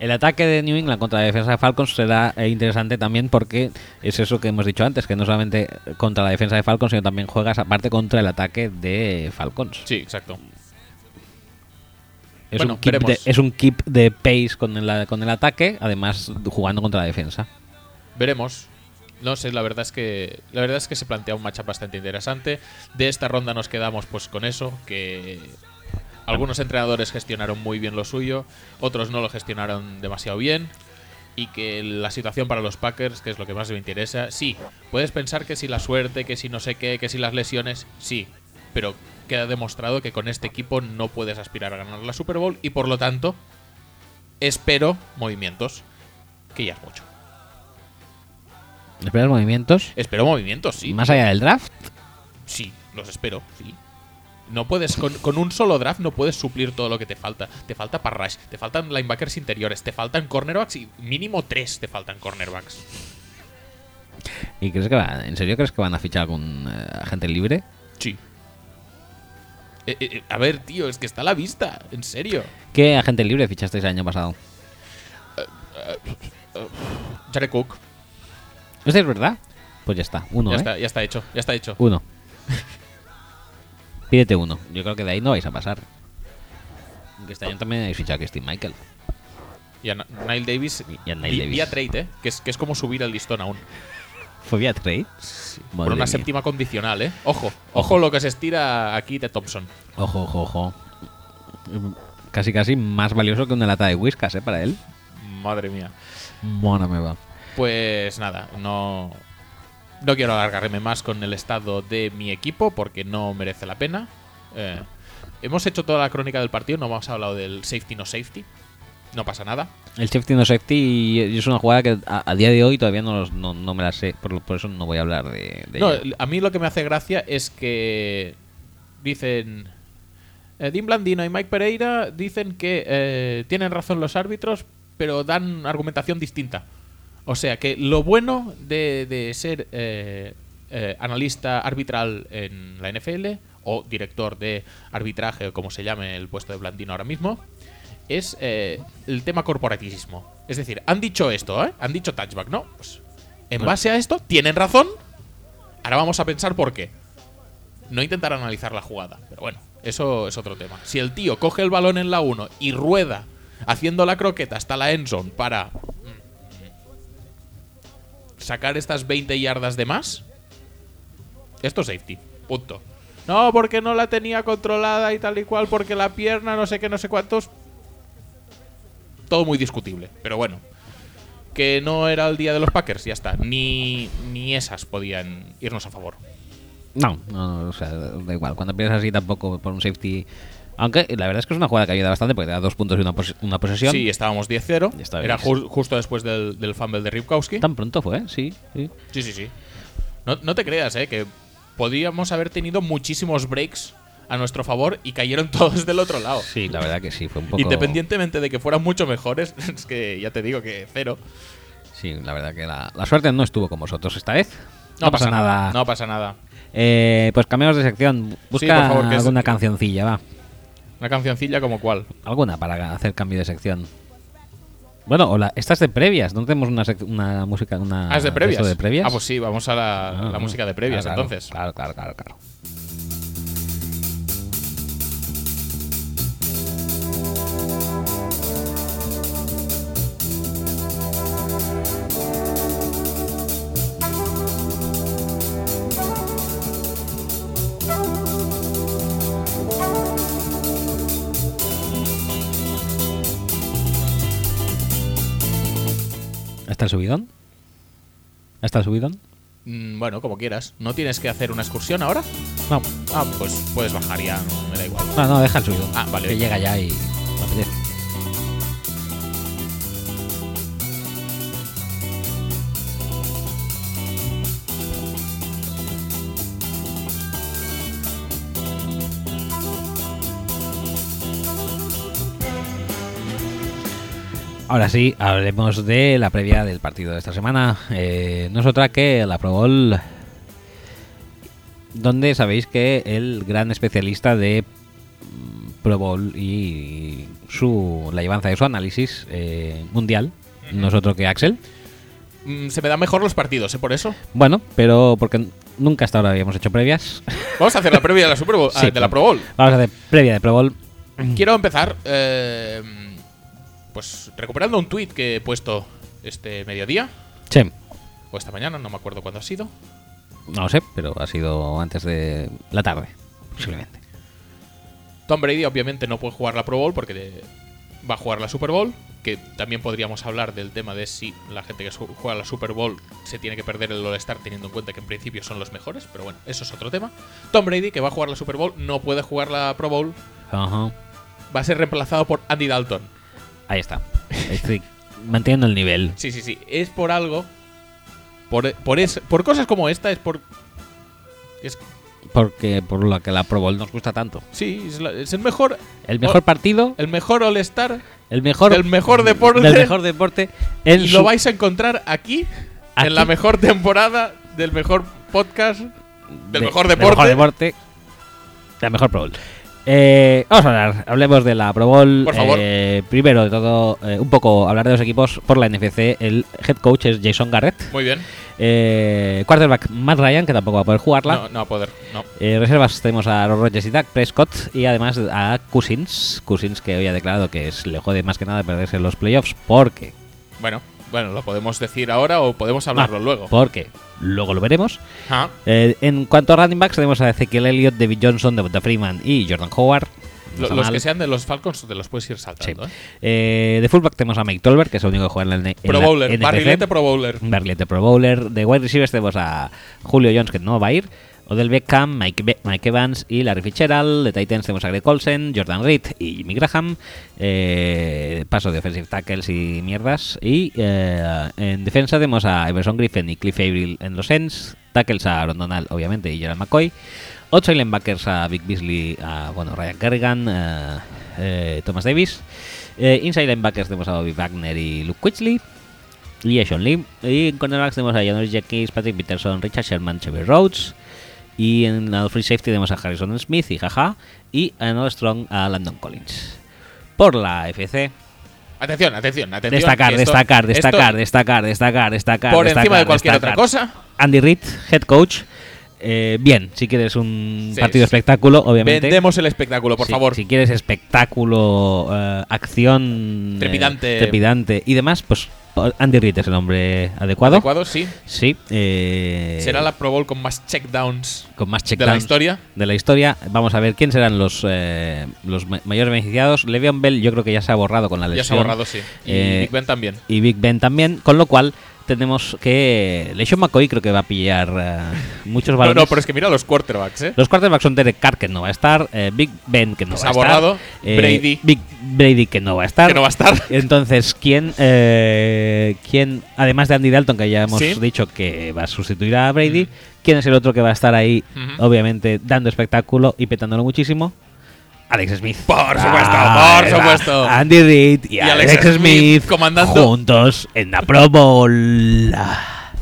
El ataque de New England contra la defensa de Falcons será eh, interesante también porque es eso que hemos dicho antes, que no solamente contra la defensa de Falcons, sino también juegas aparte contra el ataque de Falcons. sí, exacto. Es, Bueno, un keep de, veremos. es un keep de pace con el, con el ataque, además jugando contra la defensa. Veremos. No sé, la verdad es que la verdad es que se plantea un matchup bastante interesante. De esta ronda nos quedamos pues con eso, que algunos entrenadores gestionaron muy bien lo suyo, otros no lo gestionaron demasiado bien y que la situación para los Packers, que es lo que más me interesa, sí, puedes pensar que si la suerte, que si no sé qué, que si las lesiones, sí, pero queda demostrado que con este equipo no puedes aspirar a ganar la Super Bowl y por lo tanto espero movimientos, que ya es mucho. ¿Esperas movimientos? Espero movimientos, sí. Más allá del draft. Sí, los espero, sí. No puedes, con, con un solo draft no puedes suplir todo lo que te falta. Te falta parrash, te faltan linebackers interiores, te faltan cornerbacks y mínimo tres te faltan cornerbacks. ¿Y crees que va- en serio crees que van a fichar algún eh, agente libre? Sí. Eh, eh, eh, a ver, tío, es que está a la vista, en serio. ¿Qué agente libre fichasteis el año pasado? Jared Cook, ¿Esto es verdad? Pues ya está, uno, ya, ¿eh? está, ya está hecho, ya está hecho. Uno. Pídete uno. Yo creo que de ahí no vais a pasar. Aunque este año también habéis fichado a Steve Michael. Y a Nile Davis, Y a Nile vi- Davis. vía trade, ¿eh? Que es, que es como subir el listón aún. Fobia trade. Por una mía. séptima condicional, ¿eh? Ojo, ojo lo que se estira aquí de Thompson. Ojo, ojo, ojo. Casi, casi más valioso que una lata de whiskas, ¿eh? Para él. Madre mía. Bueno, me va. Pues nada, no, no quiero alargarme más con el estado de mi equipo porque no merece la pena. Eh, hemos hecho toda la crónica del partido, no hemos hablado del safety no safety. No pasa nada. El safety no safety y es una jugada que a, a día de hoy todavía no, los- no, no me la sé. Por, por eso no voy a hablar de, de No, ella. a mí lo que me hace gracia es que dicen. eh, Dean Blandino y Mike Pereira dicen que eh, tienen razón los árbitros, pero dan argumentación distinta. O sea que lo bueno de, de ser eh, eh, analista arbitral en la NFL o director de arbitraje o como se llame el puesto de Blandino ahora mismo es eh, el tema corporativismo. Es decir, han dicho esto, ¿eh? Han dicho touchback, ¿no? Pues en base a esto, tienen razón, Ahora vamos a pensar por qué. No intentar analizar la jugada, pero bueno, eso es otro tema. Si el tío coge el balón en la 1 y rueda haciendo la croqueta hasta la endzone para mm, sacar estas 20 yardas de más, esto es safety. Punto. No, porque no la tenía controlada y tal y cual, porque la pierna, no sé qué, no sé cuántos. Todo muy discutible, pero bueno. Que no era el día de los Packers, ya está. Ni, ni esas podían irnos a favor. No, no, no, o sea, da igual. Cuando piensas así tampoco por un safety... Aunque la verdad es que es una jugada que ayuda bastante porque te da dos puntos y una, pos- una posesión. Sí, estábamos 10-0. Ya está Era ju- justo después del, del fumble de Ripkowski. Tan pronto fue, sí. sí. Sí, sí, sí. No, no te creas, ¿eh? Que podríamos haber tenido muchísimos breaks a nuestro favor y cayeron todos del otro lado. Sí, la verdad que sí, fue un poco... Independientemente de que fueran mucho mejores, es que ya te digo que cero. Sí, la verdad que la, la suerte no estuvo con vosotros esta vez. No, pasa nada. No pasa nada. Eh, pues cambiamos de sección. Busca por favor, que es- alguna cancioncilla, va. Una cancioncilla como cuál. Alguna para hacer cambio de sección. Bueno, hola, esta es de previas. ¿No tenemos una, una música, una Ah, es de previas. de previas? Ah, pues sí, vamos a la, Ah, la ah. música de previas Claro, claro, entonces. Claro, claro, claro, claro. ¿Está el subidón? ¿Está el subidón? Mm, bueno, como quieras. ¿No tienes que hacer una excursión ahora? No, Ah, pues puedes bajar ya, no, me da igual. no, no, deja el subidón. Ah, vale. Que llega ya y me apetece. Ahora sí, hablemos de la previa del partido de esta semana. Eh, no es otra que la Pro Bowl, donde sabéis que el gran especialista de mm, Pro Bowl y su la llevanza de su análisis eh, mundial, no es otro que Axel. Mm, se me dan mejor los partidos, ¿eh? Por eso. Bueno, pero porque nunca hasta ahora habíamos hecho previas. Vamos a hacer la previa de la Super Bowl, ah, Sí, de la Pro Bowl. Vamos a hacer previa de Pro Bowl. Quiero empezar, eh, pues recuperando un tweet que he puesto este mediodía Sí, o esta mañana, no me acuerdo cuándo ha sido. no lo sé, pero ha sido antes de la tarde, posiblemente. Tom Brady obviamente no puede jugar la Pro Bowl porque va a jugar la Super Bowl, que también podríamos hablar del tema de si la gente que juega la Super Bowl se tiene que perder el All-Star teniendo en cuenta que en principio son los mejores, pero bueno, eso es otro tema. Tom Brady, que va a jugar la Super Bowl, no puede jugar la Pro Bowl, Ajá. va a ser reemplazado por Andy Dalton. Ahí está. Estoy manteniendo el nivel. Sí, sí, sí, es por algo, por, por, es- por cosas como esta, es por... Es, Porque por lo que la Pro Bowl nos gusta tanto. sí, es, la- es el mejor... El mejor partido, El mejor All-Star el mejor del mejor deporte. del mejor deporte en y su- lo vais a encontrar aquí, Aquí. en la mejor temporada del mejor podcast, del de- mejor del deporte. mejor deporte, la mejor Pro Bowl. Eh, vamos a hablar, hablemos de la Pro Bowl. Por favor. Eh, primero de todo, eh, un poco hablar de los equipos por la NFC. El head coach es Jason Garrett. Muy bien. Eh, quarterback Matt Ryan, que tampoco va a poder jugarla. No, no va a poder. No. Eh, reservas tenemos a Aaron Rodgers y Dak Prescott y además a Cousins. Cousins que hoy ha declarado que es, le jode más que nada perderse los playoffs porque Bueno, Bueno, lo podemos decir ahora o podemos hablarlo Ah, luego. Porque luego lo veremos. Ah, Eh, en cuanto a running backs, tenemos a Ezequiel Elliott, David Johnson, Devonta Freeman y Jordan Howard. No los mal. que sean de los Falcons te los puedes ir saltando. Sí. ¿eh? Eh, de fullback tenemos a Mike Tolbert, que es el único que juega en en Pro Bowler, barrilete Pro Bowler. Barrilete Pro Bowler. De wide receivers tenemos a Julio Jones, que no va a ir. Odell Beckham, Mike, Evans y Larry Fitzgerald. De Titans tenemos a Greg Olsen, Jordan Reed y Jimmy Graham. Eh, paso de offensive tackles y mierdas. Y eh, en defensa tenemos a Everson Griffin y Cliff Avril en los ends. Tackles a Aaron Donald, obviamente, y Gerald McCoy. 8 linebackers a Vic Beasley, a bueno, Ryan Kerrigan, eh, Thomas Davis. Inside linebackers tenemos a Bobby Wagner y Luke Quitchley. Y a Sean Lee. Y en cornerbacks tenemos a Janoris Jenkins, Patrick Peterson, Richard Sherman, Chevy Rhodes. Y en la free safety tenemos a Harrison Smith y Jaja. Y en All Strong a Landon Collins. Por la FC. Atención, atención, atención. Destacar, esto- destacar, esto, destacar, destacar, destacar, destacar. Por destacar, encima de cualquier destacar. otra cosa, Andy Reid, head coach. Eh, bien, si quieres un Sí, partido sí. espectáculo, obviamente. vendemos el espectáculo, por favor. Si quieres espectáculo, eh, acción eh, Trepidante. trepidante y demás, pues Andy Reid es el nombre adecuado. ¿Adecuado? Sí. Sí. eh, Será la Pro Bowl con más checkdowns con más de la checkdowns historia. de la historia. Vamos a ver quién serán los, eh, los ma- mayores beneficiados. Le'Veon Bell yo creo que ya se ha borrado con la Ya lesión. se ha borrado, sí. Y Eh, Big Ben también. Y Big Ben también, con lo cual tenemos que... LeSean McCoy creo que va a pillar eh, muchos No, balones. no, pero es que mira los quarterbacks, ¿eh? Los quarterbacks son Derek Carr, que no va a estar, eh, Big Ben, que no Se va a estar. eh, Brady. Big Brady, que no va a estar. Que no va a estar. Entonces, ¿quién, eh, quién, además de Andy Dalton, que ya hemos Sí. dicho que va a sustituir a Brady, quién es el otro que va a estar ahí, obviamente, dando espectáculo y petándolo muchísimo? Alex Smith. Por supuesto, Ah, por supuesto. Andy Reid y, Y Alex, Alex Smith, Smith comandando. juntos en la Pro Bowl.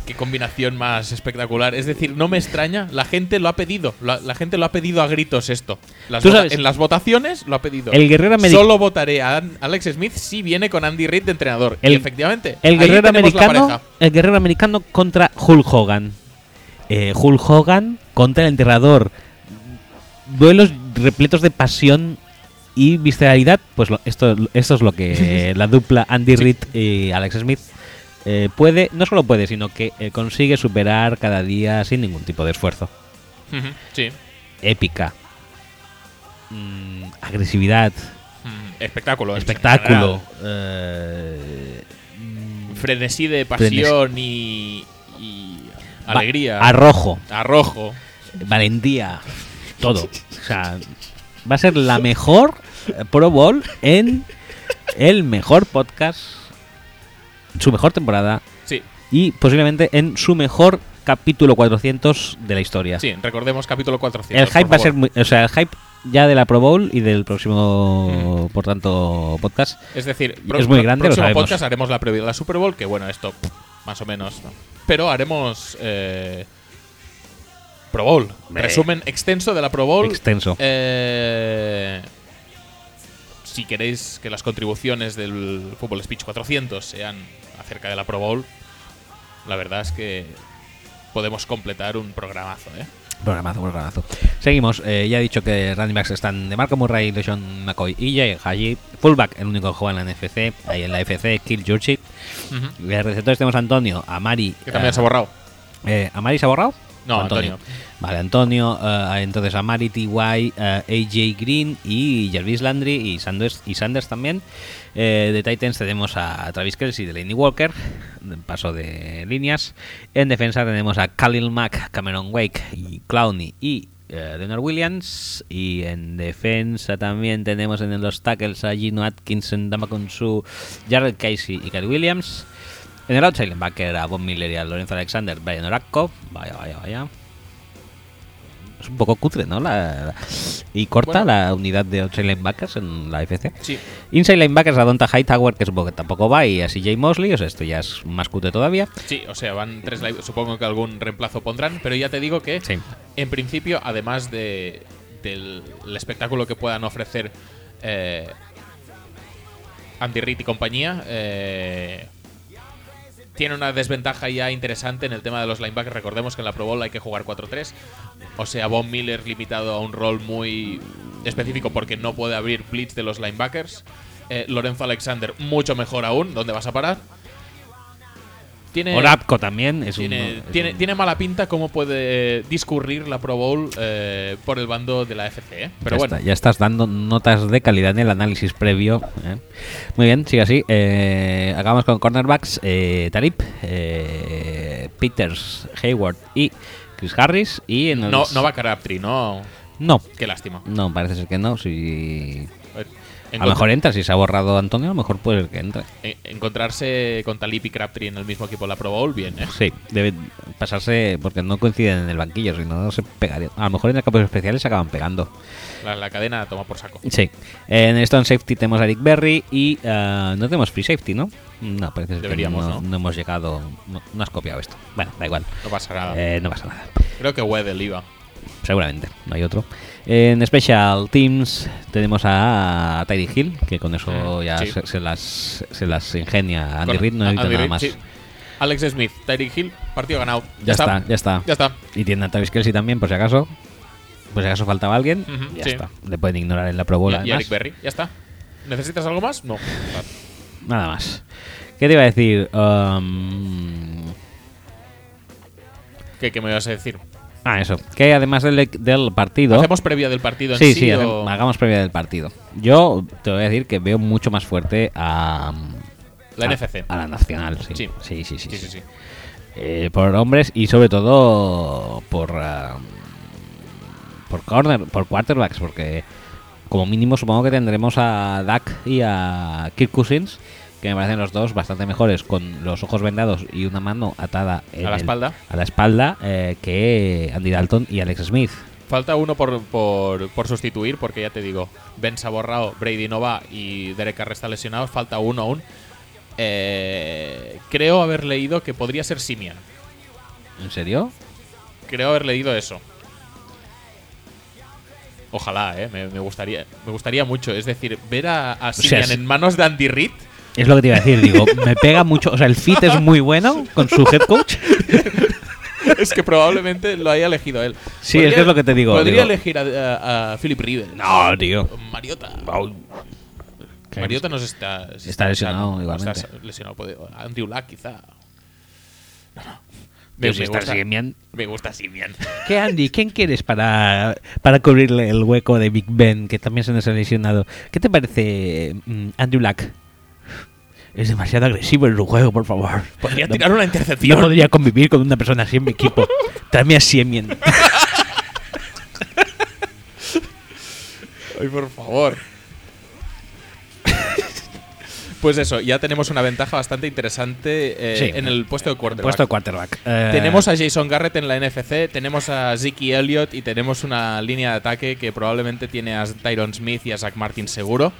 Qué combinación más espectacular. Es decir, no me extraña, la gente lo ha pedido. La, la gente lo ha pedido a gritos esto. Las Tú sabes- en las votaciones lo ha pedido. El guerrero americano. Solo votaré a Alex Smith si viene con Andy Reid de entrenador. El- y efectivamente, El guerrero americano, el guerrero americano contra Hulk Hogan. Eh, Hulk Hogan contra el enterrador. Duelos repletos de pasión y visceralidad. Pues lo- esto, esto es lo que la dupla Andy. Reid y Alex Smith eh, puede, no solo puede, sino que eh, consigue superar cada día sin ningún tipo de esfuerzo. Sí. Épica. Mm, agresividad. Mm, espectáculo. espectáculo. eh, Frenesí de pasión y, y alegría. Arrojo. arrojo. valentía, todo. O sea, va a ser la mejor eh, Pro Bowl en el mejor podcast, su mejor temporada Sí, y posiblemente en su mejor capítulo 400 de la historia. sí, recordemos capítulo 400. el hype va a ser, muy- o sea, el hype ya de la Pro Bowl y del próximo, por tanto, podcast. Es decir, Es muy grande, próximo podcast haremos la previa de la Super Bowl, que bueno, esto más o menos. ¿no? Pero haremos eh, Pro Bowl. Hombre. Resumen extenso de la Pro Bowl. Extenso. Eh, si queréis que las contribuciones del Fútbol Speech 400 sean acerca de la Pro Bowl, la verdad es que podemos completar un programazo, ¿eh? Programazo, programazo. Seguimos. eh, ya he dicho que running backs están de Marco Murray, LeSean McCoy y Jay Haji. Fullback, el único que juega en la NFC. Ahí en la FC, Kill Jurchip. Ujú. De receptores tenemos a Antonio, a Mari. Que también eh, se ha borrado. eh, ¿A Mari se ha borrado? No, ¿O Antonio. Vale, Antonio. eh, entonces a Mari, TY, eh, AJ Green y Jarvis Landry y Sanders, y Sanders también. Eh, de Titans tenemos a Travis Kelsey de Laney Walker, paso de líneas. En defensa tenemos a Khalil Mack, Cameron Wake y Clowney y eh, Leonard Williams. Y en defensa también tenemos en los tackles a Gino Atkinson, Damakunsu, Jared Casey y Kyle Williams. En el outside linebacker a Bob Miller y a Lorenzo Alexander, Brian Orakko. Vaya, vaya, vaya. Es un poco cutre, ¿no? La, y corta Bueno. la unidad de outside linebackers en la FC. Sí. Inside linebackers a Donta Hightower, que supongo que tampoco va, y así Jay Mosley. O sea, esto ya es más cutre todavía. Sí, o sea, van tres Supongo que algún reemplazo pondrán, pero ya te digo que Sí. en principio, además de, del el espectáculo que puedan ofrecer eh, Andy Reid y compañía, eh, tiene una desventaja ya interesante en el tema de los linebackers. Recordemos que en la Pro Bowl hay que jugar 4-3. O sea, Von Miller limitado a un rol muy específico porque no puede abrir blitz de los linebackers. Eh, Lorenzo Alexander mucho mejor aún. ¿Dónde vas a parar? Tiene, Orapco también es un. tiene, es tiene, un- tiene mala pinta cómo puede discurrir la Pro Bowl eh, por el bando de la FC. ¿eh? Pero ya, bueno, está, ya estás dando notas de calidad en el análisis previo. ¿eh? Muy bien, sigue así. Eh, acabamos con cornerbacks. Eh, Tarip, Peters, Hayward y Chris Harris. Y en el- no, no va Crabtree, no. No, Qué lástima. no, parece ser que no. Si... A lo mejor entra, si se ha borrado Antonio, a lo mejor puede ser que entre. eh, encontrarse con Talip y Crabtree en el mismo equipo de la Pro Bowl, bien, ¿eh? Sí, debe pasarse porque no coinciden en el banquillo, si no, no se pegarían. A lo mejor en el campo especiales se acaban pegando. La, la cadena toma por saco. Sí. En Stone Safety tenemos a Eric Berry y eh, no tenemos Free Safety, ¿no? No, parece ser Deberíamos, que no, ¿no? hemos llegado. No, no has copiado esto. Bueno, da igual. No pasa nada. Eh, no pasa nada. Creo que Weddell iba. Seguramente, no hay otro. En Special Teams tenemos a Tyree Hill, que con eso Mm, ya sí. se, se las, se las ingenia Andy Reid, no necesita Andy nada más. sí. Alex Smith, Tyreek Hill, partido ganado. Ya está, ya está. Ya está. Y tiene a Travis Kelsey también, por si acaso. Por si acaso faltaba alguien. Ya sí. está. Le pueden ignorar en la Pro Bowl, Y-. Eric Berry, ya está. ¿Necesitas algo más? No. Nada más. ¿Qué te iba a decir? Um, ¿Qué, qué me ibas a decir? Ah, eso. Que además del, del partido. ¿Hacemos previa del partido en sí, sí? sí, o- hagamos previa del partido. Yo te voy a decir que veo mucho más fuerte a. La a- NFC. A la nacional, sí. Sí. Sí, sí, sí. Sí, sí. sí, sí. Eh, por hombres y sobre todo por. ah, por corner, por quarterbacks, porque como mínimo supongo que tendremos a Dak y a Kirk Cousins, que me parecen los dos bastante mejores con los ojos vendados y una mano atada en A la el- espalda. a la espalda eh, que Andy Dalton y Alex Smith. Falta uno por, por, por sustituir, porque ya te digo, Ben se ha borrado, Brady no va y Derek Carr está lesionado. Falta uno aún. Eh, creo haber leído que podría ser Simian. ¿En serio? Creo haber leído eso. Ojalá, eh, me, me gustaría, me gustaría mucho. Es decir, ver a, a Simian en manos de Andy Reid. Es lo que te iba a decir, digo, me pega mucho, o sea, el fit es muy bueno con su head coach. es que probablemente lo haya elegido él. Sí, es que es lo que te digo, Podría digo. elegir a, a- a Philip Rivers. No, tío. Mariota. Mariota no se está. si Está lesionado sano, igualmente. Está lesionado. Andrew Luck, quizá. No, no. Me, si me está gusta, Simian. me gusta Simian. ¿Qué, Andy? ¿Quién quieres para, para cubrirle el hueco de Big Ben, que también se nos ha lesionado? ¿Qué te parece mm, Andrew Luck? Es demasiado agresivo en su juego, por favor. Podría No- tirar una No intercepción. podría convivir con una persona así en mi equipo. Tráeme a Siemien. Ay, por favor. Pues eso, ya tenemos una ventaja bastante interesante eh, Sí. en el puesto de quarterback. Puesto de quarterback. Eh, Tenemos a Jason Garrett en la NFC, tenemos a Zeke Elliott y tenemos una línea de ataque que probablemente tiene a Tyron Smith y a Zach Martin seguro.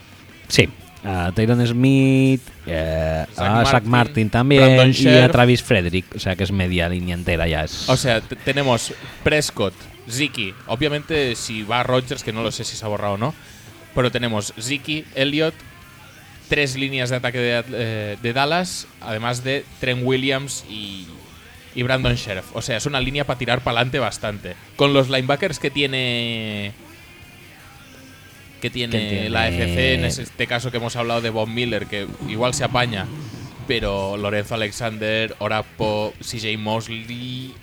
Sí. A Tyron Smith, eh, Zach a Zach Martin, Martin también y a. Travis Frederick. O sea que es media línea entera ya. Es, O sea, tenemos Prescott, Ziki. Obviamente, si va Rodgers, que no lo sé si se ha borrado o no. Pero tenemos Ziki, Elliott, tres líneas de ataque de, eh, de Dallas, además de Trent Williams y, y Brandon Sheriff. O sea, es una línea para tirar para adelante bastante. Con los linebackers que tiene. Que tiene, Que tiene- la FC, en este caso que hemos hablado de Bob Miller, que igual se apaña. Pero Lorenzo Alexander, Orapo, CJ Mosley.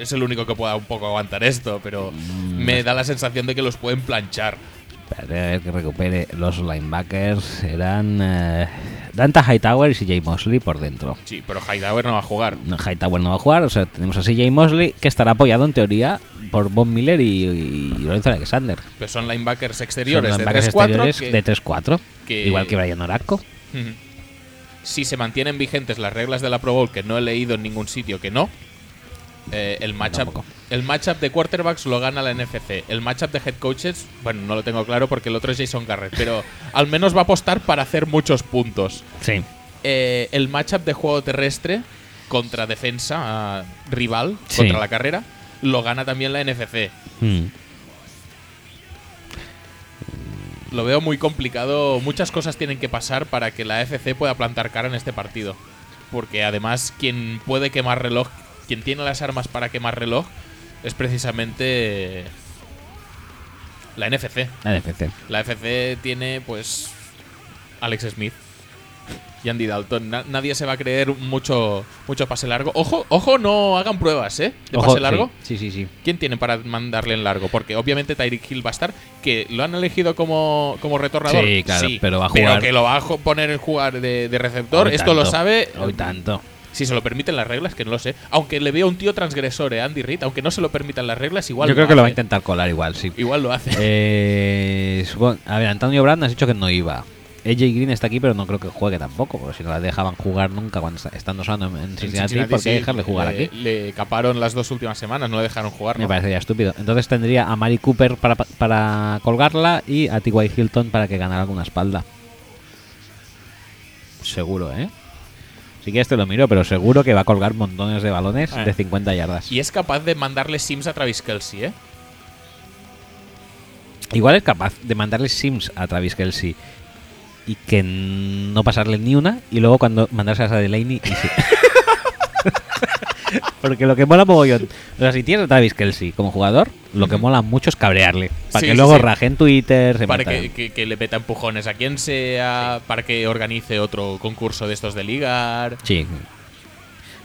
Es el único que pueda un poco aguantar esto, pero me da la sensación de que los pueden planchar. Espérate a ver que recupere los linebackers. Eran eh, Danta Hightower y CJ Mosley por dentro. Sí, pero Hightower no va a jugar. No, Hightower no va a jugar, o sea, tenemos a CJ Mosley que estará apoyado en teoría por Bob Miller y, y Lorenzo Alexander. Pero son linebackers Son exteriores de linebackers 3-4. exteriores que- de 3-4, que- igual que Brian Oraco. Ujú. Si se mantienen vigentes las reglas de la Pro Bowl, que no he leído en ningún sitio que no, eh, el, matchup, Tampoco. el matchup de quarterbacks lo gana la NFC. El matchup de head coaches, bueno, no lo tengo claro porque el otro es Jason Garrett, pero al menos va a apostar para hacer muchos puntos. Sí. Eh, el matchup de juego terrestre contra defensa ah, rival, Sí. contra la carrera, lo gana también la NFC. Mm. Lo veo muy complicado. Muchas cosas tienen que pasar para que la FC pueda plantar cara en este partido. Porque además, quien puede quemar reloj, quien tiene las armas para quemar reloj, es precisamente la NFC. La NFC. La FC tiene, pues, Alex Smith. y Andy Dalton. Na- nadie se va a creer mucho, mucho pase largo. Ojo, ojo, no hagan pruebas, ¿eh? De Ojo, pase largo. Sí, sí, sí. sí. ¿Quién tiene para mandarle en largo? Porque obviamente Tyreek Hill va a estar, que lo han elegido como, como retornador. Sí, claro, pero va a jugar- que lo va a poner en jugar de, de receptor, Hoy esto lo sabe. Hoy tanto. Si se lo permiten las reglas, que no lo sé. Aunque le veo un tío transgresor, ¿eh? Andy Reid, aunque no se lo permitan las reglas, igual Yo creo que lo va a intentar colar igual, sí. Igual lo hace. Eh, supongo- a ver, Antonio Brand has dicho que no iba. AJ Green está aquí, pero no creo que juegue tampoco, porque si no la dejaban jugar nunca cuando está- estando usando en, en En Cincinnati, Cincinnati, ¿por qué sí, dejarle jugar le, aquí? Le caparon las dos últimas semanas, no le dejaron jugar. Me ¿no? parecería estúpido. Entonces tendría a Mari Cooper para, para colgarla y a T.Y. Hilton para que ganara alguna espalda. Seguro, ¿eh? Si quieres te lo miro, pero seguro que va a colgar montones de balones Eh. de 50 yardas. Y es capaz de mandarle sims a Travis Kelsey, ¿eh? Igual es capaz de mandarle sims a Travis Kelsey y que no pasarle ni una y luego cuando mandarse a Delaney y sí. Porque lo que mola mogollón. O sea, si tienes a Travis Kelsey como jugador, lo que mola mucho es cabrearle. Para Sí, que sí, luego sí. raje en Twitter, se Para que, que- que le meta empujones a quien sea, para que organice otro concurso de estos de ligar. Sí.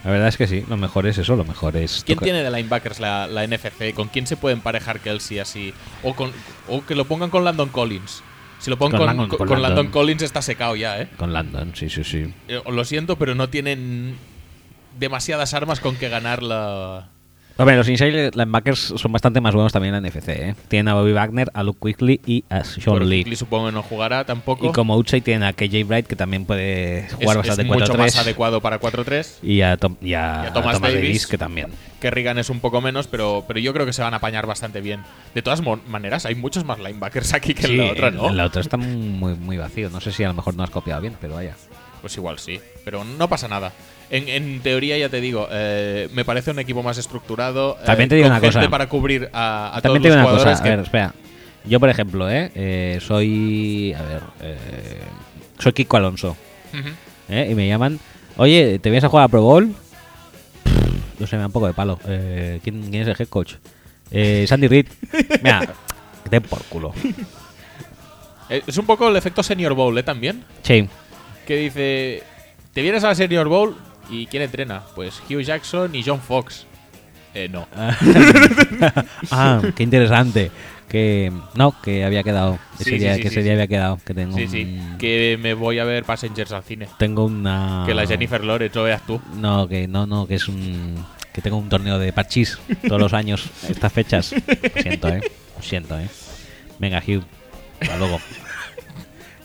La verdad es que sí, lo mejor es eso, lo mejor es. ¿Quién tiene de linebackers la, la NFC? ¿Con quién se puede emparejar Kelsey así? O, con, o que lo pongan con Landon Collins. Si lo ponen Con con, Landon. Collins está secado ya, ¿eh? Con Landon, sí, sí, sí. Eh, Lo siento, pero no tienen demasiadas armas con que ganar la... Hombre, los inside linebackers son bastante más buenos también en la NFC, ¿eh? Tienen a Bobby Wagner, a Luke Quickly y a Sean Lee. Quickly supongo que no jugará tampoco. Y como outside tienen a KJ Bright, que también puede es, jugar es bastante mucho 4-3. más adecuado para 4-3. Y a, y a- a a Thomas Thomas, Davis. Davis, que también. Kerrigan es un poco menos, pero, pero yo creo que se van a apañar bastante bien. De todas maneras, hay muchos más linebackers aquí que en la otra, ¿no? en la otra está muy, muy vacío. No sé si a lo mejor no has copiado bien, pero vaya. Pues igual sí, pero no pasa nada. En, en teoría, ya te digo, eh, me parece un equipo más estructurado. eh, También te digo con una gente cosa. para cubrir a, a todos los cosa, jugadores. a que- ver, espera. Yo, por ejemplo, ¿eh? Eh, soy. A ver. eh, soy Kiko Alonso. Ujú. ¿eh? Y me llaman. Oye, ¿te vienes a jugar a Pro Bowl? Pff, No sé, me da un poco de palo. Eh, ¿quién, quién es el head coach? Eh, Sandy Reid. Mira, que te den por culo. Eh, Es un poco el efecto Senior Bowl, ¿eh? También. Sí. Que dice: Te vienes a la Senior Bowl y ¿quién entrena? Pues Hugh Jackson y John Fox. Eh, no. ah, qué interesante. Que no, que había quedado. Sí, Ese día, sí, sí, que sí, ese sí. día había quedado. Que tengo Sí, sí. un- Que me voy a ver Passengers al cine. Tengo una. Que la Jennifer Lawrence, lo veas tú. No, que no, no, que es un. Que tengo un torneo de parchís todos los años, estas fechas. Lo siento, eh. Lo siento, eh. Venga, Hugh. Hasta luego.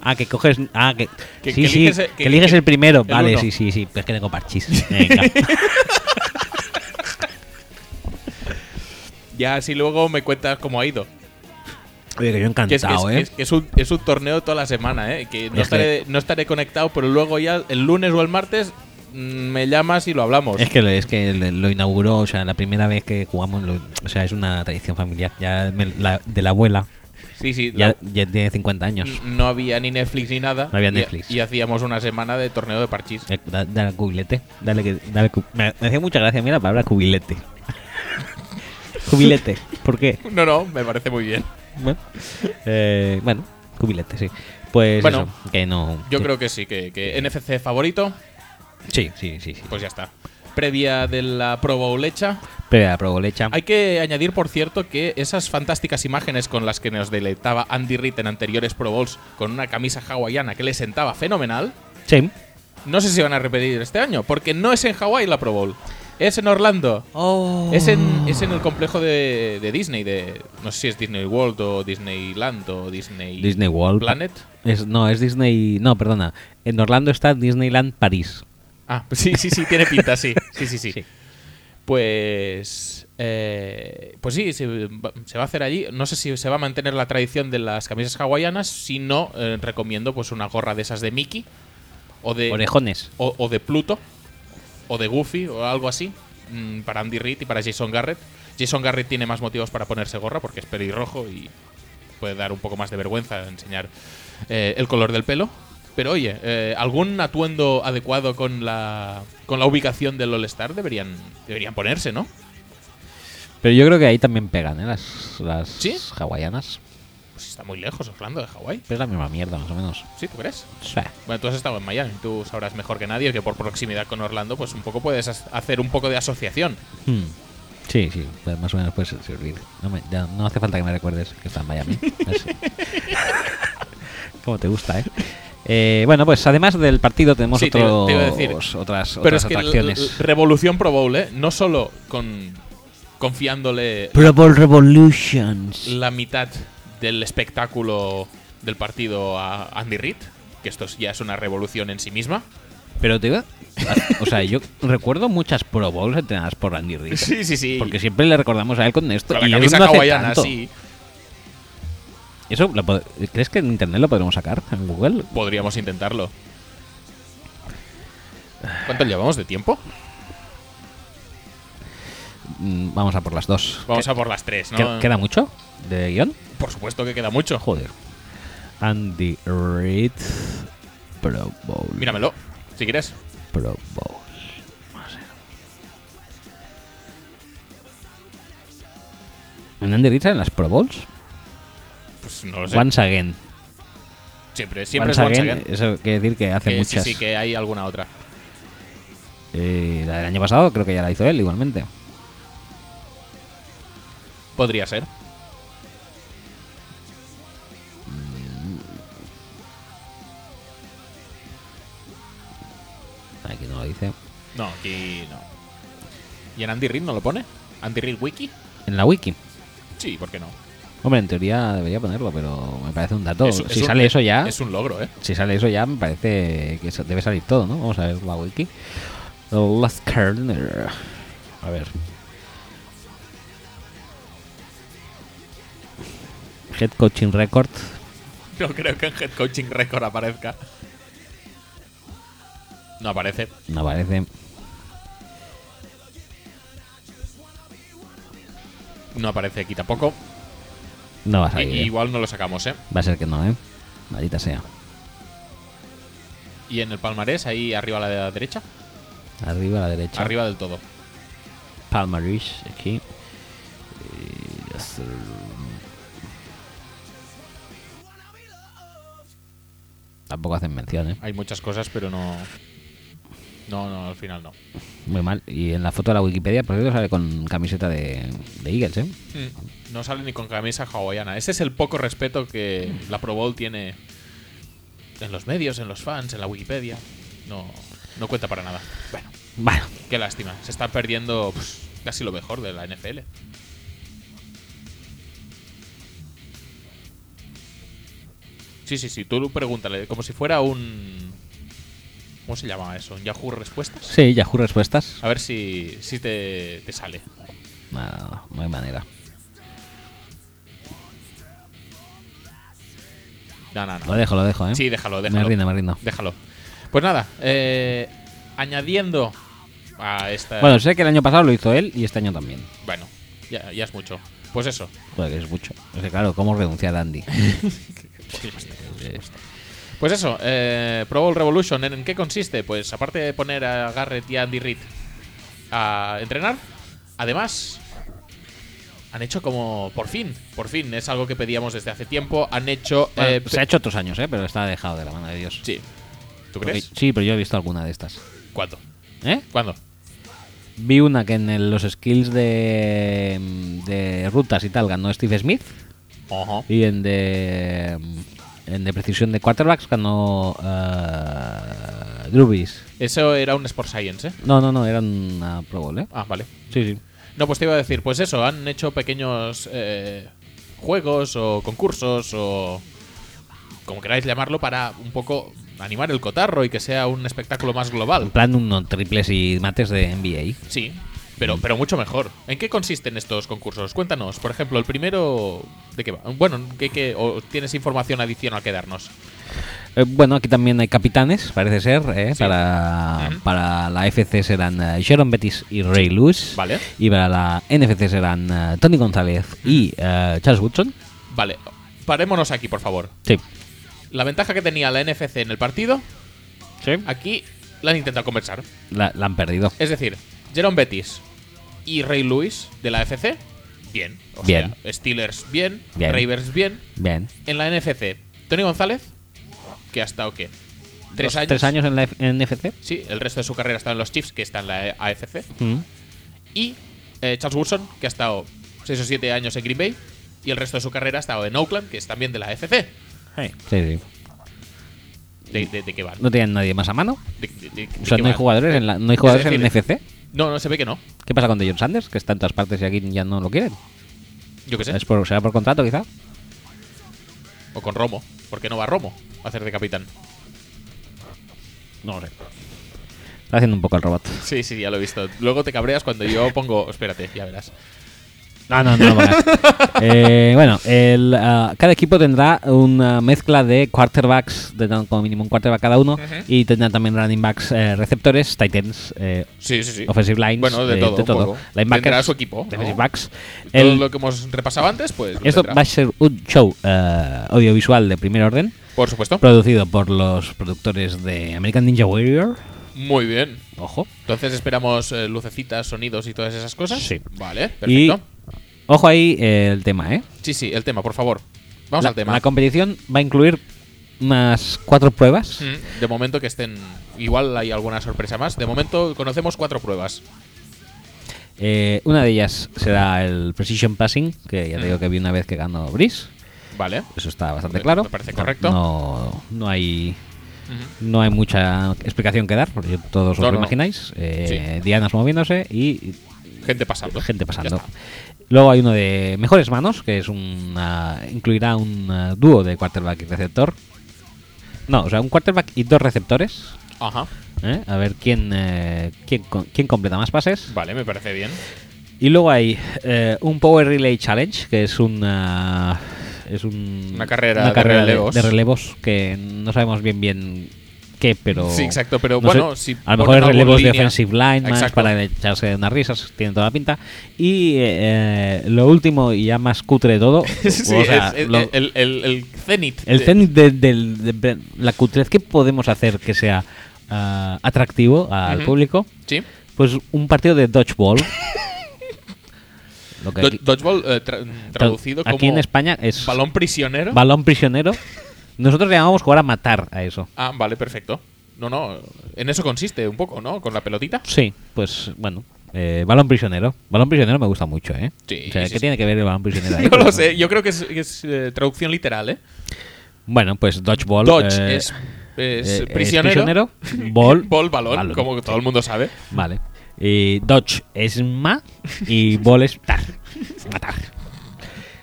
Ah, que coges. Ah, que. Que- sí, que sí. eliges el- que, eliges el primero. el vale, uno. sí, sí, sí. Es que tengo parchís. Venga. Ya así luego me cuentas cómo ha ido. Oye, que yo que es- encantado, que eh. es- que es un, es un torneo toda la semana, ¿eh? Que no, Es estaré, no estaré conectado, pero luego ya el lunes o el martes mm, me llamas y lo hablamos. Es que, es que lo inauguró, o sea, la primera vez que jugamos, lo- o sea, es una tradición familiar. Ya me- la- de la abuela, sí, sí. ya, la- ya tiene 50 años. no había ni Netflix ni nada. No había Netflix. Y, hacíamos una semana de torneo de parchís. Eh, da- Dale al cubilete. Dale que. Dale cu- me, me hacía mucha gracia a mí la palabra cubilete. cubilete. ¿Por qué? No, no, me parece muy bien. Bueno, eh, bueno cubilete, sí. Pues Bueno, eso, que no. Yo creo que sí, que, que NFC favorito, Sí, sí, sí. sí. pues ya está. Previa de la Pro Bowl hecha. Pero la Pro Bowl hecha. Hay que añadir, por cierto, que esas fantásticas imágenes con las que nos deleitaba Andy Reid en anteriores Pro Bowls con una camisa hawaiana que le sentaba fenomenal, Sí. no sé si van a repetir este año, porque no es en Hawái la Pro Bowl. Es en Orlando. Oh. Es en, es en el complejo de, de Disney, de no sé si es Disney World o Disneyland o Disney, Disney World. Planet. Es, no, es Disney. No, perdona. En Orlando está Disneyland París. Ah, sí, sí, sí, tiene pinta, sí. Sí, sí, sí. Sí. Pues. eh, pues sí, se va, se va a hacer allí. No sé si se va a mantener la tradición de las camisas hawaianas. Si no, eh, recomiendo pues una gorra de esas de Mickey. O de, Orejones. o, o de Pluto. O de Goofy o algo así. mm, Para Andy Reid y para Jason Garrett. Jason Garrett tiene más motivos para ponerse gorra porque es pelirrojo y puede dar un poco más de vergüenza enseñar eh, el color del pelo. Pero oye, eh, algún atuendo adecuado con la, con la ubicación del All-Star deberían, deberían ponerse, ¿no? Pero yo creo que ahí también pegan, ¿eh? Las, las ¿Sí? hawaianas. Pues está muy lejos Orlando de Hawái. Pero es la misma mierda, más o menos. ¿Sí, tú crees? Sí. Bueno, tú has estado en Miami, tú sabrás mejor que nadie que por proximidad con Orlando, pues un poco puedes hacer un poco de asociación. Hmm. Sí, sí, pues más o menos puede servir. No, me- ya no hace falta que me recuerdes que está en Miami. Como te gusta, ¿eh? Eh, Bueno, pues además del partido tenemos Sí, otros, te iba a decir. otras, Pero otras es que atracciones. Revolución Pro Bowl, ¿eh? No solo con confiándole Pro Bowl Revolutions. la mitad del espectáculo del partido a Andy Reid, que esto es- ya es una revolución en sí misma. Pero te iba. O sea, yo recuerdo muchas Pro Bowls entrenadas por Andy Reid. Sí, sí, sí. Porque siempre le recordamos a él con esto. Con la y él camisa hace hawaiana, tanto. sí. ¿Eso lo ¿Crees que en internet lo podremos sacar? ¿En Google? Podríamos intentarlo. ¿Cuánto llevamos de tiempo? Mm, Vamos a por las dos. Vamos ¿Qué- a por las tres, ¿no? ¿Queda mucho de guion? Por supuesto que queda mucho. Joder. Andy Reid Pro Bowl. Míramelo, si quieres. Pro Bowl. ¿En Andy Reid en las Pro Bowls? Pues no lo sé. Once again. Siempre, siempre Once es once again, again. Eso quiere decir que hace Que sí, muchas. sí, que hay alguna otra. Eh, la del año pasado creo que ya la hizo él igualmente. Podría ser. Aquí no lo dice. No, aquí no. ¿Y en Andy Reid no lo pone? ¿Andy Reid Wiki? En la wiki. Sí, ¿por qué no? Hombre, en teoría debería ponerlo, pero me parece un dato. Es- es si un- sale eso ya, Es un logro, ¿eh? si sale eso ya, me parece que eso debe salir todo, ¿no? Vamos a ver la wiki. The Last Corner. A ver. Head Coaching Record. No creo que en Head Coaching Record aparezca. No aparece. No aparece. No aparece aquí tampoco. No va a I- salir. ¿eh? igual no lo sacamos, ¿eh? Va a ser que no, ¿eh? Maldita sea. Y en el palmarés, ahí arriba a la derecha. Arriba a la derecha. Arriba del todo. Palmaris, aquí. Y ya está. Tampoco hacen mención, ¿eh? Hay muchas cosas, pero no. No, no, al final no. Muy mal. Y en la foto de la Wikipedia, por cierto, sale con camiseta de, de Eagles, ¿eh? Mm, No sale ni con camisa hawaiana. Ese es el poco respeto que la Pro Bowl tiene en los medios, en los fans, en la Wikipedia. No, no cuenta para nada. Bueno, Bueno, qué lástima. Se está perdiendo pues, casi lo mejor de la NFL. Sí, sí, sí. Tú pregúntale, como si fuera un. ¿Cómo se llama eso? ¿Un Yahoo Respuestas? sí, Yahoo Respuestas. A ver si, si te, te sale. No, no hay manera. No, no, no. Lo dejo, lo dejo, ¿eh? Sí, déjalo, Me déjalo. rindo, me rindo. Déjalo. Pues nada, eh, añadiendo a esta. Bueno, sé que el año pasado lo hizo él y este año también. bueno, ya, ya es mucho. Pues eso. Joder, que es mucho. Es que claro, ¿cómo renunciar a Andy? Pues eso, eh, Pro Bowl Revolution, ¿en, qué consiste? Pues aparte de poner a Garrett y a Andy Reid a entrenar, además han hecho como, por fin, por fin, es algo que pedíamos desde hace tiempo, han hecho... Bueno, eh, se ha hecho otros años, ¿eh? Pero está dejado de la mano de Dios. Sí. ¿Tú Porque- crees? Sí, pero yo he visto alguna de estas. ¿Cuándo? ¿Eh? ¿Cuándo? Vi una que en el- los skills de, de rutas y tal ganó Steve Smith. Ojo. Y en de, de precisión de quarterbacks ganó uh, Drew Brees. Eso era un Sport Science, ¿eh? No, no, no, era una Pro Bowl, ¿eh? Ah, vale. Sí, sí. No, pues te iba a decir, pues eso, han hecho pequeños eh, juegos o concursos o como queráis llamarlo para un poco animar el cotarro y que sea un espectáculo más En global. plan, unos triples y mates de NBA. Sí, pero, pero mucho mejor. ¿En qué consisten estos concursos? Cuéntanos, por ejemplo, el primero, ¿de qué va? Bueno, ¿qué, qué- o ¿tienes información adicional que darnos? Eh, bueno, aquí también hay capitanes, parece ser. ¿eh? Sí. Para, para la FC serán eh, Sharon Bettis y Ray Lewis. Vale. Y para la NFC serán eh, Tony González y eh, Charles Woodson. Vale, parémonos aquí, por favor. Sí. La ventaja que tenía la NFC en el partido, Sí. aquí la han intentado conversar. La, la han perdido. Es decir, Jerome Bettis y Ray Lewis de la FC bien. O Bien. sea, Steelers bien, Bien. Ravens bien. Bien. En la NFC, Tony González, que ha estado, ¿qué? ¿Tres años? ¿Tres años en la F- en NFC? Sí, el resto de su carrera ha estado en los Chiefs, que está en la AFC. Mm. Y eh, Charles Woodson, que ha estado 6 o 7 años en Green Bay. Y el resto de su carrera ha estado en Oakland, que es también de la AFC. Sí, sí. ¿De, de, de qué van? ¿No tienen nadie más a mano? ¿De- de- de- de O sea, no hay jugadores en la, no hay jugadores en NFC. No, no, se ve que no. ¿Qué pasa con John Sanders? Que está en todas partes y aquí ya no lo quieren. Yo qué sé. ¿Es por, ¿Será por contrato, quizá? O con Romo. ¿Por qué no va Romo a hacer de capitán? No lo sé. Está haciendo un poco el robot. Sí, sí, ya lo he visto. Luego te cabreas cuando yo pongo. Espérate, ya verás. No, no, no. pongas. Eh, bueno, el, ah, cada equipo tendrá una mezcla de quarterbacks, tendrán como mínimo un quarterback cada uno, y tendrán también running backs, eh, receptores, tight ends, eh, Sí, sí, sí. offensive lines, Bueno, de eh, todo. de todo. Tendrá su equipo. ¿no? defensive backs. Todo lo que hemos repasado antes, pues. lo esto tendrá. va a ser un show eh, audiovisual de primer orden, Por supuesto. producido por los productores de American Ninja Warrior. Muy bien. Ojo. Entonces esperamos eh, lucecitas, sonidos y todas esas cosas. Sí. Vale, Y perfecto. Ojo ahí eh, el tema, ¿eh? Sí, sí, el tema, por favor. Vamos la, al tema. la competición va a incluir unas cuatro pruebas. Mm, De momento que estén. Igual hay alguna sorpresa más. De momento conocemos cuatro pruebas. Eh, una de ellas será el Precision Passing, que ya te Mm. digo que vi una vez que ganó Brice. Vale. Eso está bastante Me- claro. me parece correcto. No, no hay no hay mucha explicación que dar, porque todos os No, lo no. imagináis. Eh, Dianas moviéndose y Gente pasando. gente pasando. Luego hay uno de mejores manos, que es un incluirá un ah, dúo de quarterback y receptor. No, o sea, un quarterback y dos receptores. Ajá. ¿eh? A ver quién, eh, quién, quién completa más pases. Vale, me parece bien. Y luego hay eh, un Power Relay Challenge, que es una es un- Una carrera una de carrera relevos. de relevos que no sabemos bien bien qué, pero Sí, exacto, pero no sé, bueno, si a lo mejor es relevos de línea- offensive line para echarse unas risas, tiene toda la pinta. Y eh, lo último y ya más cutre de todo, Sí, o sea, es- es- lo- el, el, el cenit. el de- cenit de, de la cutrez que podemos hacer que sea ah, atractivo al público, Sí. pues un partido de dodgeball. Lo que Do- aquí- Dodgeball eh, tra- traducido como. aquí en España es Balón prisionero. balón prisionero. Nosotros le llamamos jugar a matar a eso. ah, vale, perfecto. No, no. En eso consiste un poco, ¿no? Con la pelotita. Sí, pues bueno. eh, balón prisionero. Balón prisionero me gusta mucho, ¿eh? Sí, o sea, sí, ¿qué sí. tiene que ver el balón prisionero ahí? No lo sé. Yo creo que es, que es, eh, traducción literal, ¿eh? Bueno, pues dodgeball. Dodge eh, es, es eh, es prisionero. Ball. Ball, balón, balón, como todo el mundo sabe. Vale. Y dodge es ma y ball es tar. Matar.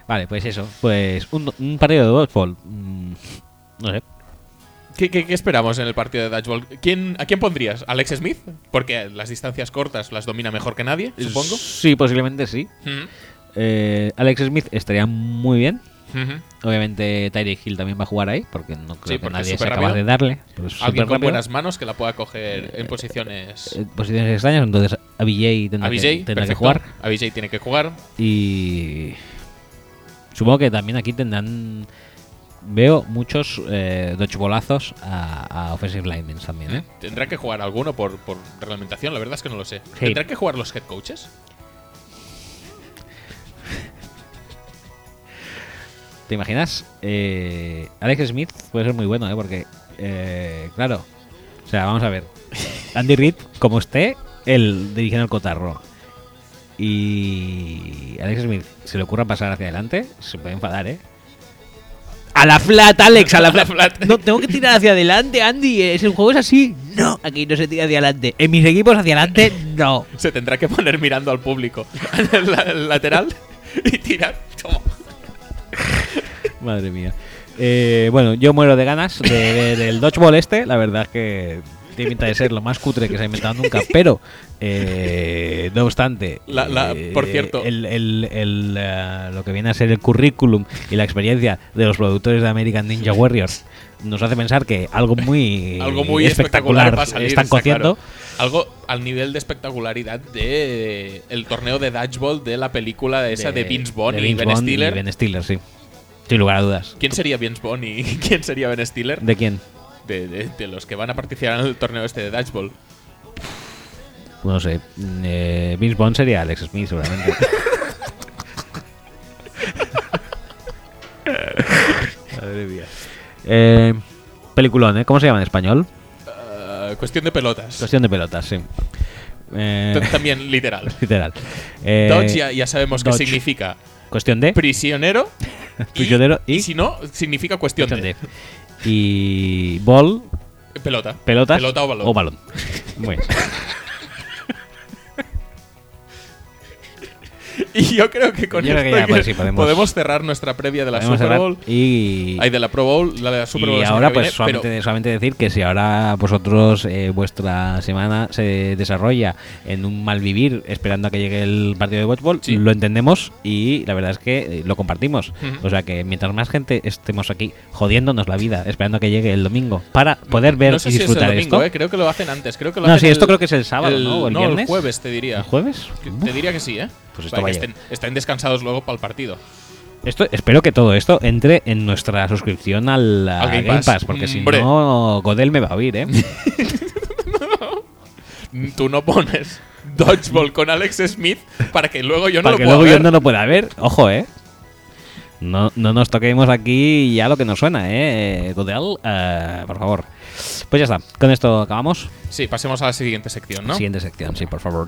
Vale, pues eso. Pues un, un partido de dodgeball. mm, no sé. ¿Qué, qué, qué esperamos en el partido de Dodgeball? ¿Quién, ¿A quién pondrías? ¿Alex Smith? Porque las distancias cortas las domina mejor que nadie, supongo. Sí, posiblemente sí. Eh, Alex Smith estaría muy bien. Obviamente Tyreek Hill también va a jugar ahí, porque no creo Sí, que nadie sea capaz de darle. Alguien con buenas manos que la pueda coger en posiciones. Eh, posiciones extrañas, entonces Abijay tendrá, que, tendrá que jugar. A BJ tiene que jugar. Y supongo que también aquí tendrán. Veo muchos eh, dodgeballazos a, a offensive linemen también, ¿eh? ¿Tendrá que jugar alguno por, por reglamentación? La verdad es que no lo sé. Sí. ¿Tendrán que jugar los head coaches? ¿Te imaginas? Eh, Alex Smith puede ser muy bueno, ¿eh? Porque, eh, claro, o sea, vamos a ver. Andy Reid, como esté, él dirigiendo el cotarro. Y Alex Smith se le ocurra pasar hacia adelante, se puede enfadar, ¿eh? A la flat, Alex, a la flat. flat. No, tengo que tirar hacia adelante, Andy. Es el juego es así. No, aquí no se tira hacia adelante. En mis equipos hacia adelante, no. Se tendrá que poner mirando al público la- lateral y tirar. Toma. Madre mía. Eh, bueno, yo muero de ganas de ver el dodgeball este. La verdad es que tiene pinta de ser lo más cutre que se ha inventado nunca. Pero, eh, no obstante, La- la- eh, por cierto. el- el- el, eh, lo que viene a ser el currículum y la experiencia de los productores de American Ninja Warriors nos hace pensar que algo muy, Algo muy espectacular, salir. están está cociendo. claro. Algo al nivel de espectacularidad de eh, el torneo de Dodgeball de la película esa de, Vince Vaughn de y Ben Stiller. Ben Stiller, sí. Sin lugar a dudas. ¿Quién sería Vince Vaughn y quién sería Ben Stiller? ¿De quién? De, de- de los que van a participar en el torneo este de Dodgeball no sé, eh, Vince Bond sería Alex Smith seguramente. Madre mía. Eh, peliculón, ¿eh? ¿Cómo se llama en español? Eh, cuestión de pelotas. Cuestión de pelotas, sí. Eh, también literal. literal. Dodge ya, ya sabemos qué significa. Cuestión de. Prisionero. Prisionero y, si no, significa cuestión, de. Y. Ball. Pelota. Pelotas. Pelota o balón. O balón. Muy bien. Y yo creo que con Yo creo que esto ya, pues sí, podemos- cerrar nuestra previa de la Super. Bowl. Y. Hay de la Pro Bowl, la de la Super Bowl. y ahora pues viene, solamente, pero- solamente decir que si ahora vosotros eh, vuestra semana se desarrolla en un mal vivir esperando a que llegue el partido de Watchball, Sí. lo entendemos y la verdad es que eh, lo compartimos. O sea que mientras más gente estemos aquí jodiéndonos la vida esperando a que llegue el domingo para poder ver no sé y si es el disfrutar domingo, esto. eh, creo que lo hacen antes. Creo que lo No, hacen sí, esto el- creo que es el sábado, ¿no? O el viernes. jueves, te diría. ¿El jueves? Uf. Te diría que sí, ¿eh? Pues esto vaya. estén, estén descansados luego para el partido. Esto, espero que todo esto entre en nuestra suscripción al, Al Game Game Pass. Pass, porque si Hombre. no, Godel me va a oír, ¿eh? Tú no pones Dodgeball con Alex Smith para que luego yo no Para lo que pueda luego yo no lo pueda ver. Ojo, ¿eh? No, no nos toquemos aquí ya lo que nos suena, ¿eh? Godel, eh, por favor. Pues ya está. Con esto acabamos. Sí, pasemos a la siguiente sección, ¿no? Siguiente sección, sí, por favor.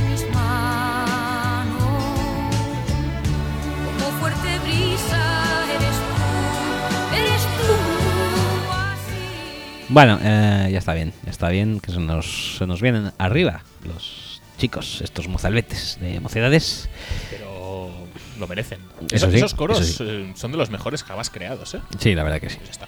Bueno, eh, ya está bien. Ya está bien que se nos, se nos vienen arriba los chicos, estos mozalbetes de mocedades. Pero lo merecen. Eso esos, sí, esos coros eso sí. eh, son de los mejores jamás creados, ¿eh? Sí, la verdad que sí. Pues está.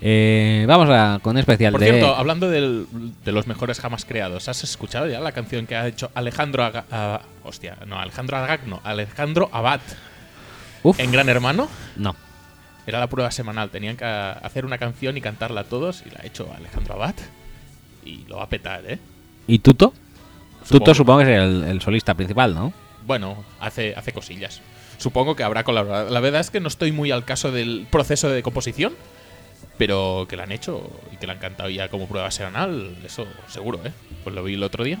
Eh, vamos a, con especial Por de... cierto, hablando del- de los mejores jamás creados, ¿has escuchado ya la canción que ha hecho Alejandro Aga- hostia, no, Alejandro Agag, no, Alejandro Abad Uf, en Gran Hermano? no. Era la prueba semanal, tenían que hacer una canción y cantarla todos y la ha hecho Alejandro Abad y lo va a petar, ¿eh? ¿Y Tuto? Supongo. Tuto supongo que es el, el solista principal, ¿no? Bueno, hace, hace cosillas. Supongo que habrá colaborado. La verdad es que no estoy muy al caso del proceso de composición, pero que la han hecho y que la han cantado ya como prueba semanal, eso seguro, ¿eh? Pues lo vi el otro día.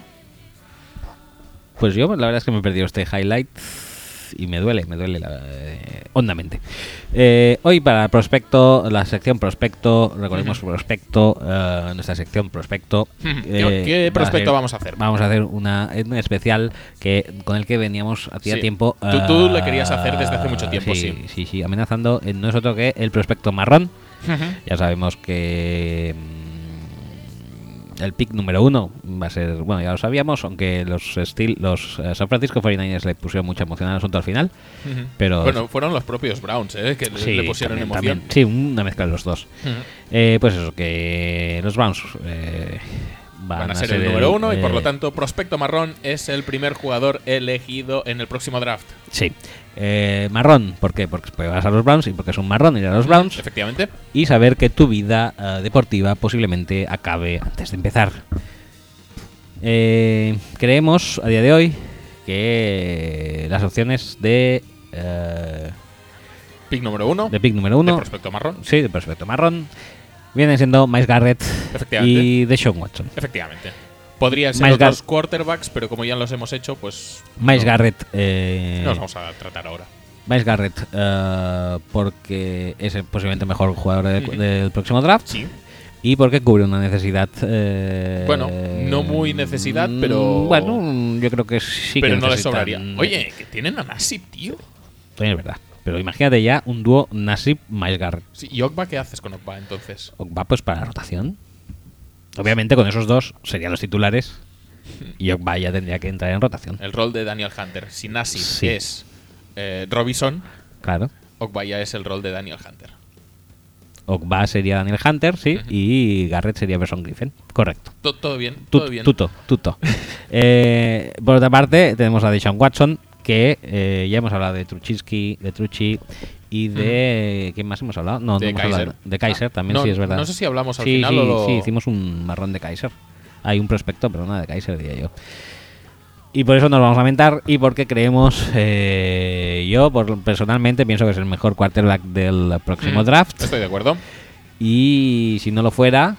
Pues yo, la verdad es que me he perdido este highlight y me duele, me duele la- eh, hondamente. Eh, hoy para Prospecto, la sección Prospecto, recordemos Prospecto, eh, nuestra sección Prospecto. ¿Qué, eh, qué va a prospecto ser- vamos a hacer? Vamos a hacer una, un especial que con el que veníamos hacía Sí. tiempo. Tú- tú eh, le querías hacer desde hace mucho tiempo, sí. Sí, sí, amenazando. eh, No es otro que el Prospecto Marrón. Ya sabemos que el pick número uno va a ser, bueno, ya lo sabíamos, aunque los Steel, los eh, San Francisco 49ers le pusieron mucha emoción al asunto al final. Pero- bueno, fueron los propios Browns, ¿eh? Que le- Sí, le pusieron también, emoción. también. Sí, una mezcla de los dos. Eh, pues eso, que los Browns eh, van, Van a ser el número uno y por eh, lo tanto Prospecto Marrón es el primer jugador elegido en el próximo draft. Sí. Eh, marrón, ¿por qué? Porque vas a los Browns y porque es un marrón ir a los Browns. Efectivamente. y saber que tu vida eh, deportiva posiblemente acabe antes de empezar. Eh, creemos a día de hoy que las opciones de, eh, Pick número uno. de pick número de uno, Prospecto Marrón. sí, de prospecto marrón, vienen siendo Miles Garrett y Deshaun Watson. Efectivamente. Podrían ser Miles otros Gar- quarterbacks, pero como ya los hemos hecho, pues. Miles no, Garrett, eh, no los vamos a tratar ahora. Miles Garrett eh, porque es el posiblemente mejor jugador de- del próximo draft Sí. y porque cubre una necesidad. eh, Bueno, no muy necesidad, pero- mm, Bueno, yo creo que sí pero que no les sobraría. Oye, que tienen a Nasib, tío. También es verdad. Pero imagínate ya un dúo Nasib Miles Garrett. Sí, ¿Y Ogba qué haces con Ogba entonces? Va pues para la rotación. Obviamente con esos dos serían los titulares. Y Ogba ya tendría que entrar en rotación. El rol de Daniel Hunter. Si Nasib Sí. es eh, Robinson, Claro. Ogbaya es el rol de Daniel Hunter. Ogba sería Daniel Hunter, sí, y Garrett sería Berson Griffin. Correcto. To- ¿Todo bien? Tut- ¿Todo bien? Tuto, tuto. Eh, por otra parte, tenemos a Deshaun Watson, que eh, ya hemos hablado de Truchinsky, de Truchi y de. ¿Quién más hemos hablado? No, De no hemos Kaiser. hablado. De Kaiser también, No, sí, es verdad. no sé si hablamos al sí, final sí, o lo- Sí, hicimos un marrón de Kaiser. Hay un prospecto, pero nada de Kaiser, diría yo. Y por eso nos vamos a lamentar y porque creemos, eh, yo por, personalmente pienso que es el mejor quarterback del próximo Mm, draft. Estoy de acuerdo. Y si no lo fuera,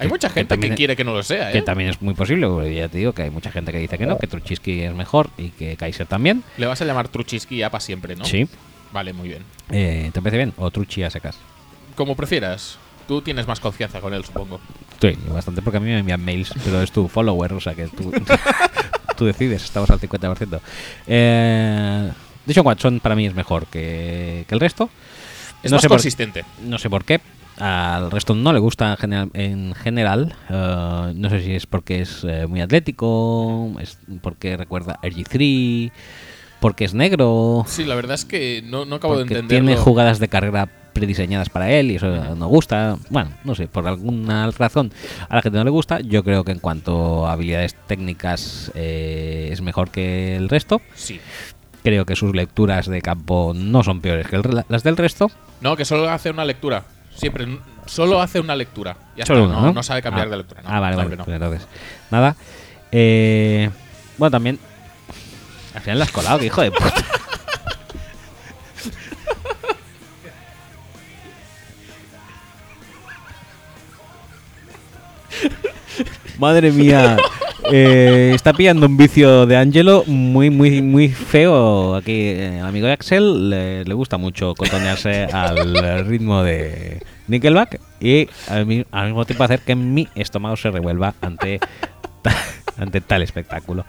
Hay Que- mucha gente que, quiere que no lo sea, ¿eh? que también es muy posible, porque ya te digo que hay mucha gente que dice que no, que Truchinsky es mejor y que Kaiser también. Le vas a llamar Truchiski ya para siempre, ¿no? Sí. Vale, muy bien. Eh, ¿Te parece bien? O Truchi a secas. Como prefieras. Tú tienes más confianza con él, supongo. Sí, bastante porque a mí me envían mails, pero es tu follower, o sea que tú, tú decides, estamos al 50%. Eh, Deshaun Watson para mí es mejor que, que el resto. Es no más por- consistente. No sé por qué. Al resto no le gusta en general. En general. Eh, no sé si es porque es eh, muy atlético, es porque recuerda a RG3, porque es negro, Sí, la verdad es que no, no acabo de entenderlo. tiene jugadas de carrera prediseñadas para él y eso no gusta. Bueno, no sé, por alguna razón a la gente no le gusta. Yo creo que en cuanto a habilidades técnicas eh, es mejor que el resto. Sí. Creo que sus lecturas de campo no son peores que el las del resto. No, que solo hace una lectura. Siempre. Solo hace una lectura. Ya Solo está, una, no, ¿no? sabe cambiar Ah. de lectura. No, ah, vale, vale. no. pues entonces, nada. Eh, bueno, también. Al final la has colado, que hijo de puta. Madre mía. Eh, está pillando un vicio de Angelo muy, muy, muy feo. Aquí, eh, el amigo de Axel le, le gusta mucho cotonearse al ritmo de Nickelback y al, mi- al mismo tiempo hacer que mi estómago se revuelva ante, ta- ante tal espectáculo.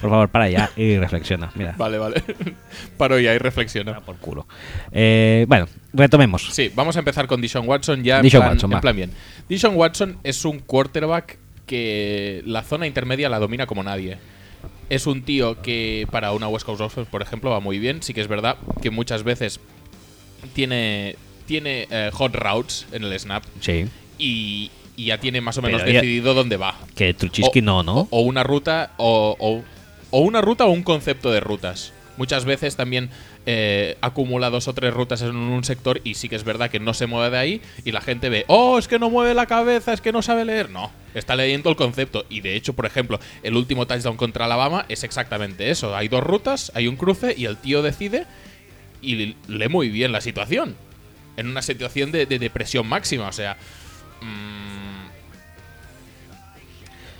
Por favor, para allá y reflexiona. Mira, Vale, vale. Paro ya y reflexiona. por culo. Eh, bueno, retomemos. Sí, vamos a empezar con Dishon Watson ya en, plan, Watson, en plan bien. Dishon Watson es un quarterback que la zona intermedia la domina como nadie. Es un tío que para una West Coast Offense, por ejemplo, va muy bien. Sí que es verdad que muchas veces tiene, tiene eh, hot routes en el snap Sí. y, y ya tiene más o menos Pero decidido dónde va. Que Truchinsky O- no, ¿no? O, o una ruta, o- o una ruta o un concepto de rutas. Muchas veces también eh, acumula dos o tres rutas en un sector y sí que es verdad que no se mueve de ahí y la gente ve, oh, es que no mueve la cabeza, es que no sabe leer. No, está leyendo el concepto. Y de hecho, por ejemplo, el último touchdown contra Alabama es exactamente eso. Hay dos rutas, hay un cruce y el tío decide y lee muy bien la situación. En una situación de, de depresión máxima, o sea... mm,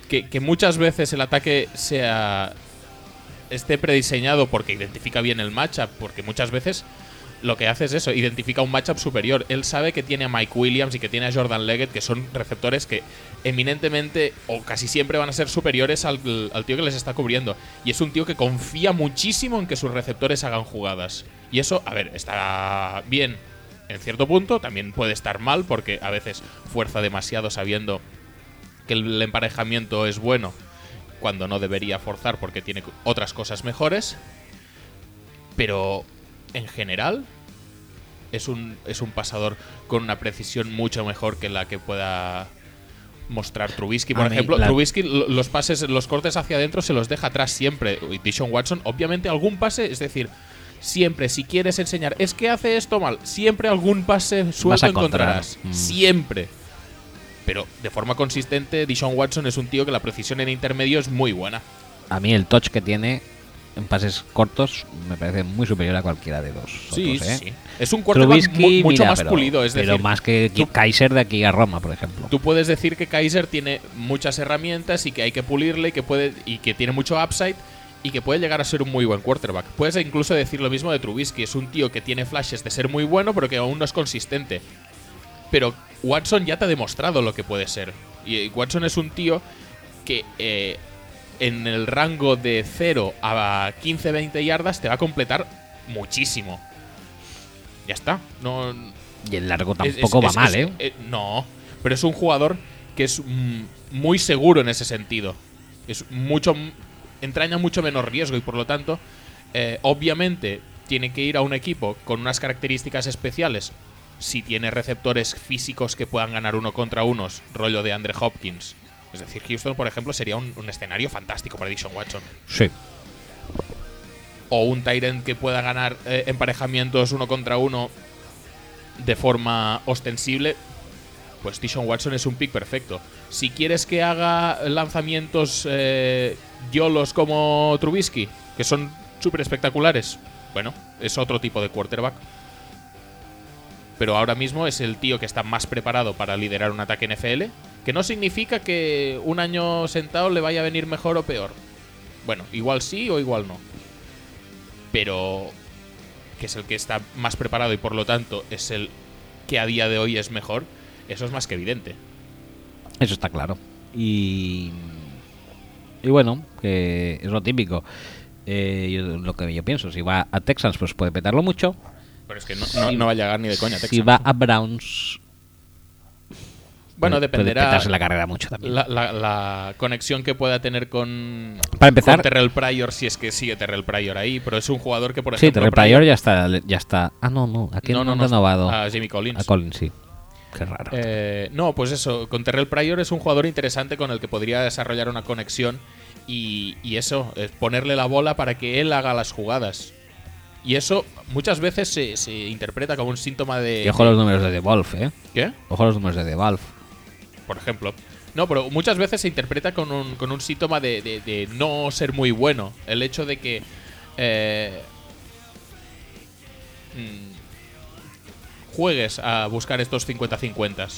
que muchas veces el ataque sea esté prediseñado porque identifica bien el matchup, porque muchas veces lo que hace es eso, identifica un matchup superior. Él sabe que tiene a Mike Williams y que tiene a Jordan Leggett, que son receptores que eminentemente o casi siempre van a ser superiores al, al tío que les está cubriendo. Y es un tío que confía muchísimo en que sus receptores hagan jugadas. Y eso, a ver, está bien en cierto punto, también puede estar mal porque a veces fuerza demasiado sabiendo que el emparejamiento es bueno cuando no debería forzar porque tiene otras cosas mejores. Pero en general es un, es un pasador con una precisión mucho mejor que la que pueda mostrar Trubisky. Por A mí ejemplo, la- Trubisky lo- los pases, los cortes hacia adentro se los deja atrás siempre. Y Dishon Watson, obviamente algún pase, es decir, siempre si quieres enseñar, es que hace esto mal, siempre algún pase suelto encontrarás. Mm. Siempre. Pero de forma consistente, Dishon Watson es un tío que la precisión en intermedio es muy buena. A mí el touch que tiene en pases cortos me parece muy superior a cualquiera de dos. Sí, otros, ¿eh? sí. Es un quarterback mu- mucho mira, más pero- pulido. Es pero decir, más que tú- Kaiser de aquí a Roma, por ejemplo. Tú puedes decir que Kaiser tiene muchas herramientas y que hay que pulirle y que puede y que tiene mucho upside y que puede llegar a ser un muy buen quarterback. Puedes incluso decir lo mismo de Trubisky, es un tío que tiene flashes de ser muy bueno, pero que aún no es consistente. Pero Watson ya te ha demostrado lo que puede ser. Y eh, Watson es un tío que eh, en el rango de 0 a 15-20 yardas te va a completar muchísimo. Ya está. No, Y el largo tampoco es- va es- mal, ¿eh? eh, No, pero es un jugador que es mm, muy seguro en ese sentido. Es mucho, entraña mucho menos riesgo y por lo tanto, eh, obviamente tiene que ir a un equipo con unas características especiales. Si tiene receptores físicos que puedan ganar uno contra unos, rollo de Andre Hopkins. Es decir, Houston, por ejemplo, sería un, un escenario fantástico para Dishon Watson. Sí. O un Tyrant que pueda ganar eh, emparejamientos uno contra uno de forma ostensible. Pues Dishon Watson es un pick perfecto. Si quieres que haga lanzamientos eh, yolos como Trubisky, que son súper espectaculares, bueno, es otro tipo de quarterback. Pero ahora mismo es el tío que está más preparado para liderar un ataque NFL, que no significa que un año sentado le vaya a venir mejor o peor. Bueno, igual sí o igual no. Pero que es el que está más preparado y por lo tanto es el que a día de hoy es mejor, eso es más que evidente. Eso está claro. Y, y bueno, que es lo típico. Eh, lo que yo pienso, si va a Texans, pues puede petarlo mucho. Pero es que no, no- no va a llegar ni de coña. Si Texans. va a Browns, bueno, puede- puede dependerá petarse la carrera mucho también. la, la- la conexión que pueda tener con, Para empezar- con Terrell Pryor, si es que sigue Terrell Pryor ahí. Pero es un jugador que, por sí, ejemplo. Terrell Pryor ya está, ya está. Ah, no, no, aquí no, no, no, renovado. A Jimmy Collins. A Collins, sí. Qué raro. Eh, no, pues eso, con Terrell Pryor es un jugador interesante con el que podría desarrollar una conexión y, y eso, es ponerle la bola para que él haga las jugadas. Y eso muchas veces se, se interpreta como un síntoma de... y ojo los números de The Wolf, ¿eh? ¿Qué? Ojo los números de The Wolf. Por ejemplo. No, pero muchas veces se interpreta con un, con un síntoma de, de- de no ser muy bueno. El hecho de que... eh, mm, juegues a buscar estos 50-50.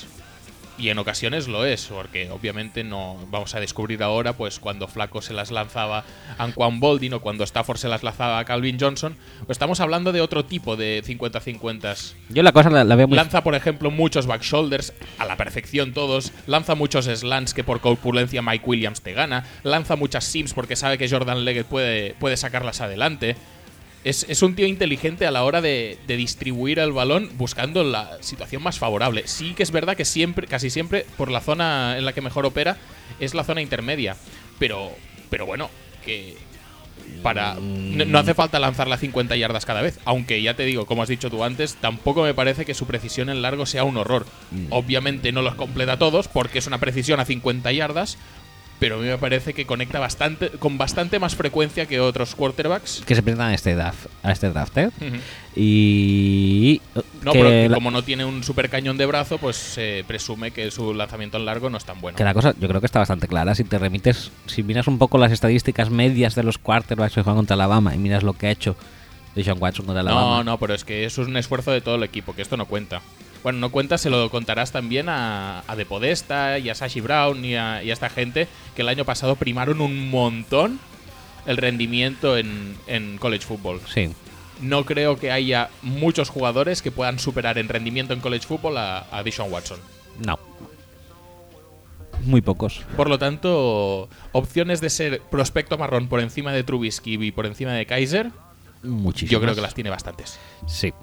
Y en ocasiones lo es, porque obviamente no vamos a descubrir ahora, pues cuando Flaco se las lanzaba a Anquan Boldin o cuando Stafford se las lanzaba a Calvin Johnson, pues estamos hablando de otro tipo de 50-50. Yo la cosa la, la veo muy. Lanza, por ejemplo, muchos back shoulders, a la perfección todos. Lanza muchos slants que por corpulencia Mike Williams te gana. Lanza muchas sims porque sabe que Jordan Leggett puede, puede sacarlas adelante. Es, es un tío inteligente a la hora de, de distribuir el balón buscando la situación más favorable. Sí que es verdad que siempre, casi siempre, por la zona en la que mejor opera, es la zona intermedia. Pero, pero bueno, que para no, no hace falta lanzarla a 50 yardas cada vez. Aunque ya te digo, como has dicho tú antes, tampoco me parece que su precisión en largo sea un horror. Obviamente no los completa todos porque es una precisión a 50 yardas, pero a mí me parece que conecta bastante con bastante más frecuencia que otros quarterbacks. Que se presentan a este draft, a este draft, ¿eh? Ujú. Y. No, que pero que como no tiene un super cañón de brazo, pues se presume que su lanzamiento en largo no es tan bueno. Que la cosa yo creo que está bastante clara. Si te remites, si miras un poco las estadísticas medias de los quarterbacks que juegan contra Alabama y miras lo que ha hecho Deshaun Watson contra Alabama. No, no, pero es que eso es un esfuerzo de todo el equipo, que esto no cuenta. Bueno, no cuenta, se lo contarás también a, a De Podesta y a Sashi Brown y a, y a esta gente que el año pasado primaron un montón el rendimiento en, en college football. Sí. No creo que haya muchos jugadores que puedan superar en rendimiento en college football a, a Deshaun Watson. No. Muy pocos. Por lo tanto, opciones de ser prospecto marrón por encima de Trubisky y por encima de Kaiser, Muchísimos. yo creo que las tiene bastantes. Sí.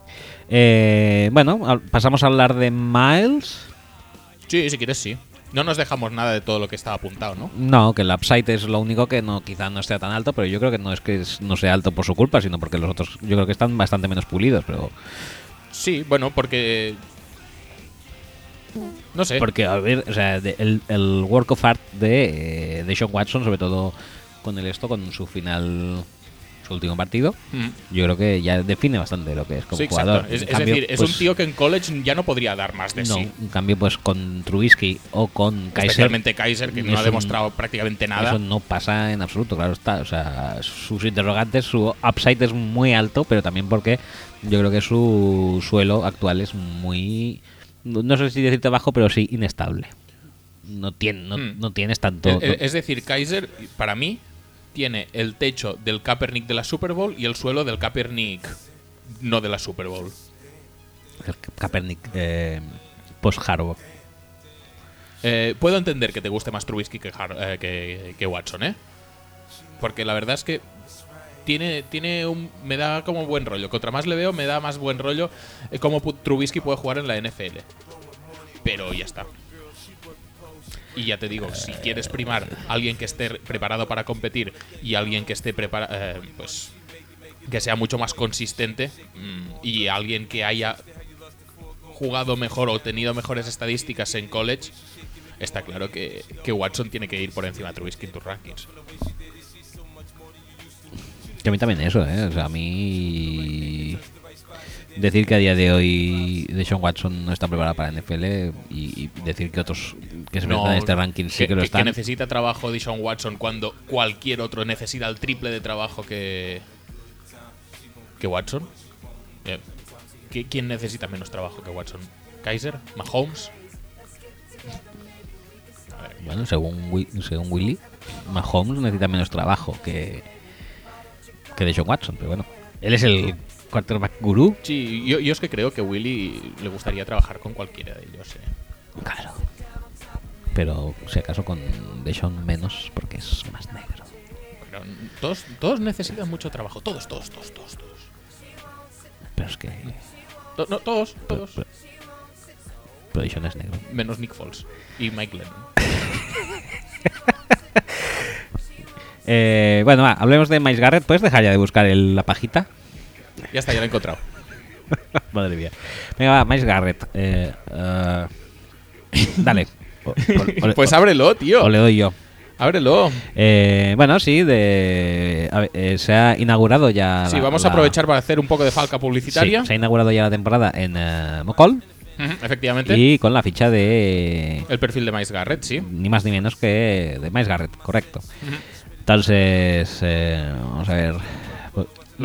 Eh, bueno, pasamos a hablar de Miles. Sí, si quieres, sí. No nos dejamos nada de todo lo que estaba apuntado, ¿no? No, que el upside es lo único que no quizá no esté tan alto, pero yo creo que no es que no sea alto por su culpa, sino porque los otros yo creo que están bastante menos pulidos, pero Sí, bueno, porque. No sé. porque a ver, o sea, de- el, el work of art de eh, de Sean Watson, sobre todo con el esto con su final su último partido, Mm. yo creo que ya define bastante lo que es como Sí, jugador. Es, decir, es pues, un tío que en college ya no podría dar más de no, sí. en cambio pues con Trubisky o con Kaiser Especialmente Kaiser, que no ha un- demostrado prácticamente nada. Eso no pasa en absoluto, claro está. O sea, sus interrogantes, su upside es muy alto, pero también porque yo creo que su suelo actual es muy. No sé si decirte bajo, pero sí inestable. No, tiene, no, Hmm. no tienes tanto. Es decir, Kaiser, para mí, tiene el techo del Kaepernick de la Super Bowl y el suelo del Kaepernick no de la Super Bowl. el Kaepernick eh, post-Harbaugh. Eh, puedo entender que te guste más Trubisky que, Har- eh, que, que Watson, ¿eh? Porque la verdad es que tiene, tiene un, me da como buen rollo. Contra más le veo, me da más buen rollo eh, cómo Trubisky puede jugar en la NFL. Pero ya está. Y ya te digo, si quieres primar a alguien que esté preparado para competir y alguien que esté preparado, pues que sea mucho más consistente mm, y alguien que haya jugado mejor o tenido mejores estadísticas en college, está claro que, que Watson tiene que ir por encima de Trubisky en tus rankings. Que a mí también eso, ¿eh? O sea, a mí. Decir que a día de hoy Deshaun Watson no está preparado para NFL y, y decir que otros que se No, metan en este ranking sí que, lo que están. necesita trabajo Deshaun Watson cuando cualquier otro necesita el triple de trabajo que, que Watson. Eh, ¿qui- ¿Quién necesita menos trabajo que Watson? ¿Kaiser? ¿Mahomes? Bueno, según, según Willy, Mahomes necesita menos trabajo que, que Deshaun Watson, pero bueno. Él es el quarterback gurú. Sí, yo, yo es que creo que Willy le gustaría trabajar con cualquiera de ellos. eh. Claro. Pero si acaso con Deshaun menos porque es más negro. Pero todos, todos necesitan mucho trabajo. Todos, todos, todos, todos. todos. Pero es que. To- no, todos, Pero, todos. pero, pero Deshaun es negro. Menos Nick Foles y Mike Lennon. Eh, bueno, va, hablemos de Miles Garrett. ¿Puedes dejar ya de buscar el- la pajita? Ya está, ya lo he encontrado. Madre mía. Venga, va, Miles Garrett. Eh, eh, dale. O, o- o- Pues ábrelo, tío. o le doy yo. Ábrelo. Eh, bueno, sí, de, a eh, se ha inaugurado ya. Sí, la- vamos la- a aprovechar para hacer un poco de falca Sí, publicitaria. se ha inaugurado ya la temporada en eh, Mocol Efectivamente. y con la ficha de El perfil de Miles Garrett, sí. ni más ni menos que de Miles Garrett, correcto. Entonces, vamos a ver.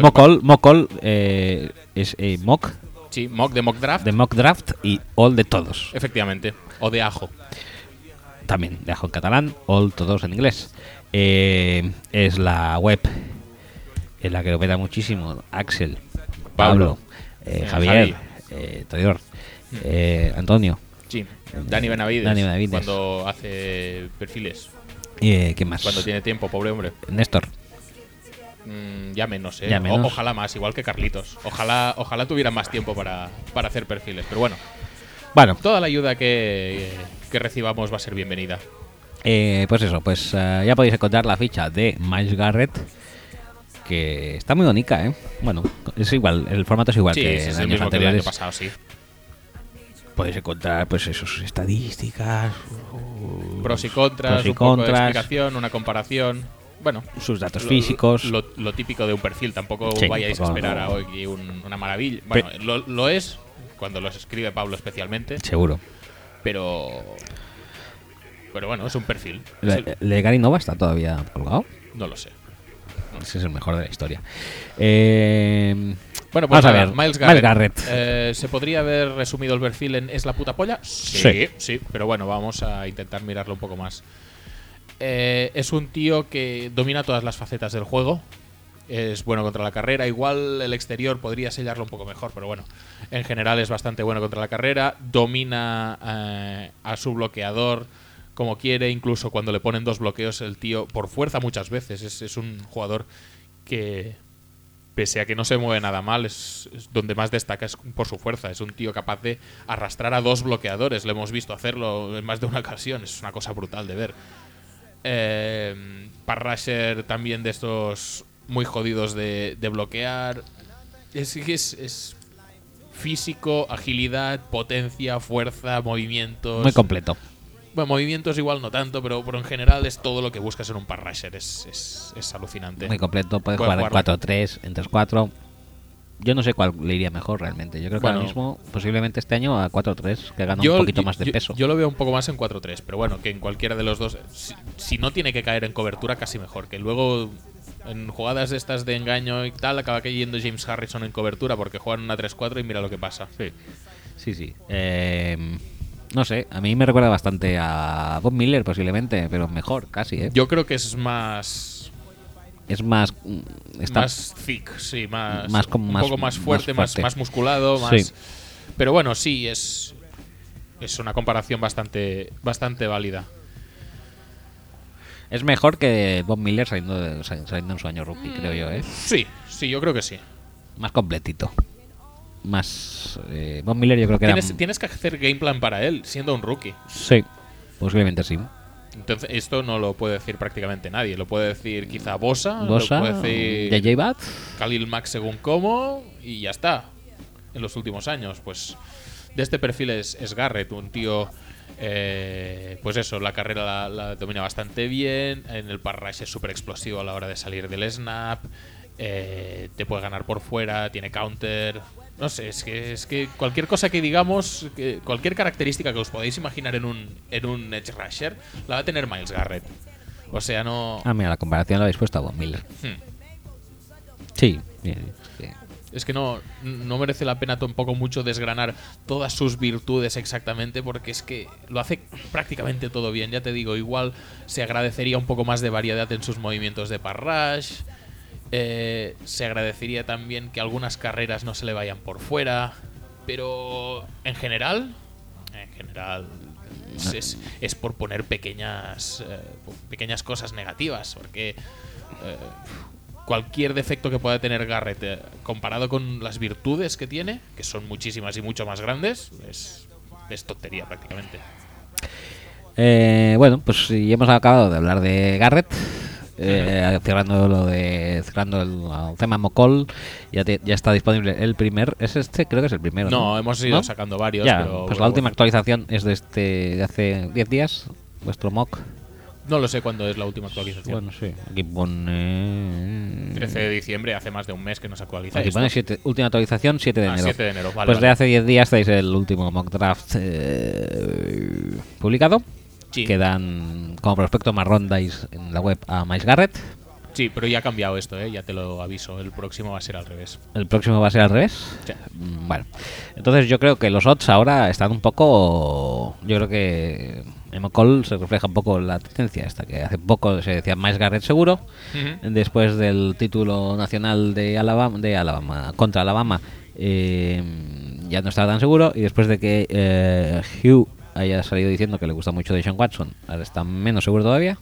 Mocol, Mocol eh, es eh, mock Sí, mock de mock draft. de mock draft y all de todos. Efectivamente. O de ajo. También de ajo en catalán, all todos en inglés. Eh, es la web en la que opera muchísimo Axel, Pablo, Pablo, eh, Javier, Javi. eh, Traidor, eh, Antonio. Sí. Dani Benavides. Dani Benavides. Cuando hace perfiles. ¿Qué más? Cuando tiene tiempo, pobre hombre. Néstor. Mm, ya menos, ¿eh? Ya O- menos. ojalá más, igual que Carlitos. Ojalá, ojalá tuviera más tiempo para, para hacer perfiles. Pero bueno, Bueno, toda la ayuda que, que recibamos va a ser bienvenida. eh, pues eso, pues eh, ya podéis encontrar la ficha de Miles Garrett, que está muy bonita, ¿eh? Bueno, es igual, el formato es igual sí, que en el que año pasado, sí. Podéis encontrar, pues, sus estadísticas, Pros y contras, Pros y un poco de explicación, una comparación. Bueno, sus datos lo- físicos. Lo, lo típico de un perfil, tampoco Sí, vayáis a esperar a hoy un- una maravilla. Bueno, lo, lo es cuando los escribe Pablo especialmente, Seguro. pero. Pero bueno, es un perfil. ¿El, de Gary Nova está todavía colgado? no lo sé. Ese es el mejor de la historia. Eh, Bueno, pues vamos a ver. Miles Garrett. Garrett. Eh, ¿Se podría haber resumido el perfil en ¿Es la puta polla? Sí, Sí. sí, pero bueno, vamos a intentar mirarlo un poco más. Eh, es un tío que domina todas las facetas del juego. Es bueno contra la carrera. Igual el exterior podría sellarlo un poco mejor, pero bueno, en general es bastante bueno contra la carrera. Domina eh, a su bloqueador como quiere, incluso cuando le ponen dos bloqueos, el tío, por fuerza muchas veces, es, un jugador que, pese a que no se mueve nada mal, es, donde más destaca es por su fuerza. Es un tío capaz de arrastrar a dos bloqueadores. Le hemos visto hacerlo en más de una ocasión. Es una cosa brutal de ver. Eh, Parrasher también de estos muy jodidos de, de bloquear. Es, es, es físico, agilidad, potencia, fuerza, movimientos. Muy completo. Bueno, movimientos igual no tanto, pero, pero en general es todo lo que buscas en un Parrasher. Es, es, es alucinante. Muy completo. Puede Puede jugar en jugarlo. 4-3, en 3-4. Yo no sé cuál le iría mejor realmente. Yo creo que ahora Bueno. mismo, posiblemente este año a 4-3, que gana un poquito yo- más de yo- peso. Yo lo veo un poco más en 4-3, pero bueno, que en cualquiera de los dos. Si, si no tiene que caer en cobertura, casi mejor. Que luego en jugadas de estas de engaño y tal, acaba cayendo James Harrison en cobertura porque juegan una 3-4 y mira lo que pasa. Sí, sí. sí. Eh, no sé, a mí me recuerda bastante a Bob Miller posiblemente, pero mejor casi, ¿eh? Yo creo que es más. Es más... mm, Está, Más thick, sí, más. Más un más- poco más fuerte, más, fuerte. más musculado, Sí. Pero bueno, sí, es. Es una comparación bastante, bastante válida. Es mejor que Bob Miller saliendo, de- saliendo en su año rookie, creo yo, ¿eh? Sí, sí, yo creo que sí. Más completito. Más... eh, Bob Miller yo creo que era... Tienes, tienes que hacer game plan para él, siendo un rookie. Sí, posiblemente sí. Entonces, esto no lo puede decir prácticamente nadie. Lo puede decir quizá Bosa, Bosa, lo puede decir Bat. Khalil Mack según cómo, y ya está. En los últimos años, pues de este perfil es, es Garrett, un tío, eh, pues eso, la carrera la, la domina bastante bien, en el parrash es súper explosivo a la hora de salir del snap, eh, te puede ganar por fuera, tiene counter. No sé, es que, es que cualquier cosa que digamos, que- cualquier característica que os podáis imaginar en un, en un Edge Rusher, la va a tener Miles Garrett. O sea, no. Ah, mira, la comparación la habéis puesto a Von Miller. Hmm. Sí. bien, sí. Es que no, no merece la pena tampoco mucho desgranar todas sus virtudes exactamente, porque es que lo hace prácticamente todo bien. Ya te digo, igual se agradecería un poco más de variedad en sus movimientos de parrash. Eh, se agradecería también que algunas carreras no se le vayan por fuera. Pero en general, en general, es, es- es por poner pequeñas, eh, pequeñas cosas negativas. Porque eh, cualquier defecto que pueda tener Garrett comparado con las virtudes que tiene, que son muchísimas y mucho más grandes, es, es tontería prácticamente. Bueno, pues sí, hemos acabado de hablar de Garrett. Eh, cerrando lo de cerrando el, el tema Mocol ya, te- ya está disponible el primer es este creo que es el primero no, No, hemos ido ¿No? sacando varios, ya pero pues bueno, la última bueno. actualización es de este de hace 10 días vuestro mock No lo sé cuándo es la última actualización. bueno sí aquí pone 13 de diciembre, hace más de un mes que nos actualiza. aquí pone siete- última actualización 7 de Ah, enero 7 de enero, vale. pues de vale. hace 10 días tenéis el último mock draft eh, publicado Sí. que dan como prospecto marrón dice en la web a Miles Garrett Sí, pero ya ha cambiado esto, ¿eh? ya te lo aviso. El próximo va a ser al revés. El próximo va a ser al revés. Sí. Mm, Bueno, entonces yo creo que los odds ahora están un poco. Yo creo que en McCall se refleja un poco la tendencia esta, que hace poco se decía Miles Garrett seguro. Después del título nacional de Alabama, de Alabama contra Alabama, eh, ya no estaba tan seguro. Y después de que eh, Hugh haya salido diciendo que le gusta mucho de Sean Watson, ahora está menos seguro todavía.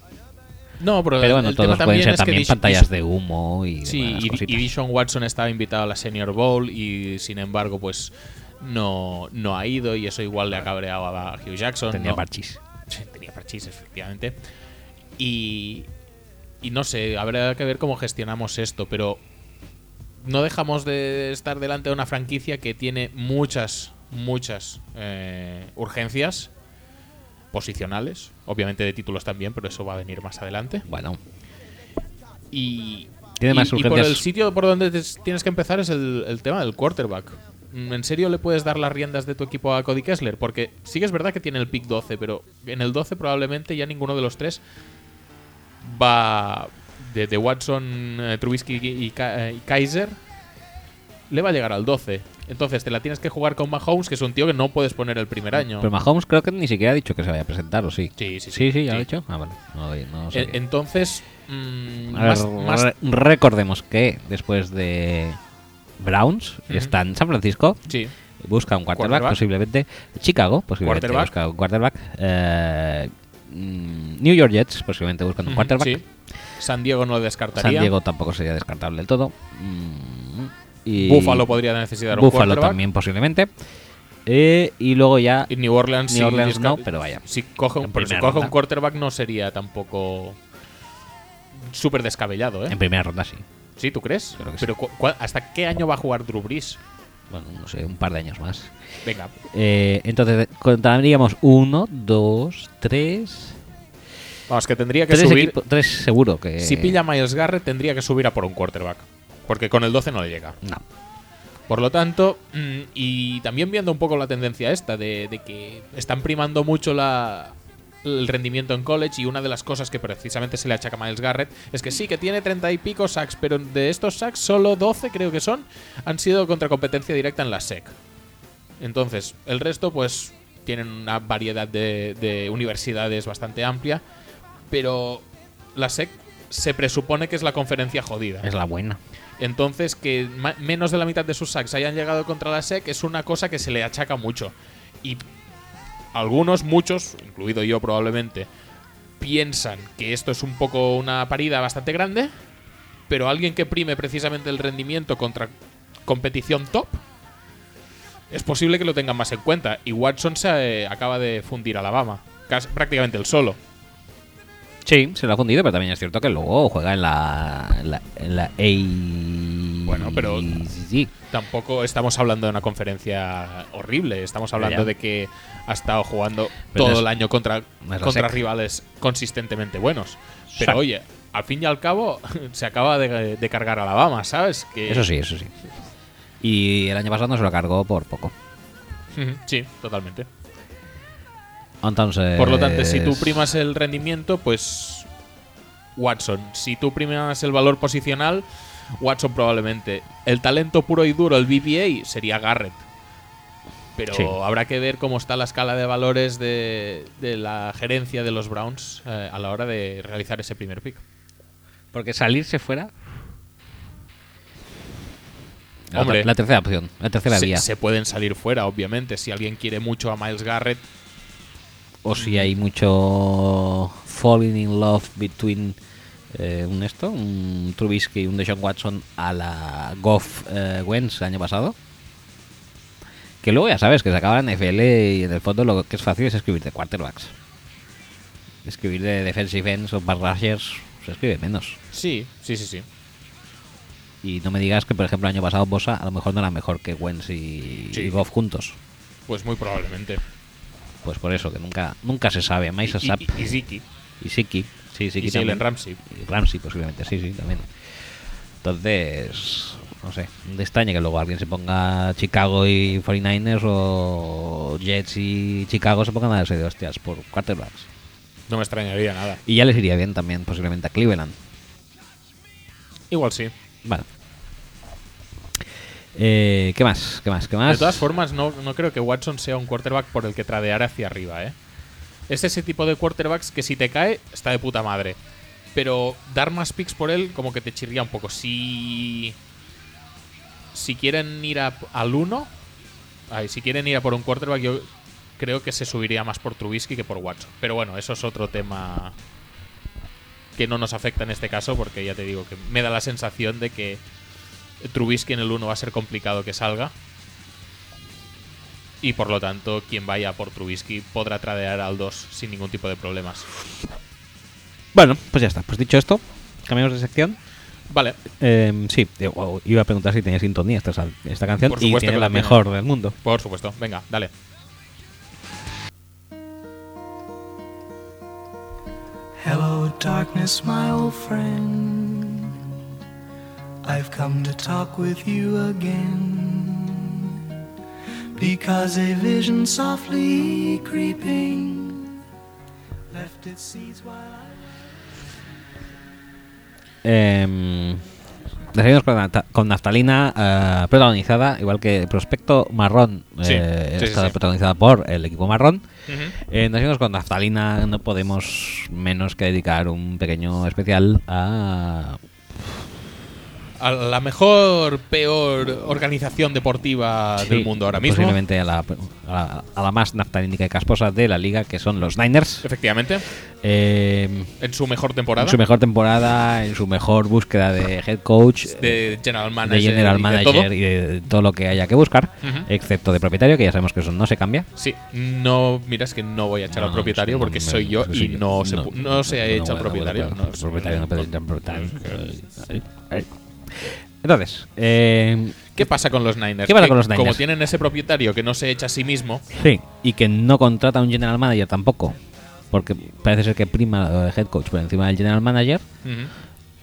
No, pero, Pero bueno, el tema todos pueden ser también Dish- pantallas Dish- de humo y Sí, y, Dishon Watson estaba invitado a la Senior Bowl y sin embargo, pues no, no ha ido y eso igual le ha cabreado a Hugh Jackson. Tenía ¿no? parchís. Sí, tenía parchís, efectivamente. Y, y no sé, habrá que ver cómo gestionamos esto, pero no dejamos de estar delante de una franquicia que tiene muchas, muchas eh, urgencias posicionales, obviamente de títulos también, pero eso va a venir más adelante. Bueno, Y, Tiene y- más y por urgencias. el sitio por donde tienes que empezar es el, el tema del quarterback. Mm, ¿En serio le puedes dar las riendas de tu equipo a Cody Kessler? Porque sí que es verdad que tiene el pick 12, pero en el 12 probablemente ya ninguno de los tres va de, de Watson, eh, Trubisky y, Ka- eh, y Kaiser. Le va a llegar al 12. Entonces te la tienes que jugar con Mahomes, que es un tío que no puedes poner el primer año. Pero Mahomes creo que ni siquiera ha dicho que se vaya a presentar, ¿o sí? Sí, sí, sí. Sí, sí, ya lo ha dicho. Ah, vale. No, no E-. Entonces, mm, A ver, más- más- re- recordemos que después de Browns está en San Francisco. sí. Busca un quarterback, Quarterback. posiblemente. Chicago, posiblemente Quarterback. busca un quarterback. Eh, mm, New York Jets, posiblemente buscan un Ujú, quarterback. sí. San Diego no lo descartaría. San Diego tampoco sería descartable del todo. Mm, y Buffalo podría necesitar un Buffalo también posiblemente. Eh, y luego ya Y New Orleans, New sí Orleans no, pero vaya. Si coge un, pero si un quarterback no sería tampoco súper descabellado, ¿eh? en primera ronda sí. ¿Sí, tú crees? Creo que pero ¿hasta qué año va a jugar Drew Brees? Bueno, no sé, un par de años más. Venga, Eh, entonces contaríamos uno, dos, tres. vamos, que tendría que Tres, subir. tres seguro que. Si pilla Miles Garrett, tendría que subir a por un quarterback. Porque con el 12 no le llega. No. Por lo tanto, mm, y también viendo un poco la tendencia esta de, de que están primando mucho la, el rendimiento en college y una de las cosas que precisamente se le achaca a Miles Garrett es que sí, que tiene 30 y pico sacks, pero de estos sacks solo 12 creo que son han sido contra competencia directa en la SEC. Entonces, el resto pues tienen una variedad de, de universidades bastante amplia, pero la SEC se presupone que es la conferencia jodida. Es la buena. Entonces, que menos de la mitad de sus sacks hayan llegado contra la SEC es una cosa que se le achaca mucho. Y algunos, muchos, incluido yo probablemente, piensan que esto es un poco una parida bastante grande, pero alguien que prime precisamente el rendimiento contra competición top, es posible que lo tengan más en cuenta. Y Watson se eh, acaba de fundir a Alabama, casi- prácticamente el solo. Sí, se lo ha fundido, pero también es cierto que luego juega en la, en la, en la A. Bueno, pero- Sí, Tampoco estamos hablando de una conferencia horrible. Estamos hablando ya. de que ha estado jugando Pero todo es- el año contra, contra rivales consistentemente buenos. Pero Exacto. oye, al fin y al cabo se acaba de, de cargar a Alabama, ¿sabes? Que, Eso sí, eso sí. Y el año pasado no se lo cargó por poco. Sí, totalmente. Entonces. Por lo tanto, si tú primas el rendimiento, pues Watson. Si tú primas el valor posicional, Watson probablemente. El talento puro y duro, el BBA, sería Garrett. Pero Sí. habrá que ver cómo está la escala de valores de, de la gerencia de los Browns eh, a la hora de realizar ese primer pick. Porque salirse fuera. La- Hombre. la, tercera opción, la tercera Se, vía. se pueden salir fuera, obviamente. Si alguien quiere mucho a Miles Garrett, O si hay mucho falling in love between eh, un esto, un Trubisky y un Deshaun Watson a la Goff eh, Wentz el año pasado. Que luego ya sabes que se acaba en NFL y en el fondo lo que es fácil es escribir de quarterbacks. Escribir de defensive ends o pass rushers se escribe menos. sí, sí, sí, sí. Y no me digas que, por ejemplo, el año pasado Bosa a lo mejor no era mejor que Wentz y, Sí. y Goff juntos. Pues muy probablemente. Pues por eso, que nunca nunca se sabe. Más se Y, sabe. y, y Ziki. Y Siki. Sí, Siki Y también. Ramsey. Y Ramsey posiblemente, sí, sí, también. Entonces, no sé, de extraña que luego alguien se ponga Chicago y 49ers o Jets y Chicago se pongan a darse de hostias por quarterbacks. No me extrañaría nada. Y ya les iría bien también posiblemente a Cleveland. Igual sí. Vale. Eh, ¿Qué más? ¿Qué más? ¿Qué más? De todas formas, no, no creo que Watson sea un quarterback por el que tradear hacia arriba, ¿eh? Es ese tipo de quarterbacks que si te cae, está de puta madre. Pero dar más picks por él, como que te chirría un poco. Si. Si quieren ir a- al 1. Ay, si quieren ir a por un quarterback, yo creo que se subiría más por Trubisky que por Watson. Pero bueno, eso es otro tema que no nos afecta en este caso, porque ya te digo que me da la sensación de que Trubisky en el 1 va a ser complicado que salga. Y por lo tanto, quien vaya por Trubisky podrá tradear al 2 sin ningún tipo de problemas. Bueno, pues ya está. Pues dicho esto, cambiamos de sección. Vale, Eh, sí, iba a preguntar si tenía sintonía esta, esta canción Por y tiene que la la mejor del mundo. por supuesto. Venga, dale. Hello, darkness, my old friend. I've come to talk with you again. Because a vision softly creeping left its seeds while I. Eh, la seguimos con, nafta- con naftalina eh, protagonizada, igual que Prospecto Marrón, Sí, eh, sí, está sí. protagonizada por el equipo marrón. Ujú. Eh, nos seguimos con naftalina, no podemos menos que dedicar un pequeño especial a... A la mejor, peor organización deportiva sí, del mundo ahora mismo. Posiblemente a la, a la, a la más naftalínica y casposa de la liga, que son los Niners. Efectivamente, Eh, en su mejor temporada. en su mejor temporada, en su mejor búsqueda de head coach, de general manager. de general y de manager y de todo lo que haya que buscar, excepto de propietario, que ya sabemos que eso no se cambia. Sí, no, mira, es que no voy a echar No, al propietario no, porque no, soy yo y no, se, no se ha hecho al propietario. no, No, el propietario no puede no- echar al propietario. Entonces, eh, ¿Qué pasa con los Niners? ¿Qué pasa Que con los Como tienen ese propietario que no se echa a sí mismo, sí, y que no contrata un general manager tampoco, porque parece ser que prima el head coach por encima del general manager,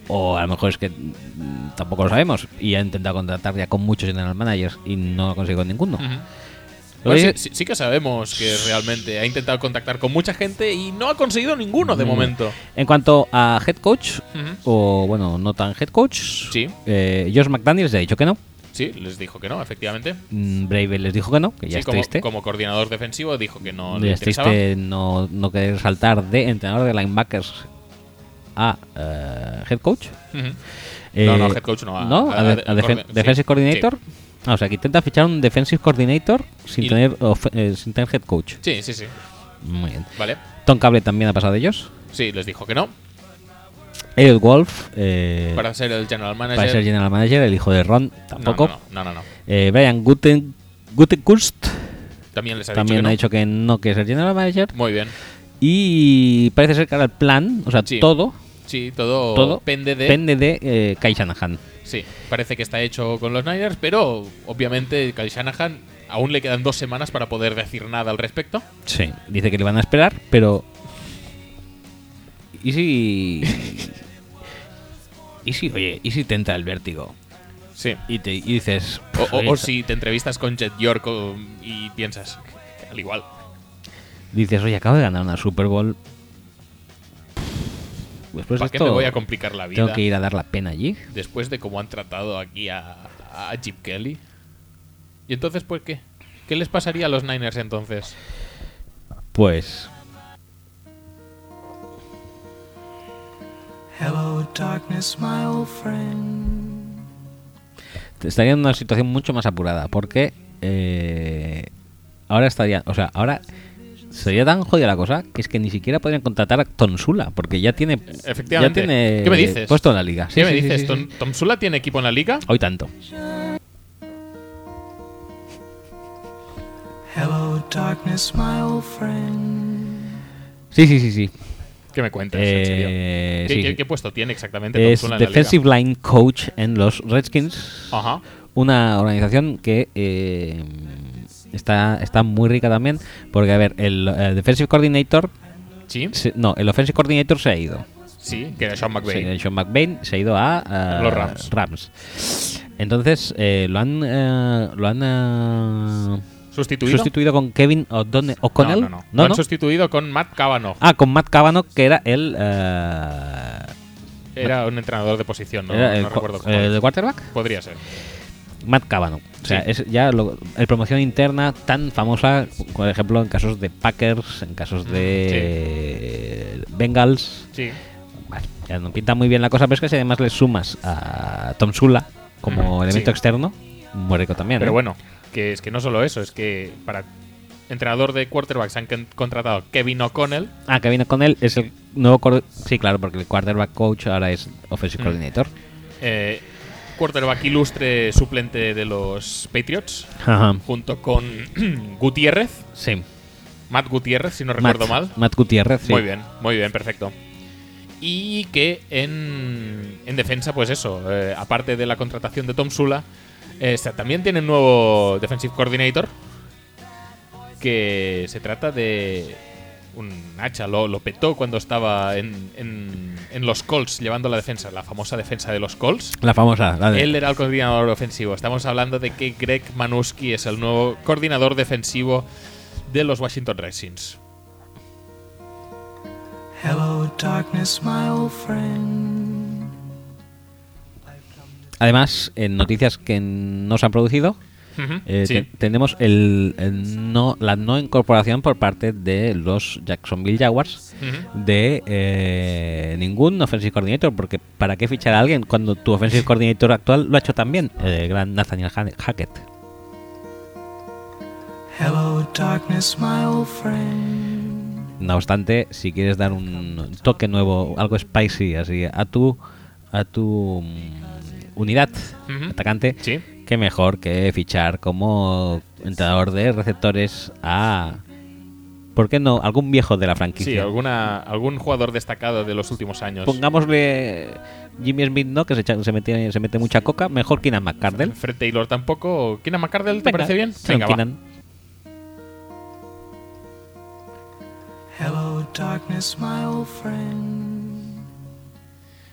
o a lo mejor es que mm, tampoco lo sabemos, y ha intentado contratar ya con muchos general managers y no ha conseguido ninguno. Sí, sí- sí que sabemos que realmente ha intentado contactar con mucha gente y no ha conseguido ninguno de Mm. momento. En cuanto a head coach, o bueno, no tan head coach, Sí. eh, Josh McDaniels ya ha dicho que no. Sí, les dijo que no, efectivamente. Mm, Brave les dijo que no, que ya Sí, es como, triste. como coordinador defensivo dijo que no le ya es interesaba. triste no, no querer saltar de entrenador de linebackers a eh, head coach. Eh, No, no, head coach no, a- ¿no? a- defen- defensive coordinator. Ah, o sea, que intenta fichar un defensive coordinator sin, Y- tener, eh, sin tener head coach. Sí, sí, sí. Muy bien. Vale. Tom Cable también ha pasado de ellos. Sí, les dijo que no. Elliot Wolf, eh, Para ser el general manager. para ser general manager, el hijo de Ron, No, tampoco. No, no, no. no, no. Eh, Brian Guten, Gutekunst También les ha también dicho que no. ha dicho que no quiere ser general manager. Muy bien. Y parece ser que ahora el plan, o sea, Sí. todo, Sí, todo, todo pende de. depende de eh, Kai Shanahan. Sí, parece que está hecho con los Niners, pero obviamente Kyle Shanahan aún le quedan dos semanas para poder decir nada al respecto. Sí, dice que le van a esperar, pero. ¿Y si. ¿Y si, oye, y si te entra el vértigo? Sí. Y, te, y dices. O, o- o si te entrevistas con Jet York y piensas, al igual. Dices, oye, acabo de ganar una Super Bowl. Después de ¿Para qué esto, me voy a complicar la vida? tengo que ir a dar la pena allí. Después de cómo han tratado aquí a, a Chip Kelly. ¿Y entonces, pues qué? ¿Qué les pasaría a los Niners entonces? Pues. Hello, darkness, my old friend. estaría en una situación mucho más apurada porque eh, ahora estaría, o sea, ahora sería tan jodida la cosa que es que ni siquiera podrían contratar a Tonsula porque ya tiene Efectivamente. ya tiene ¿Qué me dices? puesto en la liga. Sí, ¿Qué me sí, dices? sí, ¿Tom, sí. Tom Sula tiene equipo en la liga? Hoy tanto. Hello, darkness, my old friend. Sí, sí, sí, sí. ¿Qué me cuentas? en serio? Eh, ¿Qué, sí, qué- puesto tiene exactamente Tom Es Sula en la liga? defensive line coach en los Redskins, Ajá. una organización que eh, está está muy rica también porque a ver el, defensive coordinator Sí, se- no el offensive coordinator se ha ido. sí, que era Sean McVay. Sí, el Sean McVay se ha ido a, a Los Rams. Entonces eh, lo han eh, lo han eh, ¿Sustituido? sustituido con Kevin O'Donnell- O'Connell. No, no, no. Lo han sustituido con Matt Cavanaugh. Ah, con Matt Cavanaugh que era el eh, Era un entrenador de posición, no, era el, no recuerdo cómo. el es. de quarterback. Podría ser. Matt Cavanaugh. O sea, Sí. es ya lo- el promoción interna tan famosa, por ejemplo, en casos de Packers, en casos de Bengals. Sí. Ya no pinta muy bien la cosa, pero es que si además le sumas a Tom Sula como elemento sí. externo, muy rico también. Pero ¿eh? bueno, que es que no solo eso, es que para entrenador de quarterbacks han con- contratado Kevin O'Connell. Ah, con él, es el nuevo. Sí, claro, porque el quarterback coach ahora es offensive Mm. coordinator. eh, quarterback ilustre suplente de los Patriots, Ajá. junto con Gutiérrez, Sí. Matt Gutiérrez, si no recuerdo Matt, mal. Matt Gutiérrez, sí. Muy bien, muy bien, perfecto. Y que en, en defensa, pues eso, eh, aparte de la contratación de Tom Sula, eh, también tiene un nuevo defensive coordinator, que se trata de un hacha, lo, lo petó cuando estaba en, en- en los Colts llevando la defensa, la famosa defensa de los Colts. La famosa. la de- Él era el coordinador ofensivo. Estamos hablando de que Greg Manuski es el nuevo coordinador defensivo de los Washington Redskins. Hello, darkness, my old friend. Además, en noticias que no se han producido, Eh, sí. te- tenemos el, el no, la no incorporación por parte de los Jacksonville Jaguars de eh, ningún offensive coordinator, porque ¿para qué fichar a alguien cuando tu offensive coordinator actual lo ha hecho también? El gran Nathaniel Ha- Hackett. Hello, darkness, my old friend. No obstante, si quieres dar un toque nuevo, algo spicy así a tu a tu mm, unidad atacante, Sí. Qué mejor que fichar como entrenador de receptores a ¿por qué no? algún viejo de la Sí, franquicia. alguna, algún jugador destacado de los últimos años. Pongámosle Jimmy Smith, ¿no? Que se, echa- se mete se mete mucha coca, mejor Keenan McCardell. Fred Taylor tampoco. ¿Keenan McCardell te Venga, parece bien? sí, Venga, va. Hello, darkness, my old friend.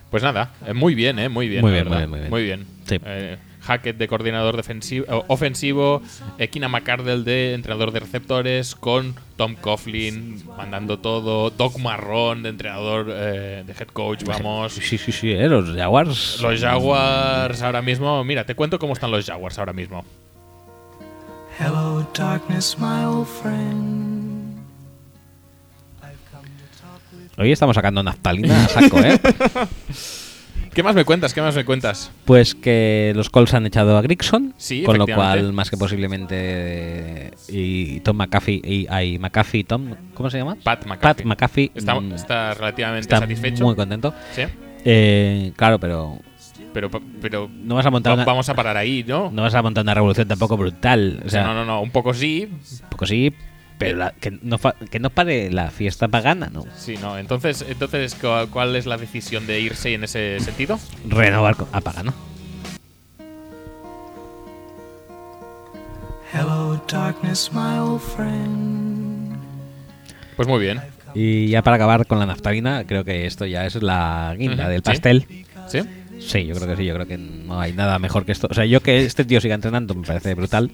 Pues nada, eh, muy bien, ¿eh? Muy bien. Muy bien, muy bien. Sí. Eh, Hackett de coordinador defensivo, eh, ofensivo, eh, Keenan McCardell de entrenador de receptores, con Tom Coughlin mandando todo, Doc Marrón de entrenador eh, de head coach, vamos. Sí, sí, sí, eh, los Jaguars. Los Jaguars ahora mismo, mira, te cuento cómo están los Jaguars ahora mismo. Hello, darkness, my old friend. Hoy estamos sacando naftalina a saco, ¿eh? ¿Qué más me cuentas? ¿Qué más me cuentas? Pues que los Colts han echado a Grigson, Sí, con lo cual más que posiblemente y Tom McAfee y hay McAfee Tom, ¿cómo se llama? Pat McAfee. Pat McAfee Está, mm, está relativamente está satisfecho. muy contento. Sí, Eh, claro, pero pero, pero no vas a montar una, vamos a parar ahí, ¿no? no vas a montar una revolución tampoco brutal, o sea, no, no, no, un poco sí, un poco sí, Pero la- que, no fa- que no pare la fiesta pagana, ¿no? Sí, no. Entonces, entonces ¿cu- ¿cuál es la decisión de irse en ese sentido? Renovar con- a pagano. Hello, darkness, my old friend. Pues muy bien. Y ya para acabar con la naftalina, creo que esto ya es la guinda del pastel. ¿Sí? Sí, yo creo que sí, yo creo que no hay nada mejor que esto. O sea, yo que este tío siga entrenando me parece brutal.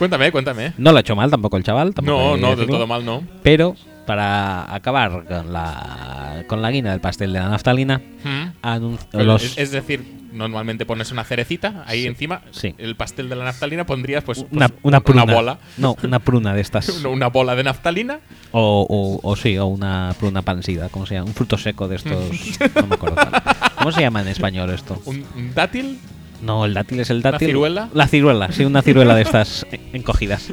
Cuéntame, cuéntame. No lo ha hecho mal tampoco el chaval. tampoco No, no, del decirlo. todo mal no. Pero para acabar con la, con la guinda del pastel de la naftalina, Mm. los, Es, es decir, normalmente pones una cerecita ahí Sí, encima. sí. El pastel de la naftalina pondrías pues, una, pues, una pruna. bola. No, una pruna de estas. Una- Una bola de naftalina. O, o, o sí, o una pruna pansida, ¿cómo se llama? Un fruto seco de estos. no me acuerdo. ¿Cómo se llama en español esto? Un dátil. No, el dátil es el dátil. ciruela? La ciruela, sí, una ciruela de estas encogidas.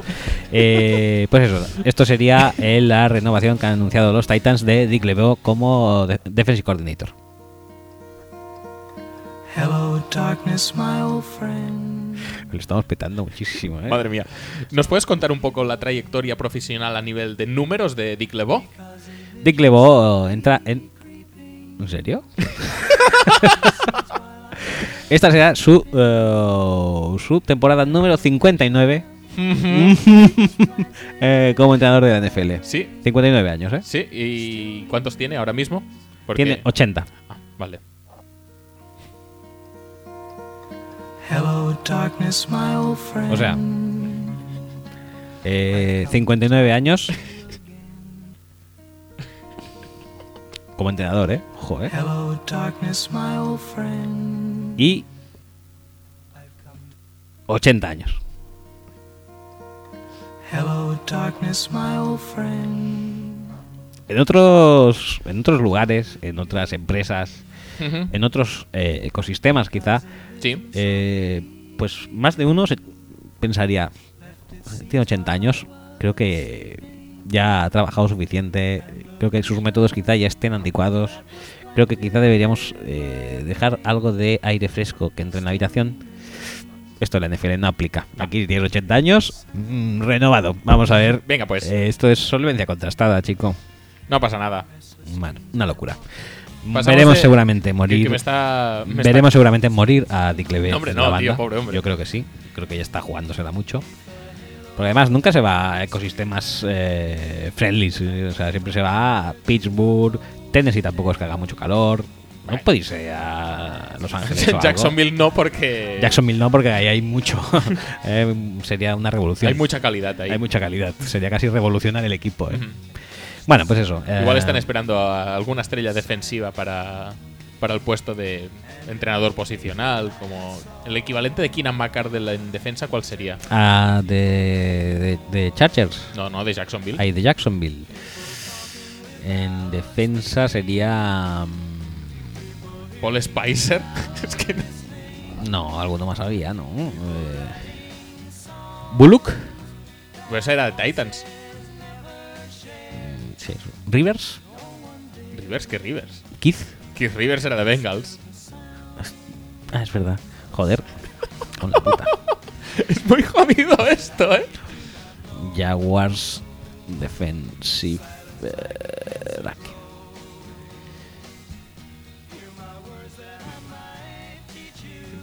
Eh, pues eso, esto sería eh, la renovación que han anunciado los Titans de Dick LeBeau como de- Defensive Coordinator. Hello, darkness, my old friend. Lo estamos petando muchísimo, ¿eh? Madre mía. ¿Nos puedes contar un poco la trayectoria profesional a nivel de números de Dick LeBeau? Dick LeBeau entra en... ¿En serio? Esta será su, eh, su temporada número 59 eh, como entrenador de la NFL. Sí, 59 años, ¿eh? sí. ¿Y cuántos tiene ahora mismo? Porque- Tiene 80. Ah, vale. Hello, darkness, my old friend. O sea, eh, 59 años como entrenador, ¿eh? Ojo, ¿eh? Hello, darkness, my old friend. Y 80 años. Hello, darkness, my old friend. En otros, en otros lugares, en otras empresas, en otros eh, ecosistemas quizá, Sí. eh, pues más de uno se pensaría, tiene 80 años, creo que ya ha trabajado suficiente, creo que sus métodos quizá ya estén anticuados, creo que quizá deberíamos eh, dejar algo de aire fresco que entre en la habitación. Esto la NFL no aplica. Aquí tienes 80 años, mm, renovado. Vamos a ver. Venga, pues. Eh, esto es solvencia contrastada, chico. No pasa nada. Bueno, una locura. Pasamos Veremos de- seguramente morir. que me está- me veremos seguramente morir a Dick No, hombre, no, tío, pobre hombre. Yo creo que sí. Creo que ya está jugándosela mucho. Porque además nunca se va a ecosistemas eh, friendly. O sea, siempre se va a Pittsburgh. Tennessee tampoco es que haga mucho calor. No puede irse a Los Ángeles. o algo. Jacksonville no, porque. Jacksonville no, porque ahí hay mucho. Eh, sería una revolución. Hay mucha calidad ahí. Hay mucha calidad. Sería casi revolucionar el equipo. eh. Bueno, pues eso. Igual eh, están esperando a alguna estrella defensiva para, para el puesto de entrenador posicional, como el equivalente de Keenan McCardell en defensa, ¿cuál sería? ah, de, de, de Chargers. No, no, de Jacksonville. Ahí de Jacksonville. En defensa sería. mm, Paul Spicer. es que no- No, alguno más había, ¿no? Eh, Bullock. Pues era de Titans. Mm, sí, eso. Rivers. Rivers, que Rivers. Keith. Keith Rivers era de Bengals. Ah, es verdad. Joder. Con la puta. Es muy jodido esto, ¿eh? Jaguars Defensive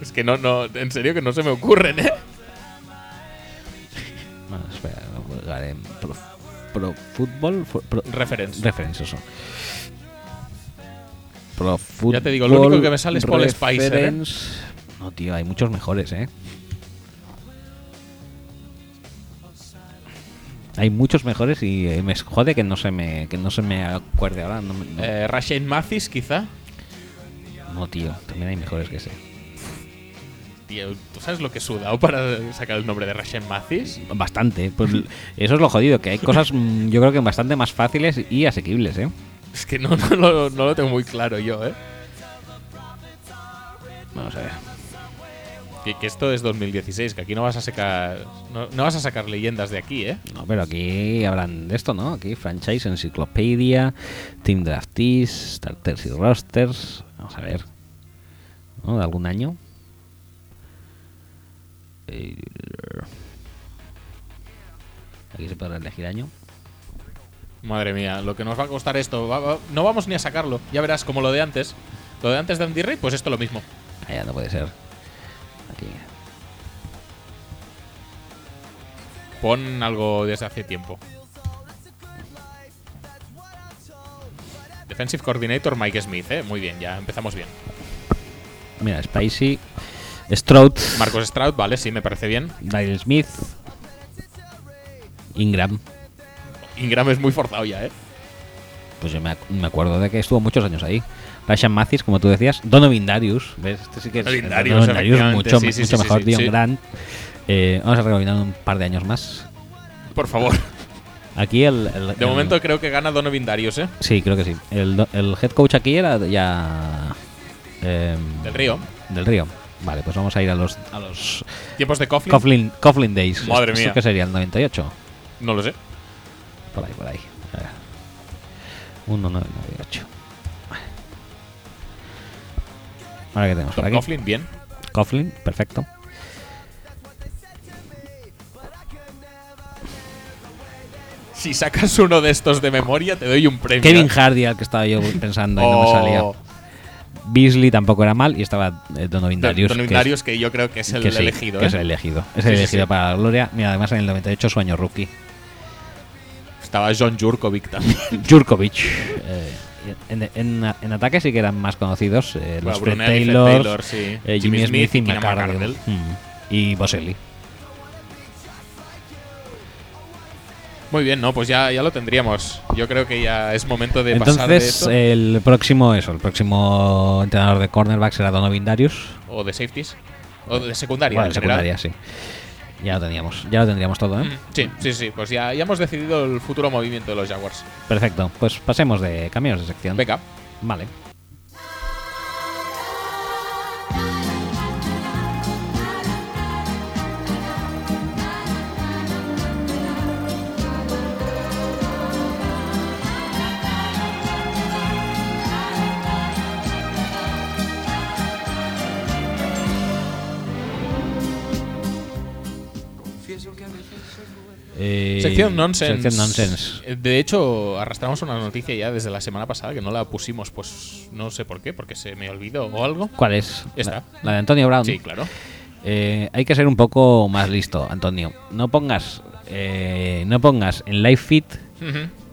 Es que no, no, en serio que no se me ocurren, ¿eh? Bueno, espera, lo voy a buscar en Pro, Pro. Fu- Pro- Reference. Reference, eso. Pro Football. Ya te digo, lo único que me sale es Paul Spicer, ¿eh? No, tío, hay muchos mejores, ¿eh? Hay muchos mejores y eh, me jode que no se me que no se me acuerde ahora. No, Eh, Rashane Mathis, quizá. no, tío, también hay mejores que ese. Tío, ¿tú sabes lo que he sudado para sacar el nombre de Rashane Mathis? Bastante. Pues eso es lo jodido, que hay cosas mm, yo creo que bastante más fáciles y asequibles, ¿eh? Es que no, no lo tengo muy claro yo, ¿eh? Vamos a ver. Que, que esto es 2016, que aquí no vas a sacar no, no vas a sacar leyendas de aquí, ¿eh? No, pero aquí hablan de esto, ¿no? Aquí franchise, enciclopedia, team draftees, starters y rosters. Vamos a ver. ¿No? ¿De algún año? Eh, Aquí se podrá elegir año. Madre mía, lo que nos va a costar esto. va- va- no vamos ni a sacarlo. Ya verás, como lo de antes. Lo de antes de Andy Reid, pues esto lo mismo. Ah, ya no puede ser. Aquí. Pon algo desde hace tiempo. Defensive Coordinator Mike Smith, ¿eh? Muy bien, ya empezamos bien. Mira, Spicy. Stroud. Marcos Stroud, vale, sí, me parece bien. Dale Smith. Ingram. Ingram es muy forzado ya, ¿eh? Pues yo me, ac- me acuerdo de que estuvo muchos años ahí. Rashan Mathis, como tú decías. Donovan Darius. ¿Ves? Este sí que es. Donovan Darius, mucho, sí, sí, mucho sí, mejor. Dion. Grant. Eh, vamos a rebobinar un par de años más. Por favor. Aquí el. el- De el- momento creo que gana Donovan Darius, ¿eh? Sí, creo que sí. El, el head coach aquí era ya. em, Del Río. Del Río. Vale, pues vamos a ir a los, a los Tiempos de Coughlin. Coughlin, Coughlin Days. Madre ¿Esto mía. qué sería? ¿El 98? No lo sé. Por ahí, por ahí. A ver. 1998. Ahora que tenemos por aquí. Coughlin, bien. Coughlin, perfecto. Si sacas uno de estos de memoria, te doy un premio. Kevin Hardy, al que estaba yo pensando y no me Oh, salía. Beasley tampoco era mal y estaba eh, Donovan Don- Darius. Donovan que es- Darius, que yo creo que es el que sí, elegido. que ¿eh? es el elegido. Es Sí, el sí, elegido sí. para la gloria. Mira, además en el 98 su año rookie. Estaba John Jurkovic también. Jurkovic. eh, en, en- en ataque sí que eran más conocidos. eh, los Fred Taylor, Taylor, sí. eh, Jimmy, Smith y Keenan McCardle. McCardle. Mm. Y Boselli. Muy bien, no, pues ya, ya lo tendríamos. Yo creo que ya es momento de pasar de Entonces, esto. el próximo, eso, el próximo entrenador de cornerback será Donovan Darius. o de safeties. O de secundaria. Bueno, en general. secundaria, sí. Ya lo teníamos, ya lo tendríamos todo, ¿eh? Mm, Sí, sí, sí. Pues ya, ya hemos decidido el futuro movimiento de los Jaguars. Perfecto. Pues pasemos de caminos de sección. Venga. Vale. Sección nonsense. Sección nonsense. Eh, De hecho, arrastramos una noticia ya desde la semana pasada que no la pusimos, pues no sé por qué, porque se me olvidó o algo. ¿Cuál es? Esta. La, de Antonio Brown. Sí, claro. Eh, hay que ser un poco más listo, Antonio. No pongas, eh, no pongas en live feed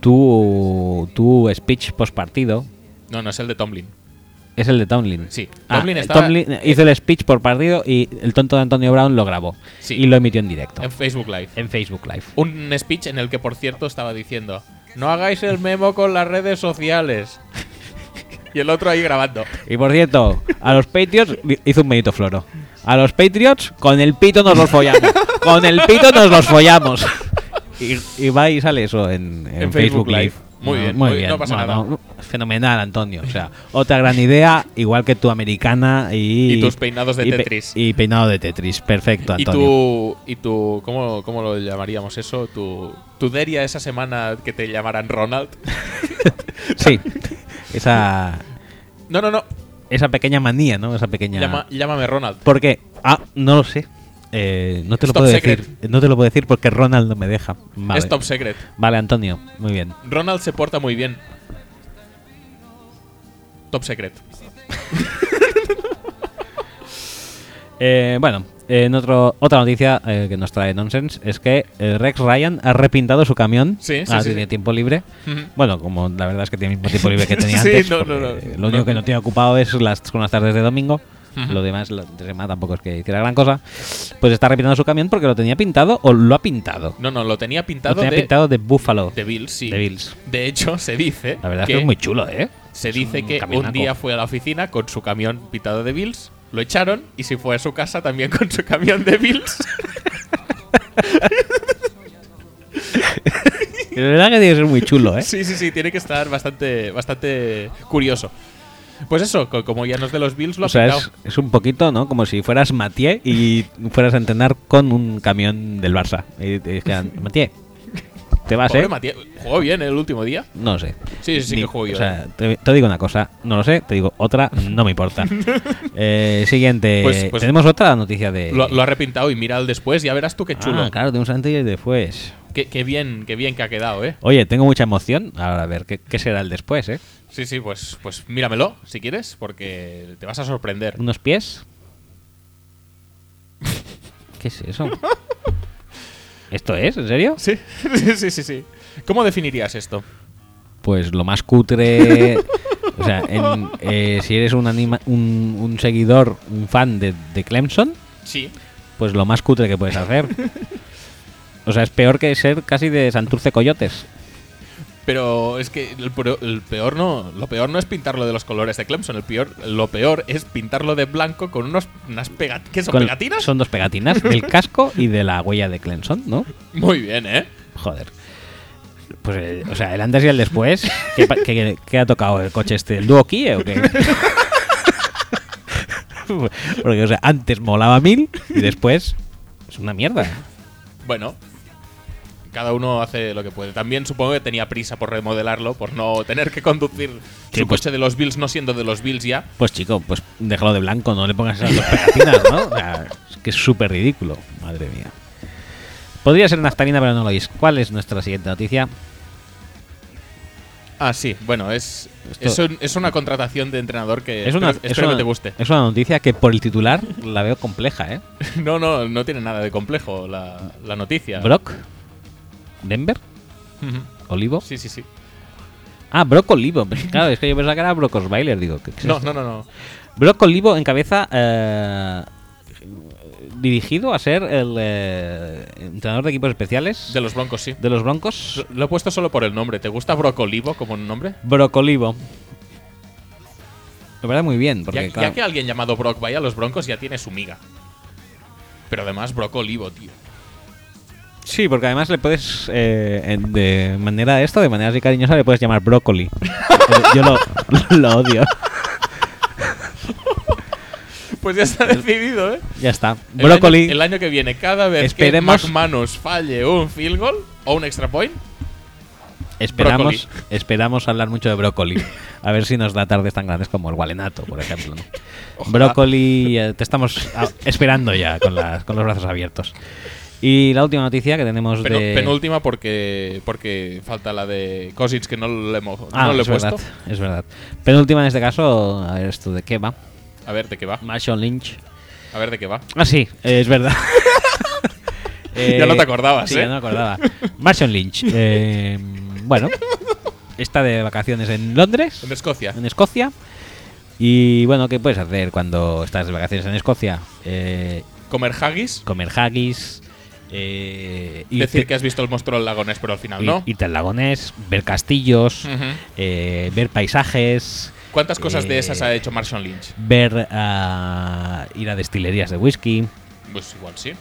tu, tu speech post partido. No, no es el de Tomlin. Es el de Tomlin. Sí, Ah, Tomlin está- Tomlin hizo el speech por partido y el tonto de Antonio Brown lo grabó. Sí. Y lo emitió en directo. En Facebook Live. En Facebook Live. Un speech en el que, por cierto, estaba diciendo: No hagáis el memo con las redes sociales. y el otro ahí grabando. Y por cierto, a los Patriots hizo un benito floro. A los Patriots con el pito nos los follamos. Con el pito nos los follamos. Y, y va y sale eso en, en En Facebook, Facebook Live. Live. Muy No, bien, muy bien. no pasa nada. fenomenal, Antonio. O sea, otra gran idea, igual que tu americana y, Y tus peinados de y pe- Tetris. Y peinado de Tetris. Perfecto, Y Antonio. tu, y tu ¿cómo, ¿cómo lo llamaríamos eso? Tu, tu deria esa semana que te llamaran Ronald. Sí, esa, No, no, no. esa pequeña manía, ¿no? Esa pequeña. Llama- llámame Ronald. ¿Por qué? Ah, no lo sé. Eh, no te lo Stop puedo secret. decir. No te lo puedo decir porque Ronald no me deja. Vale. Es top secret. Vale, Antonio. Muy bien. Ronald se porta muy bien. Top secret. Eh, bueno, en otro, otra noticia eh, que nos trae Nonsense es que eh, Rex Ryan ha repintado su camión. Sí, sí, Ahora sí, tiene tiempo libre. Bueno, como la verdad es que tiene el mismo tiempo libre que tenía antes. no, no, no. Lo único que no tiene ocupado es las, con las tardes de domingo. Lo demás, la de semana tampoco es que hiciera gran cosa. Pues está repintando su camión porque lo tenía pintado o lo ha pintado. No, no, lo tenía Lo pintado tenía de, pintado de Buffalo. de Bills, sí. de Bills. De hecho, se dice La verdad que, es que es muy chulo, ¿eh? se Es dice un que un día fue a la oficina con su camión pintado de Bills, lo echaron y se fue a su casa también con su camión de Bills. La verdad que tiene que ser muy chulo, ¿eh? Sí, sí, sí, tiene que estar bastante, bastante curioso. Pues eso, co- como ya no es de los Bills, lo ha O sea, es, es un poquito, ¿no? Como si fueras Mathieu y fueras a entrenar con un camión del Barça. Y te dijeran, Mathieu, te vas, Pobre ¿eh? Matías. ¿Jugó bien el último día? No sé. Sí, sí, sí que jugó bien. O sea, te, te digo una cosa, no lo sé, te digo otra, no me importa. Eh, siguiente. Pues- pues- Tenemos otra noticia de. Lo, lo ha repintado y mira el después, ya verás tú qué chulo. Ah, claro, tenemos antes y después. Qué, qué bien, qué bien que ha quedado, ¿eh? Oye, tengo mucha emoción. Ahora a ver, ¿qué, qué será el después, eh? Sí, sí, pues, pues míramelo si quieres, porque te vas a sorprender. ¿Unos pies? ¿Qué es eso? ¿Esto es? ¿En serio? Sí, sí, sí, sí, sí. ¿Cómo definirías esto? Pues lo más cutre. o sea, en- eh, si eres un, anima- un, un seguidor, un fan de, de Clemson, Sí. pues lo más cutre que puedes hacer. O sea, es peor que ser casi de Santurce Coyotes. Pero es que el, peor no, lo peor no es pintarlo de los colores de Clemson, el peor, lo peor es pintarlo de blanco con unos, unas pegatinas. ¿Qué son Con- pegatinas? Son dos pegatinas, del casco y de la huella de Clemson, ¿no? Muy bien, ¿eh? Joder. Pues, eh, o sea, el antes y el después. ¿Qué, pa- qué- qué ha tocado el coche este? ¿El Duo Kia o qué? Porque, o sea, antes molaba mil y después es una mierda. Bueno, cada uno hace lo que puede. También supongo que tenía prisa por remodelarlo, por no tener que conducir Sí, su pues- coche de los Bills no siendo de los Bills ya. Pues chico, pues déjalo de blanco, no le pongas esas dos pegatinas, ¿no? O sea, es que es súper ridículo, madre mía. Podría ser naftalina, pero no lo es. ¿Cuál es nuestra siguiente noticia? Ah, sí, bueno, es, es, un- es una contratación de entrenador que Es una, espero, es espero una- que te guste. es una noticia que por el titular la veo compleja, ¿eh? No, no, no tiene nada de complejo la, la noticia. Brock, Denver. Olivo. Sí, sí, sí. Ah, Brock Olivo. Claro, es que yo pensaba que era Brock Osweiler, digo. ¿qué- qué es No, no, no, no. Brock Olivo encabeza eh, dirigido a ser el eh, entrenador de equipos especiales De los Broncos, sí. de los Broncos. Lo he puesto solo por el nombre. ¿Te gusta Brocolivo como un nombre? Brock Olivo. Me parece muy bien, porque ya claro, que alguien llamado Brock vaya a los Broncos, ya tiene su miga. Pero además, Brocolivo, tío. Sí, porque además le puedes, eh, de manera esto, de manera así cariñosa, le puedes llamar brócoli. Yo lo, lo odio. Pues ya está decidido, ¿eh? Ya está. El Brócoli. año- El año, que viene, cada vez Esperemos- que McManus falle un field goal o un extra point, Esperamos, Brócoli. esperamos hablar mucho de brócoli. A ver si nos da tardes tan grandes como el gualenato, por ejemplo. Brócoli, eh, te estamos a- esperando ya con, las- con los brazos abiertos. Y la última noticia que tenemos de. penúltima porque porque falta la de Cousins que no le, hemos, Ah, no le he es puesto. verdad, es verdad. Penúltima en este caso, a ver esto de qué va. A ver de qué va. Marshawn Lynch. A ver de qué va. Ah, sí, es verdad. Eh, Ya no te acordabas, sí, ¿eh? ya no me acordaba. Marshawn Lynch. eh, bueno, está de vacaciones en Londres, En Escocia. en Escocia. Y bueno, ¿qué puedes hacer cuando estás de vacaciones en Escocia? Eh, Comer haggis. comer haggis. Eh, Decir que has visto el monstruo del lagonés, pero al final ir- no. irte al lagonés, ver castillos, eh, ver paisajes, ¿Cuántas cosas de Eh, esas ha hecho Marshawn Lynch? ver ah, ir a destilerías de whisky. Pues igual sí.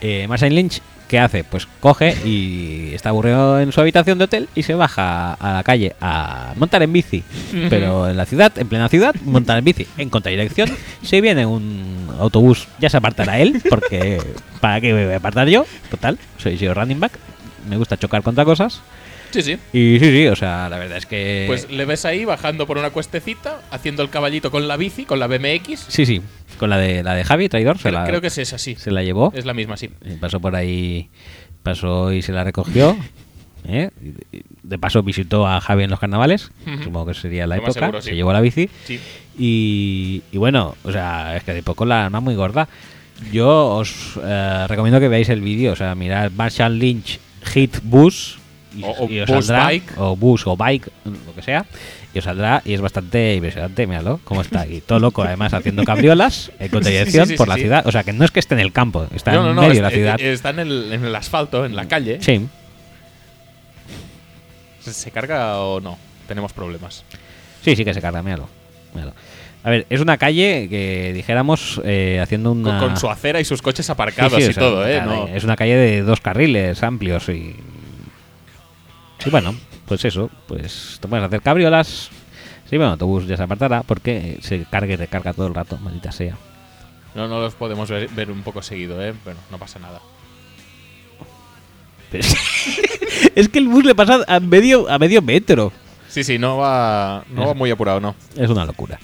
Eh, Marshawn Lynch, ¿qué hace? Pues coge y está aburrido en su habitación de hotel y se baja a la calle a montar en bici. Pero en la ciudad, en plena ciudad, montar en bici en contradirección. Si viene un autobús, ya se apartará él, porque ¿para qué me voy a apartar yo? Total, soy yo running back, me gusta chocar contra cosas. Sí, sí. Y sí, sí, o sea, la verdad es que. Pues le ves ahí bajando por una cuestecita, haciendo el caballito con la bici, con la BMX. Sí, sí, con la de, la de Javi, traidor, se Creo, la, creo que es esa, sí. se la llevó. Es la misma, sí. Pasó por ahí, pasó y se la recogió. ¿eh? De paso visitó a Javi en los carnavales, Ujú. supongo que sería la más época. seguro, sí. Se llevó la bici Sí. y, y bueno, o sea, es que de poco la arma muy gorda. Yo os eh, recomiendo que veáis el vídeo, o sea, mirad Marshall Lynch Hit Bus y, O- o y os Bus saldrá, Bike. o Bus o Bike, lo que sea, y os saldrá y es bastante impresionante, míralo, cómo está ahí, todo loco, además haciendo cabriolas en contradirección Sí, sí, sí, por la ciudad, o sea, que no es que esté en el campo, está no, en no. medio de la ciudad. eh, Está en el, en el asfalto, en la calle. Sí, ¿Se, carga o no? Tenemos problemas. sí, sí que se carga, míralo. míralo. A ver, es una calle que dijéramos eh, haciendo una... con su acera y sus coches aparcados Sí, sí, o y sea, todo, ¿eh? No- Es una calle de dos carriles amplios y. Sí, bueno, pues eso. Pues te puedes hacer cabriolas. Sí, bueno, el autobús ya se apartará porque se carga y recarga todo el rato, maldita sea. no, no los podemos ver, ver un poco seguido, ¿eh? Bueno, no pasa nada. Es que el bus le pasa a medio, a medio metro. Sí, sí, no va, no va muy apurado, no. Es una locura.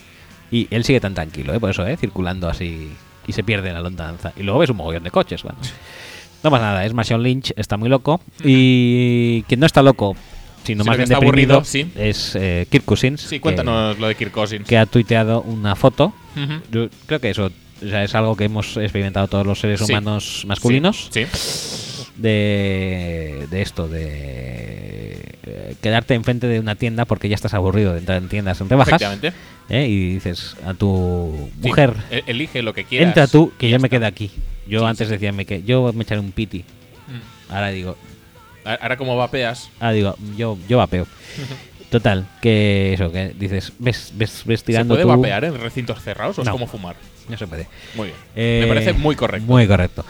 Y él sigue tan tranquilo, ¿eh? por eso, ¿eh? circulando así y se pierde en la lontananza. Y luego ves un mogollón de coches. Bueno. No pasa nada, es Mason Lynch, está muy loco. Y quien no está loco, sino Sino más bien está deprimido, aburrido, sí. es eh, Kirk Cousins. Sí, que- cuéntanos lo de Kirk Cousins. Que, ha tuiteado una foto. Yo creo que eso o sea, es algo que hemos experimentado todos los seres Sí. humanos masculinos. Sí. sí. De, de esto, de eh, quedarte enfrente de una tienda porque ya estás aburrido de entrar en tiendas en rebajas. ¿eh? Y dices a tu mujer, e- Elige lo que quieras. entra tú, que yo me quedo aquí. Yo Sí, antes sí. decía, me que yo me echaré un piti. Mm. Ahora digo, Ahora como vapeas. ahora digo, yo, yo vapeo. Total, que eso, que dices, ves, ves, ves ¿Se tirando puede tú- vapear en recintos cerrados o es No. como fumar? No se puede. Muy bien. Eh, Me parece muy correcto. Muy correcto.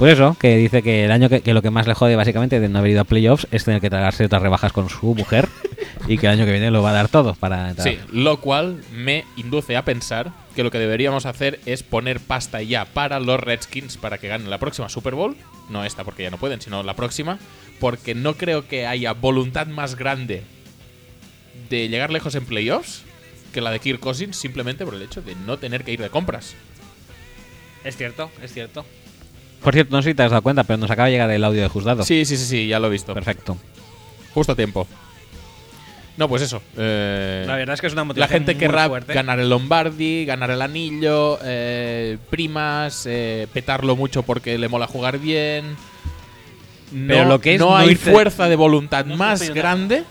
Pues eso, que dice que el año que, que lo que más le jode básicamente de no haber ido a playoffs es tener que tragarse otras rebajas con su mujer y que el año que viene lo va a dar todo para entrar. Sí, lo cual me induce a pensar que lo que deberíamos hacer es poner pasta ya para los Redskins para que ganen la próxima Super Bowl. No esta porque ya no pueden, sino la próxima. Porque no creo que haya voluntad más grande de llegar lejos en playoffs que la de Kirk Cousins simplemente por el hecho de no tener que ir de compras. Es cierto, es cierto. Por cierto, no sé si te has dado cuenta, pero nos acaba de llegar el audio de Juzgado. Sí, sí, sí, sí, ya lo he visto. Perfecto. Justo a tiempo. No, pues eso. eh, La verdad es que es una La motivación gente muy querrá fuerte. ganar el Lombardi, ganar el anillo, eh, primas, eh, petarlo mucho porque le mola jugar bien. No, Pero lo que es no no hay irte- fuerza de voluntad No más grande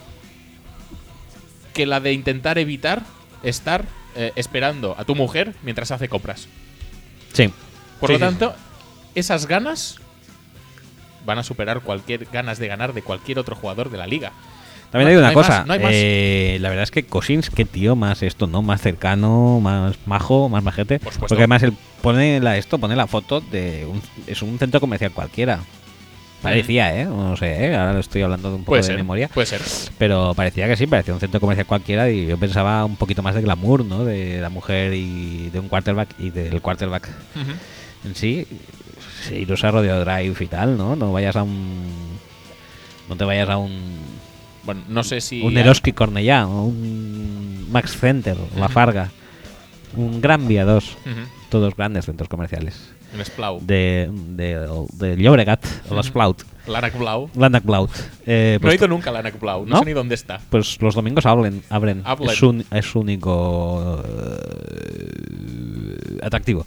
que la de intentar evitar estar eh, esperando a tu mujer mientras hace compras. Sí. Por Sí, lo sí, tanto, esas ganas van a superar cualquier ganas de ganar de cualquier otro jugador de la liga. También No- hay una no hay cosa. más, no hay más. eh, la verdad es que Cosins, qué tío más esto, ¿no? Más cercano, más majo, más majete. Por. Porque además él pone la, esto, pone la foto de un, es un centro comercial cualquiera. Parecía, ¿eh? No sé, ¿eh? Ahora lo estoy hablando de un poco Puede de ser, memoria. puede ser. Pero parecía que sí, parecía un centro comercial cualquiera y yo pensaba un poquito más de glamour, ¿no? De la mujer y de un quarterback y del quarterback en sí. Iros a Rodeo Drive y tal, ¿no? No vayas a un... No te vayas a un... Bueno, no sé si. Un Eroski Cornellá, o un Max Center, La. Farga, un Gran Vía 2, Ujú. todos grandes centros comerciales. Un Splau. De, de, de Llobregat, o los Plaut, Lanac Blau. Landac Plaut. Eh, no he pues, ido nunca a Lanac Blau. No, ¿No? sé ni dónde está. pues los domingos abren, abren. Es, su, es único eh, atractivo.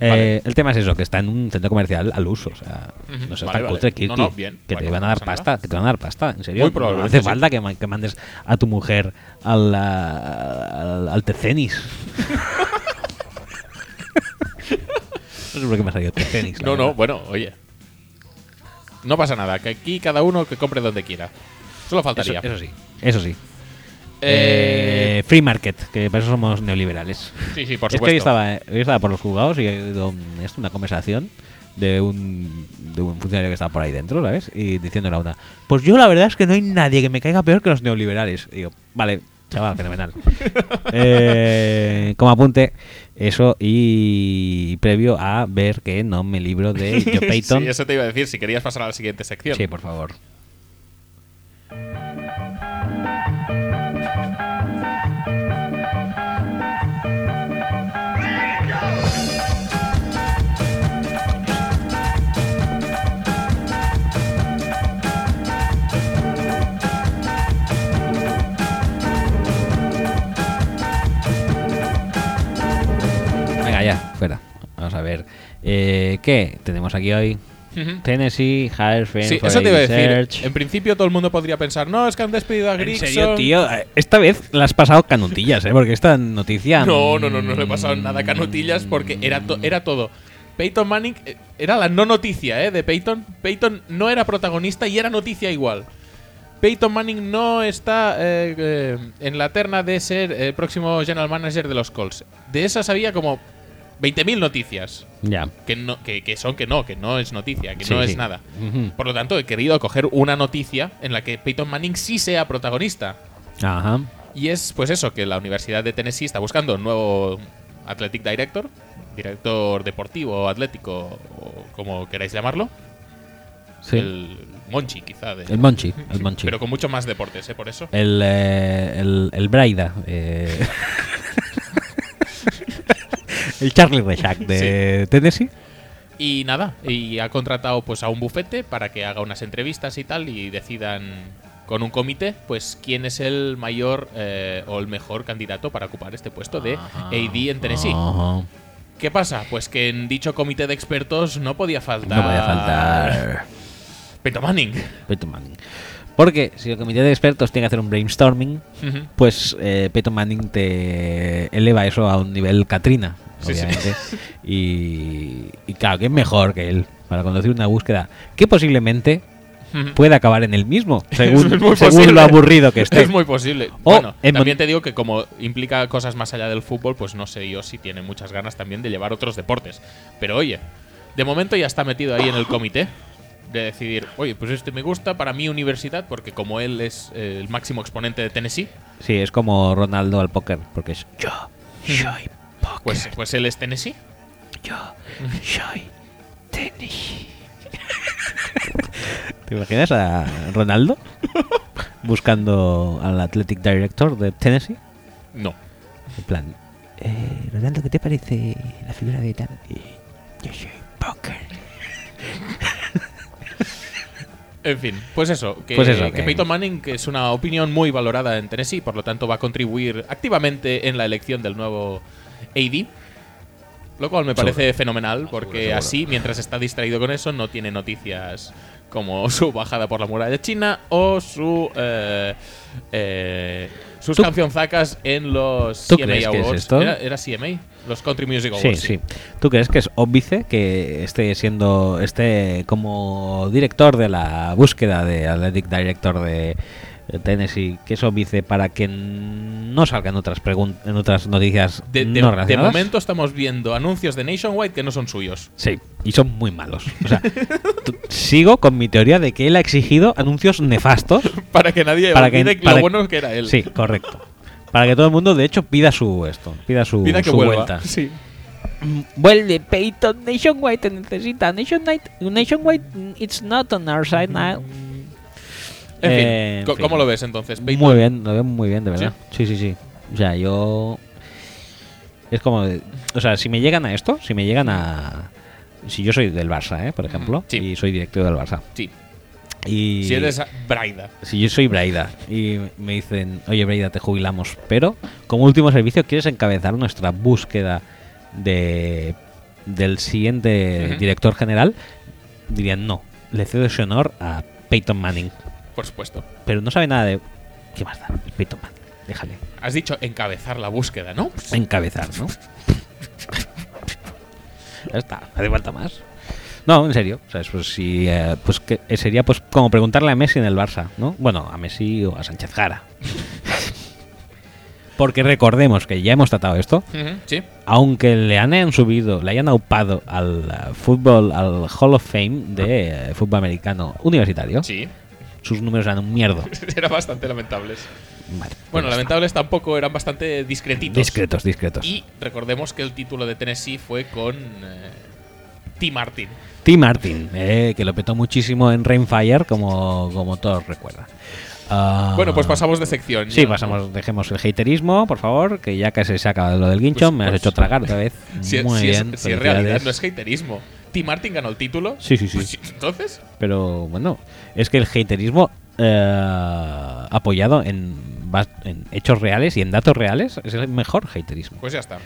Eh, vale. El tema es eso, que está en un centro comercial al uso. O sea, Ujú, no sé, vale, tan vale. No, no, bien. que te van a no dar nada. pasta, que te van a dar pasta, en serio. Muy No probablemente hace sí. falta que, ma- que mandes a tu mujer al, al, al Tecenis. no sé por qué me ha salido Tecenis. No, no, bueno, oye. No pasa nada, que aquí cada uno que compre donde quiera. Solo Eso, faltaría. eso sí, eso sí. Eh, Eh, free market, que por eso somos neoliberales. sí, sí, por es que hoy supuesto. estaba, hoy estaba por los juzgados y he oído un- esto, una conversación de un, de un funcionario que estaba por ahí dentro, ¿sabes? Y diciéndole a una, pues yo la verdad es que no hay nadie que me caiga peor que los neoliberales. Y digo, vale, chaval, fenomenal. Eh, como apunte, eso y previo a ver que no me libro de Joe Payton. sí, eso te iba a decir, si querías pasar a la siguiente sección. Sí, por favor. Fuera. Vamos a ver. Eh, ¿Qué tenemos aquí hoy? Tennessee, Friend Sí, eso te iba a decir. En principio todo el mundo podría pensar, no, es que han despedido a ¿En Grigson. serio, tío? Eh, Esta vez la has pasado canutillas, ¿eh? Porque esta noticia... No, no, no, no le he pasado mm, nada canutillas porque era, to- era todo. Peyton Manning eh, era la no noticia ¿eh? de Peyton. Peyton no era protagonista y era noticia igual. Peyton Manning no está eh, eh, en la terna de ser el próximo general manager de los Colts. De esas había como 20.000 noticias. Ya. Que, no, que, que son que no, que no es noticia, que Sí, no sí. es nada. Por lo tanto, he querido coger una noticia en la que Peyton Manning sí sea protagonista. Ajá. Y es pues eso, que la Universidad de Tennessee está buscando un nuevo Athletic Director, director deportivo, atlético, o como queráis llamarlo. Sí. El Monchi, quizá. de- El Monchi, el Monchi. Pero con mucho más deportes, ¿eh? Por eso. El, eh, el, el Braida. eh. el Charlie Reshak de Tennessee. Y nada, y ha contratado pues a un bufete para que haga unas entrevistas y tal y decidan con un comité pues quién es el mayor eh, o el mejor candidato para ocupar este puesto de AD en Tennessee. Ajá. ¿Qué pasa? Pues que en dicho comité de expertos no podía faltar. No podía faltar. Peyton Manning. Peyton Manning. Porque si el comité de expertos tiene que hacer un brainstorming, pues eh, Peyton Manning te eleva eso a un nivel Katrina, Sí, sí. obviamente. Y, y claro, que es mejor que él para conducir una búsqueda que posiblemente puede acabar en el mismo, según, Es muy según posible. lo aburrido que esté. Es muy posible. O bueno, en también te digo que como implica cosas más allá del fútbol, pues no sé yo si tiene muchas ganas también de llevar otros deportes. Pero oye, de momento ya está metido ahí en el comité de decidir, oye, pues este me gusta para mi universidad, porque como él es eh, el máximo exponente de Tennessee, Sí, es como Ronaldo al póker, porque es yo soy pues, pues él es Tennessee. yo soy tenis. ¿Te imaginas a Ronaldo buscando al Athletic Director de Tennessee? No. En plan, eh, Ronaldo, ¿qué te parece la figura de tal? Yo soy póker. En fin, pues eso, que, Pues eso, que que- Peyton Manning que es una opinión muy valorada en Tennessee, por lo tanto va a contribuir activamente en la elección del nuevo AD. Lo cual me parece fenomenal, porque seguro. así, mientras está distraído con eso, no tiene noticias como su bajada por la muralla china o su eh, eh, sus ¿Tú- cancionzacas en los ¿Tú CMA crees que es Awards. esto? ¿Era, era CMA? Los Country Music Sí, Awards. sí. ¿Tú crees que es óbice que esté siendo, esté como director de la búsqueda de Athletic Director de Tennessee, que es óbice para que no salgan otras pregun- en otras noticias De, de- no de relacionadas? momento estamos viendo anuncios de Nationwide que no son suyos. Sí, y son muy malos. O sea, sigo con mi teoría de que él ha exigido anuncios nefastos. Para que nadie Para que- para lo que- bueno que era él. Sí, correcto. Para que todo el mundo, de hecho, pida su esto, pida su, Pida que su vuelva. vuelta. Sí. Vuelve Peyton, Nationwide te necesita. Nationwide, Nationwide, mm, it's not on our side now. En fin, Eh, en co- fin. ¿cómo lo ves entonces? Muy bien, lo veo muy bien, de verdad. Sí, sí, sí. O sea, yo. Es como. O sea, si me llegan a esto, si me llegan a. Si yo soy del Barça, ¿eh? por ejemplo, Sí. y soy directivo del Barça. Sí. Y Si eres Braida. si yo soy Braida y me dicen, oye Braida, te jubilamos, pero como último servicio quieres encabezar nuestra búsqueda de del siguiente director general, dirían no, le cedo ese honor a Peyton Manning, Por supuesto. pero no sabe nada de qué más da, Peyton Manning, déjale Has dicho encabezar la búsqueda, ¿no? Encabezar, ¿no? ya está, no hace falta más. No, en serio, o sea, pues si eh, pues que eh, sería pues como preguntarle a Messi en el Barça, ¿no? Bueno, a Messi o a Sánchez Jara. Porque recordemos que ya hemos tratado esto, Sí. aunque le han subido, le hayan aupado al eh, fútbol, al Hall of Fame de eh, fútbol americano universitario, Sí. Sus números eran un mierdo. Eran bastante lamentables. Vale, Bueno, pues ya lamentables tampoco, eran bastante discretitos. Discretos, discretos. Y recordemos que el título de Tennessee fue con eh, T. Martin. T. Martin, eh, que lo petó muchísimo en Rainfire, como, como todos recuerdan. Ah, Bueno, pues pasamos de sección. Sí, pasamos, dejemos el haterismo, por favor, que ya casi se acaba lo del guincho, Pues- me has pues- hecho tragar otra vez. Si, Muy si bien, es, si en realidad no es haterismo. T. Martin ganó el título. Sí, sí, sí. Pues, Entonces, Pero bueno, es que el haterismo eh, apoyado en, hechos reales y en datos reales es el mejor haterismo. pues ya está.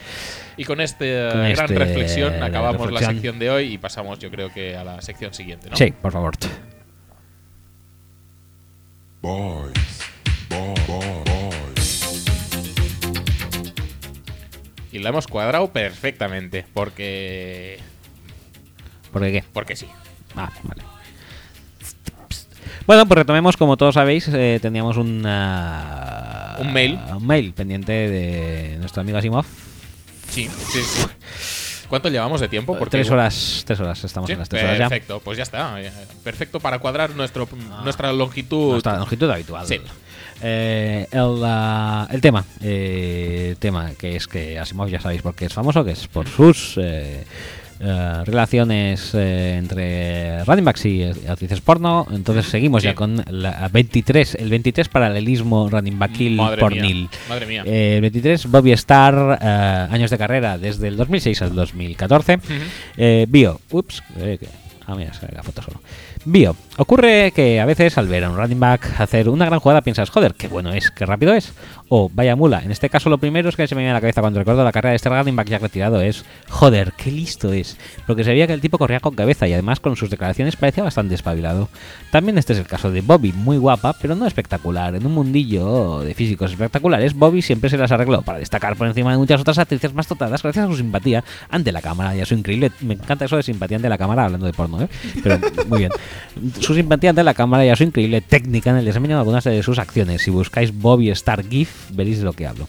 Y con esta Con gran este- reflexión acabamos la reflexión. sección de hoy y pasamos, yo creo que a la sección siguiente, ¿no? Sí, por favor. Boys, boys, boys. Y la hemos cuadrado perfectamente, porque. ¿Por qué? Porque sí. Ah, vale. Bueno, pues retomemos, como todos sabéis, eh, teníamos un, ah, Un mail. un mail pendiente de nuestro amigo Asimov. Sí, sí, sí. ¿Cuánto llevamos de tiempo? Porque tres horas, tres horas, estamos Sí, en las tres horas ya. perfecto, pues ya está. Perfecto para cuadrar nuestro, nuestra longitud. Nuestra longitud habitual. Sí. Eh, el, ah, el tema, eh, tema que es que Asimov ya sabéis por qué es famoso, que es por sus eh, eh, relaciones eh, entre running backs y actrices porno. Entonces seguimos Sí. ya con la 23, el 23 paralelismo running backil Madre pornil. mía, madre mía. Eh, el 23 Bobby Starr, eh, años de carrera desde el 2006 al 2014. Eh, bio, ups, que- ah mira, se la foto solo. Bio, ocurre que a veces al ver a un running back hacer una gran jugada piensas, joder, qué bueno es, qué rápido es. O vaya mula. En este caso lo primero es que se me viene a la cabeza cuando recuerdo la carrera de este running back ya retirado es, joder, qué listo es. Porque se veía que el tipo corría con cabeza y además con sus declaraciones parecía bastante espabilado. También este es el caso de Bobby, muy guapa, pero no espectacular. En un mundillo de físicos espectaculares, Bobby siempre se las arregló para destacar por encima de muchas otras actrices más dotadas gracias a su simpatía ante la cámara y a su increíble... Me encanta eso de simpatía ante la cámara hablando de porno, ¿eh? Pero muy bien. Su simpatía ante la cámara y a su increíble técnica en el desempeño de algunas de sus acciones. Si buscáis Bobby Star GIF, veréis de lo que hablo.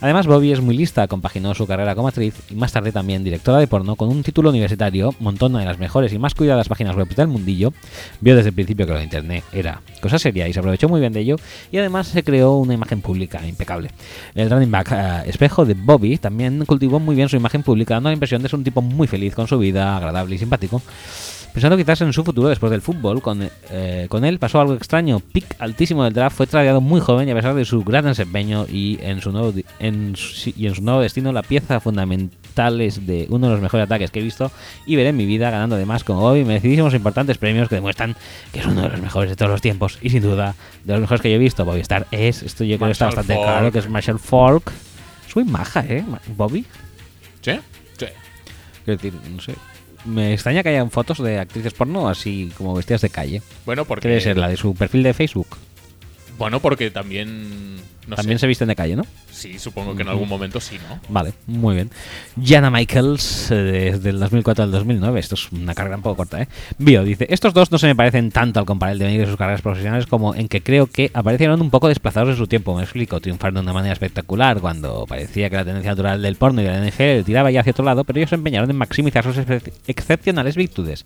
Además, Bobby es muy lista, compaginó su carrera como actriz y más tarde también directora de porno con un título universitario, montó una de las mejores y más cuidadas páginas web del mundillo, vio desde el principio que lo de internet era cosa seria y se aprovechó muy bien de ello y además se creó una imagen pública impecable. El running back eh, espejo de Bobby también cultivó muy bien su imagen pública, dando la impresión de ser un tipo muy feliz con su vida, agradable y simpático. Pensando quizás en su futuro después del fútbol, con, eh, con él pasó algo extraño. Pick altísimo del draft, fue tradeado muy joven y a pesar de su gran desempeño y en su nuevo, en y en su nuevo destino, la pieza fundamental es de uno de los mejores ataques que he visto y veré en mi vida, ganando además con Bobby merecidísimos e importantes premios que demuestran que es uno de los mejores de todos los tiempos y sin duda de los mejores que yo he visto. Bobby Star es, esto yo creo que está bastante claro, que es Marshall Falk. Es muy maja, ¿eh? Bobby. ¿Sí? Sí. Quiero decir, no sé. Me extraña que hayan fotos de actrices porno así como vestidas de calle. Bueno, porque... ¿Qué debe ser? ¿La de su perfil de Facebook? Bueno, porque también... No También sé. se visten de calle, ¿no? Sí, supongo que en algún momento sí, ¿no? Vale, muy bien. Jana Michaels, eh, desde el 2004 al 2009. Esto es una carrera un poco corta, ¿eh? Bio dice: Estos dos no se me parecen tanto al comparar el devenir de sus carreras profesionales como en que creo que aparecieron un poco desplazados en su tiempo. Me explico, triunfar de una manera espectacular cuando parecía que la tendencia natural del porno y de la NFL tiraba ya hacia otro lado, pero ellos se empeñaron en maximizar sus excepcionales virtudes.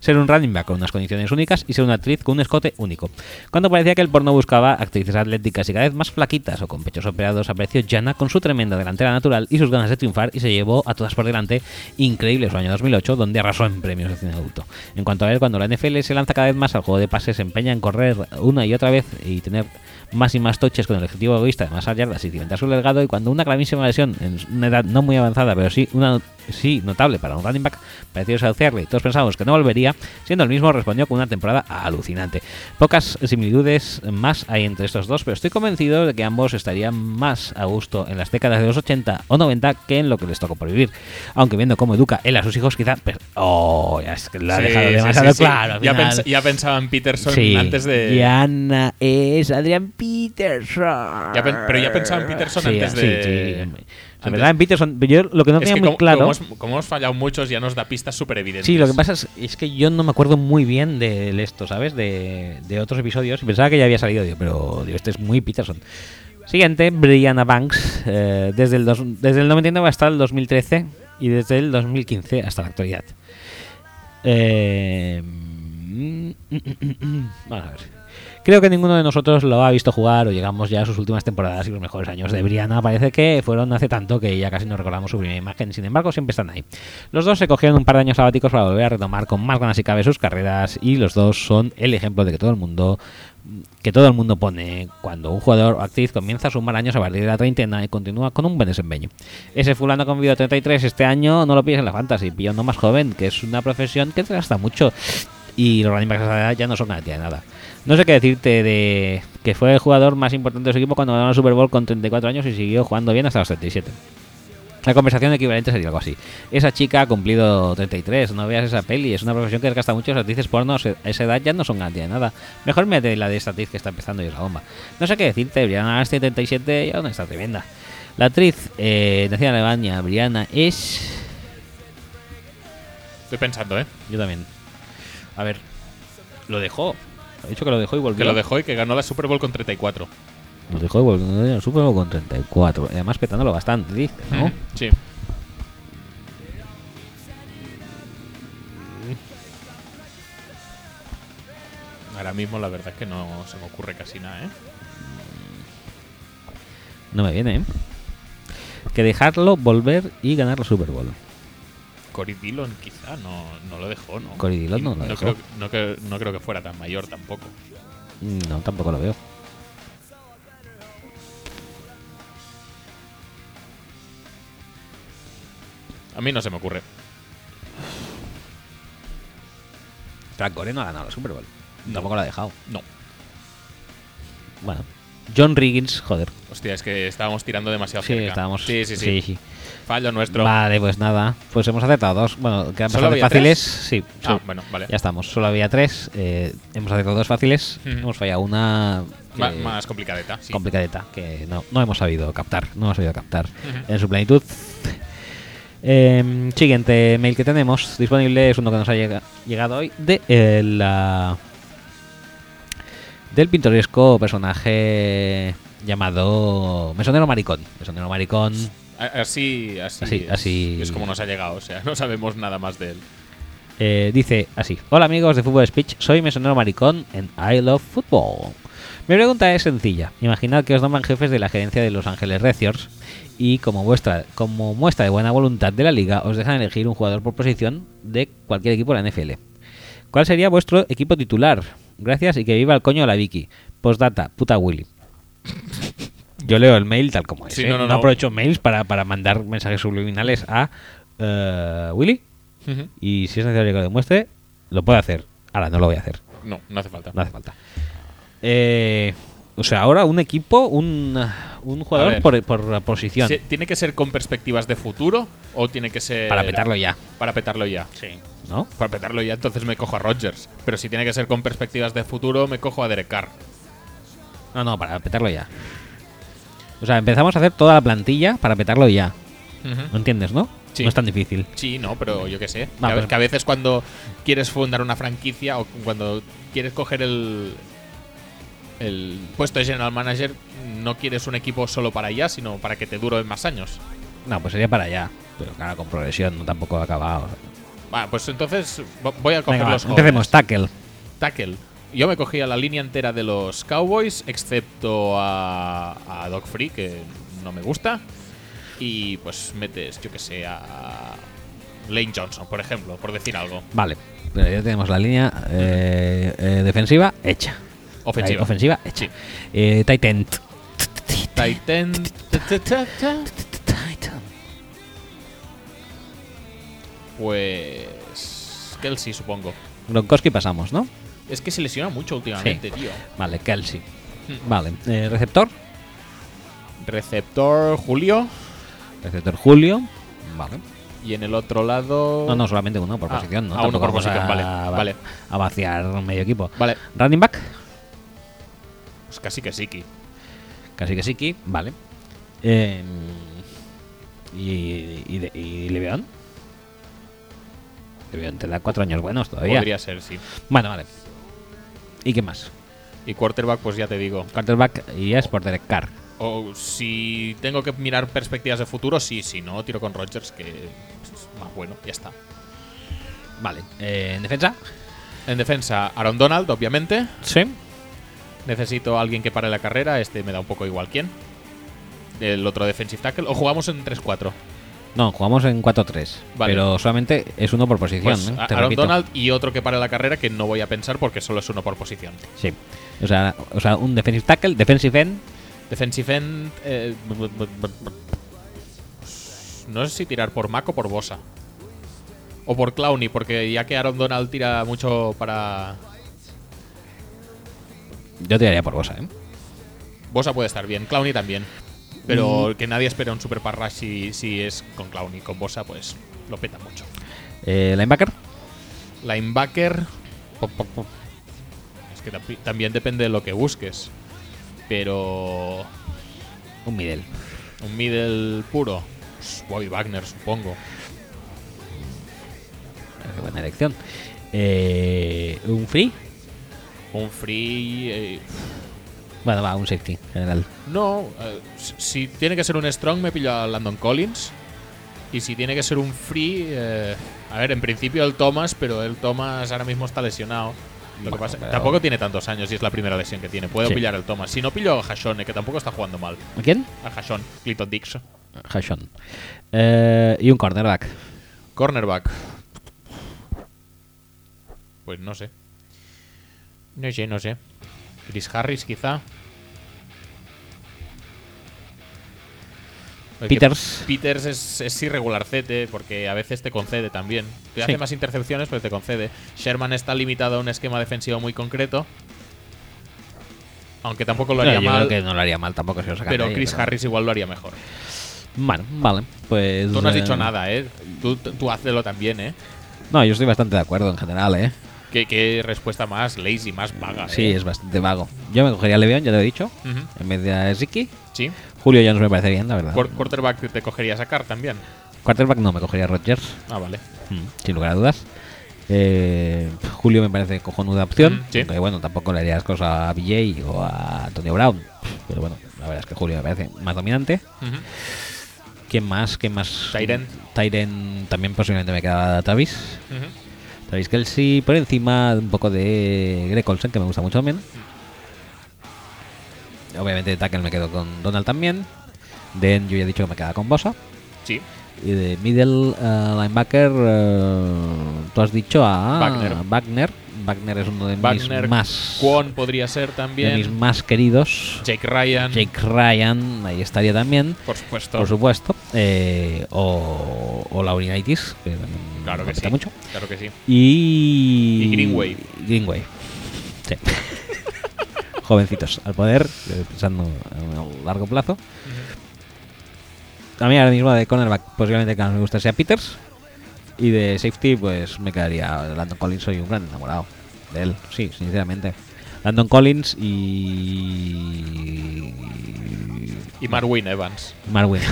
Ser un running back con unas condiciones únicas y ser una actriz con un escote único. Cuando parecía que el porno buscaba actrices atléticas y cada vez más flaquitas o con pechos operados, apareció Jana con su tremenda delantera natural y sus ganas de triunfar y se llevó a todas por delante increíble su año 2008, donde arrasó en premios de cine adulto. En cuanto a él, cuando la NFL se lanza cada vez más al juego de pases, se empeña en correr una y otra vez y tener más y más toches con el objetivo egoísta de más yardas y cimentar su legado y cuando una gravísima lesión en una edad no muy avanzada pero sí una sí notable para un running back pareció desahuciarle y todos pensábamos que no volvería siendo el mismo respondió con una temporada alucinante pocas similitudes más hay entre estos dos pero estoy convencido de que ambos estarían más a gusto en las décadas de los 80 o 90 que en lo que les tocó por vivir aunque viendo cómo educa él a sus hijos quizá pero- oh ya es que lo ha Sí, dejado demasiado sí, sí. claro Ya, final. pens- ya pensaba en Peterson antes de... y Ana es Adrián Peterson. Ya pero ya pensaba en Peterson Sí, antes sí, de- sí. Antes- verdad, en Peterson, yo lo que no es tenía que muy como, claro. como hemos, como hemos fallado muchos, ya nos da pistas súper evidentes. Sí, lo que pasa es, es que yo no me acuerdo muy bien de esto, ¿sabes? De, de otros episodios. Y pensaba que ya había salido, digo, pero digo, este es muy Peterson. Siguiente, Brianna Banks, eh, desde, el dos- desde el 99 hasta el 2013 y desde el 2015 hasta la actualidad. Eh, mm, vamos a ver. Creo que ninguno de nosotros lo ha visto jugar o llegamos ya a sus últimas temporadas y los mejores años de Brianna. Parece que fueron hace tanto que ya casi no recordamos su primera imagen. Sin embargo, siempre están ahí. Los dos se cogieron un par de años sabáticos para volver a retomar con más ganas y cabe sus carreras y los dos son el ejemplo de que todo el mundo que todo el mundo pone cuando un jugador o actriz comienza a sumar años a partir de la treintena y continúa con un buen desempeño. Ese fulano con vida 33 este año no lo pilles en la fantasy, pilla uno más joven, que es una profesión que te gasta mucho y los running backs ya no son garantía de nada. No sé qué decirte de que fue el jugador más importante de su equipo cuando ganó el Super Bowl con 34 años y siguió jugando bien hasta los 37. La conversación equivalente sería algo así. Esa chica ha cumplido 33, no veas esa peli, es una profesión que desgasta mucho, las actrices porno a esa edad ya no son garantía de nada. Mejor mete la de esta actriz que está empezando y es la bomba. No sé qué decirte, Brianna 77 ya no está tremenda. La actriz eh, nacida en Alemania, Brianna, es... Estoy pensando, ¿eh? Yo también. A ver, lo dejó. Ha dicho que lo dejó y volvió. Que lo dejó y que ganó la Super Bowl con 34. Lo dejó y volvió al Super Bowl con 34. Además petándolo bastante, dice, ¿no? Sí. Ahora mismo la verdad es que no se me ocurre casi nada, ¿eh? No me viene, ¿eh? Que dejarlo, volver y ganar la Super Bowl. Cory Dillon quizá no, no lo dejó, ¿no? Cory Dillon no lo dejó. creo, no, creo, no creo que fuera tan mayor tampoco. No, tampoco lo veo. A mí no se me ocurre. Frank Gore no ha ganado la Super Bowl. Tampoco lo ha dejado. No. Bueno. John Riggins, joder. Hostia, es que estábamos tirando demasiado Sí, cerca. estábamos. Sí, sí, sí. Fallo nuestro. Vale, pues nada. Pues hemos acertado dos. Bueno, quedan ¿Solo bastante fáciles. tres? Sí, Ah, sí. bueno, vale. Ya estamos. Solo había tres. eh, hemos acertado dos fáciles. Hemos fallado una. Ma- más complicadeta, sí. complicadeta que no, no hemos sabido captar, no hemos sabido captar en su plenitud. Em, siguiente mail que tenemos disponible es uno que nos ha llega- llegado hoy de eh, la del pintoresco personaje llamado Mesonero Maricón. Mesonero Maricón. Así, así, Así, es, así. es como nos ha llegado, o sea, no sabemos nada más de él. Eh, dice así: Hola amigos de Fútbol Speech, soy Mesonero Maricón en I Love Football. Mi pregunta es sencilla. Imaginad que os nombran jefes de la gerencia de Los Ángeles Reciors y como muestra, como muestra de buena voluntad de la liga os dejan elegir un jugador por posición de cualquier equipo de la NFL. ¿Cuál sería vuestro equipo titular? Gracias y que viva el coño la Vicky. Postdata, puta Willy. Yo leo el mail tal como es. Sí, ¿eh? no, no, no. aprovecho mails para, para mandar mensajes subliminales a eh, Willy. Y si es necesario que lo demuestre, lo puede hacer. Ahora no lo voy a hacer. No, no hace falta. No hace falta. Eh, o sea, ahora un equipo, un, un jugador por, por posición. ¿Tiene que ser con perspectivas de futuro o tiene que ser. Para petarlo ya. Para petarlo ya. Sí. ¿No? Para petarlo ya, entonces me cojo a Rodgers. Pero si tiene que ser con perspectivas de futuro, me cojo a Derek Carr. No, no, para petarlo ya. O sea, empezamos a hacer toda la plantilla para petarlo ya. ¿No entiendes, no? Sí. No es tan difícil. Sí, no, pero yo qué sé. Va, que, a, pero- que a veces cuando quieres fundar una franquicia o cuando quieres coger el, el puesto de general manager, no quieres un equipo solo para allá, sino para que te dure más años. No, pues sería para allá. Pero claro, con progresión, no tampoco ha acabado. Va, pues entonces vo- voy a coger Venga, va, los empecemos, jóvenes. tackle. Tackle. Yo me cogía la línea entera de los Cowboys, excepto a, a Doc Free, que no me gusta. Y pues metes, yo que sé, a Lane Johnson, por ejemplo, por decir algo. Vale, pero ya tenemos la línea eh, eh, defensiva hecha. Ofensiva. Ofensiva hecha. Sí. Eh, tight end. Titan. Pues. Kelsey, supongo. Gronkowski pasamos, ¿no? Es que se lesiona mucho últimamente, tío. Vale, Kelsey. Hmm. Vale, eh, receptor. Receptor Julio. Receptor Julio. Vale. Y en el otro lado. No, no, solamente uno por Ah, posición, ¿no? ah, uno por posición, a, vale, va- vale. a vaciar medio equipo. Vale. Running back. Pues casi que sí. Casi que sí, vale. Eh, y, y, y. Leveón te da cuatro años buenos todavía. Podría ser, sí. Bueno, vale. ¿Y qué más? Y quarterback, pues ya te digo. Quarterback y es por Derek Carr. O si tengo que mirar perspectivas de futuro, sí, si no, tiro con Rodgers, que es más bueno, ya está. Vale. Eh, ¿En defensa? En defensa, Aaron Donald, obviamente. Sí. Necesito a alguien que pare la carrera. Este me da un poco igual quién. El otro defensive tackle. O jugamos en 3-4. No, jugamos en 4-3. Vale. Pero solamente es uno por posición. Pues ¿eh? Te Aaron repito. Donald y otro que pare la carrera que no voy a pensar porque solo es uno por posición. Sí. O sea, o sea, un defensive tackle, defensive end. Defensive end. eh, no sé si tirar por Mac o por Bosa. O por Clowney, porque ya que Aaron Donald tira mucho para. Yo tiraría por Bosa, ¿eh? Bosa puede estar bien, Clowney también. Pero que nadie espera un super parrash si, si es con Clowney. Con Bosa, pues lo peta mucho. Eh, linebacker. Linebacker. pop, pop, pop. Es que también depende de lo que busques. Pero. Un middle. Un middle puro. Pues, Bobby Wagner, supongo. Qué buena elección. Eh, un free. Un free. eh, Bueno, va, un safety general. no, eh, si- tiene que ser un strong, me pillo a Landon Collins. Y si tiene que ser un free. eh, a ver, en principio el Thomas, pero el Thomas ahora mismo está lesionado. Lo que pasa pero- tampoco tiene tantos años y es la primera lesión que tiene. Puedo Sí. pillar el Thomas. Si no pillo a Hashone, que tampoco está jugando mal. ¿A quién? A Hashon, Clinton Dix. Hashon. Eh, y un cornerback. Cornerback. Pues no sé. No sé, no sé. Chris Harris, quizá. Peters. Peters es, es irregularcete porque a veces te concede también. Te Sí. hace más intercepciones, pero te concede. Sherman está limitado a un esquema defensivo muy concreto. Aunque tampoco lo No, haría yo mal. creo que no lo haría mal tampoco si lo Pero ahí, Chris Harris igual lo haría mejor. Bueno, vale. Pues. Tú no has eh, dicho nada, ¿eh? Tú, tú hazlo también, ¿eh? No, yo estoy bastante de acuerdo en general, ¿eh? ¿Qué, qué respuesta más lazy, más vaga. Sí, ¿eh? es bastante vago. Yo me cogería a Le'Veon, ya te he dicho, en vez de a Ziki. Sí. Julio ya no me parece bien, la verdad. Quar- quarterback te- cogería a sacar también. Quarterback no, me cogería a Rodgers, Ah, vale. mm, sin lugar a dudas. Eh, Julio me parece cojonuda opción. Mm, sí. Aunque bueno, tampoco le harías cosas a BJ o a Antonio Brown. Pero bueno, la verdad es que Julio me parece más dominante. Ujú. ¿Quién más? ¿Quién más? Tyren. Tyren también posiblemente me queda Travis. Ujú. Travis Kelsey por encima un poco de Greg Olsen, que me gusta mucho también. Obviamente de tackle me quedo con Donald también. Den yo ya he dicho que me queda con Bosa. Sí. Y de middle eh, linebacker, eh, tú has dicho a Wagner. Wagner. Wagner es uno de Wagner. mis más Kwon podría ser de mis también. más queridos. Jake Ryan. Jake Ryan, ahí estaría también, Por supuesto. por supuesto. Eh, o, o Laurinaitis, que también Claro me que gusta sí. mucho. Claro que sí. Y, Y Greenway. Greenway. Sí. Jovencitos al poder, eh, pensando en el largo plazo. A mí ahora mismo de cornerback posiblemente que más me gusta sea Peters. Y de safety pues me quedaría Landon Collins, soy un gran enamorado de él, sí, sinceramente. Landon Collins y... Y Marwin Evans. Marwin.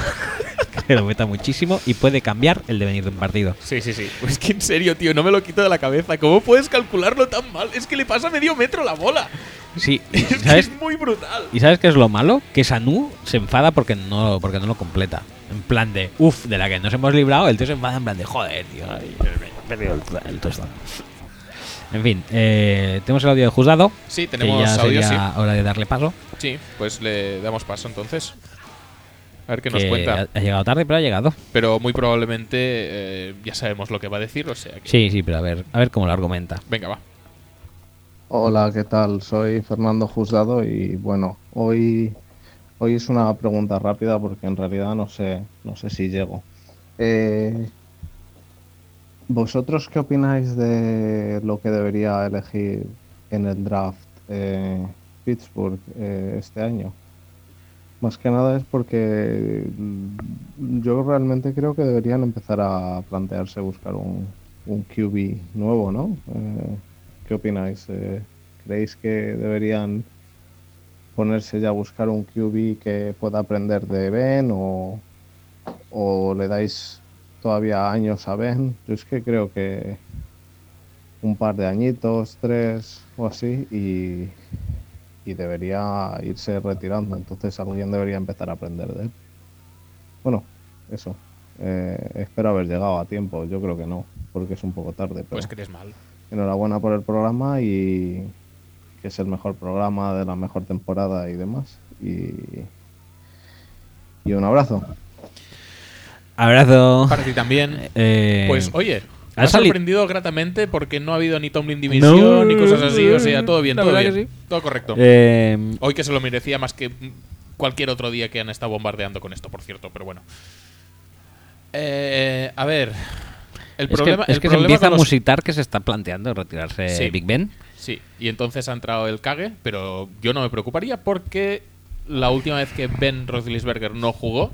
que lo meta muchísimo y puede cambiar el devenir de un partido. Sí, sí, sí. Pues que en serio, tío, no me lo quito de la cabeza. ¿Cómo puedes calcularlo tan mal? Es que le pasa medio metro la bola. Sí, Es que ¿sabes? es muy brutal. ¿Y sabes qué es lo malo? Que Sanu se enfada porque no, porque no lo completa. En plan de, uff, de la que nos hemos librado, el tío se enfada en plan de, joder, tío. ay, el, el touchdown". En fin, eh, tenemos el audio de Juzgado. Sí, que tenemos ya audio, sería hora de darle paso. sí. Sí, pues le damos paso entonces. A ver qué nos cuenta. Ha, ha llegado tarde, pero ha llegado. Pero muy probablemente eh, ya sabemos lo que va a decir, o sea que. Sí, sí, pero a ver, a ver cómo lo argumenta. Venga, va. Hola, ¿qué tal? Soy Fernando Juzgado y bueno, hoy, hoy es una pregunta rápida porque en realidad no sé, no sé si llego. Eh, ¿Vosotros qué opináis de lo que debería elegir en el draft eh, Pittsburgh eh, este año? Más que nada es porque mm, yo realmente creo que deberían empezar a plantearse buscar un, un QB nuevo, ¿no? Eh, ¿Qué opináis? Eh, ¿Creéis que deberían ponerse ya a buscar un QB que pueda aprender de Ben o, o le dais todavía años a Ben? Yo es que creo que un par de añitos, tres o así y, y debería irse retirando. Entonces alguien debería empezar a aprender de él. Bueno, eso. Eh, espero haber llegado a tiempo. Yo creo que no, porque es un poco tarde. Pero Pues crees mal. enhorabuena por el programa y que es el mejor programa de la mejor temporada y demás. Y, y un abrazo. Abrazo. Para ti también. Eh, Pues oye, ha me ha salido- sorprendido gratamente porque no ha habido ni Tomlin Dimisión No, ni cosas así. O sea, todo bien, la todo bien. que sí. Todo correcto. eh, Hoy que se lo merecía más que cualquier otro día que han estado bombardeando con esto, por cierto, pero bueno. Eh, a ver. El es problema, que, es el que se empieza a los- musitar que se está planteando retirarse Sí. Big Ben. Sí, y entonces ha entrado el cague, pero yo no me preocuparía porque la última vez que Ben Roethlisberger no jugó,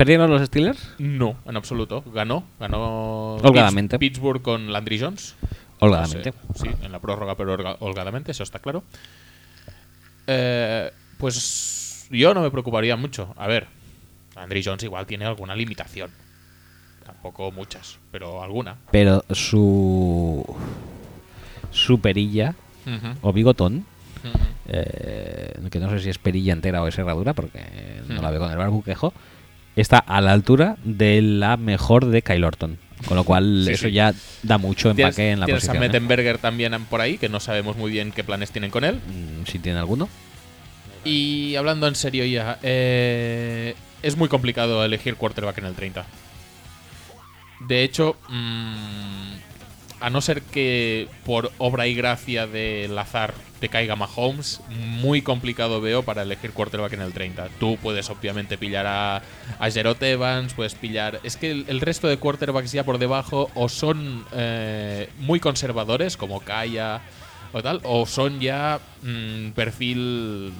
¿Perdieron los Steelers? no, en absoluto. Ganó, ganó Holgadamente. Pitts- Pittsburgh con Landry Jones. Holgadamente. No sé, sí, en la prórroga, pero holga- holgadamente, eso está claro. Eh, pues yo no me preocuparía mucho. A ver, Landry Jones igual tiene alguna limitación. Tampoco muchas, pero alguna. Pero su. Su perilla o bigotón, eh, que no sé si es perilla entera o es herradura, porque no la veo con el barbuquejo, está a la altura de la mejor de Kyle Orton. Con lo cual, Sí, eso sí. ya da mucho Tienes, empaque en la tienes a posición. ¿eh? Mettenberger también por ahí, que no sabemos muy bien qué planes tienen con él. Mm, Si tiene alguno. Y hablando en serio ya, eh, es muy complicado elegir quarterback en el 30. De hecho, mm, a no ser que por obra y gracia del azar te caiga Mahomes, muy complicado veo para elegir quarterback en el 30. Tú puedes obviamente pillar a, a Evans, puedes pillar... Es que el, el resto de quarterbacks ya por debajo o son eh, muy conservadores, como Kaya o tal, o son ya mm, perfil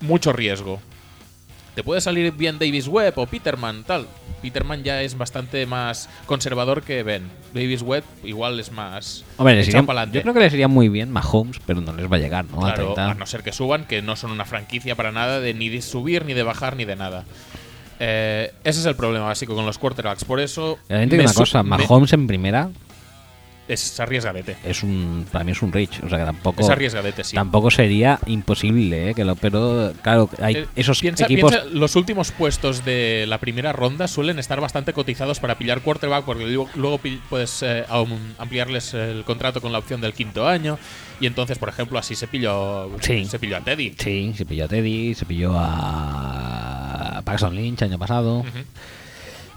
mucho riesgo. Te puede salir bien Davis Webb o Peterman, tal. Peterman ya es bastante más conservador que Ben. Davis Webb igual es más. Hombre, le sería- yo creo que les iría muy bien Mahomes, pero no les va a llegar, ¿no? A Claro, 30. a no ser que suban, que no son una franquicia para nada de ni de subir, ni de bajar, ni de nada. Eh, ese es el problema básico con los quarterbacks. Por eso. Realmente me una cosa, me- Mahomes en primera es arriesgadete. es un para mí es un reach, o sea que tampoco Es arriesgadete, sí. tampoco sería imposible, ¿eh? que lo pero claro, hay Eh, esos piensa- equipos piensa, los últimos puestos de la primera ronda suelen estar bastante cotizados para pillar quarterback porque luego, luego puedes eh, ampliarles el contrato con la opción del quinto año y entonces por ejemplo así se pilló Sí. se pilló a Teddy Sí, se pilló a Teddy, se pilló a Paxton Lynch año pasado. Ujú.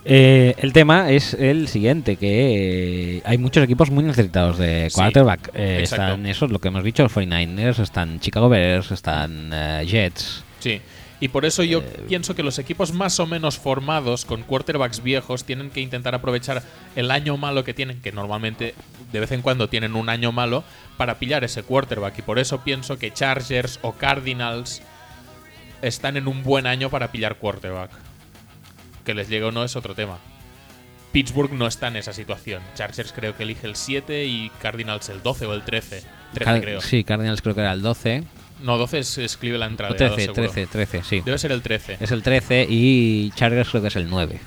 Eh, el tema es el siguiente, que eh, hay muchos equipos muy necesitados de Sí, quarterback. Eh, están esos, lo que hemos dicho, los 49ers, están Chicago Bears, están eh, Jets. Sí. Y por eso yo pienso que los equipos más o menos formados con quarterbacks viejos tienen que intentar aprovechar el año malo que tienen, que normalmente de vez en cuando tienen un año malo, para pillar ese quarterback. Y por eso pienso que Chargers o Cardinals están en un buen año para pillar quarterback. Que les llegue o no es otro tema. Pittsburgh no está en esa situación. Chargers creo que elige el 7 y Cardinals el 12 o el 13. 13 Car- creo. Sí, Cardinals creo que era el 12. No, 12 es, es Cleveland O tradeado, 13, seguro. 13, 13, sí. Debe ser el 13. Es el 13 y Chargers creo que es el 9.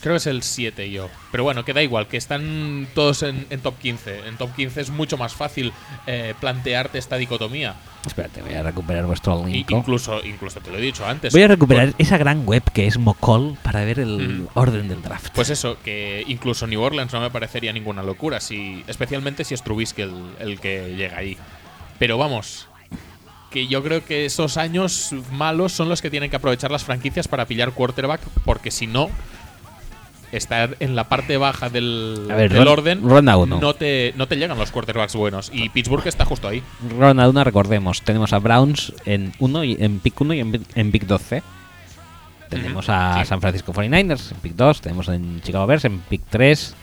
Creo que es el 7 yo. Pero bueno, que da igual, que están todos en, en top 15. En top 15 es mucho más fácil eh, plantearte esta dicotomía. Espérate, voy a recuperar vuestro link. incluso, incluso te lo he dicho antes. Voy a recuperar esa gran web que es Mocall para ver el Mm. orden del draft. Pues eso, que incluso New Orleans no me parecería ninguna locura, si, especialmente si es Trubisky el, el que llega ahí. Pero vamos, que yo creo que esos años malos son los que tienen que aprovechar las franquicias para pillar quarterback, porque si no, estar en la parte baja del, ver, del orden, ronda uno. no te, no te llegan los quarterbacks buenos. Y Pittsburgh está justo ahí. Ronda 1, recordemos, tenemos a Browns en 1 y en pick 1 y en, en pick 12. Tenemos a sí. San Francisco 49ers en pick 2, tenemos en Chicago Bears en pick 3.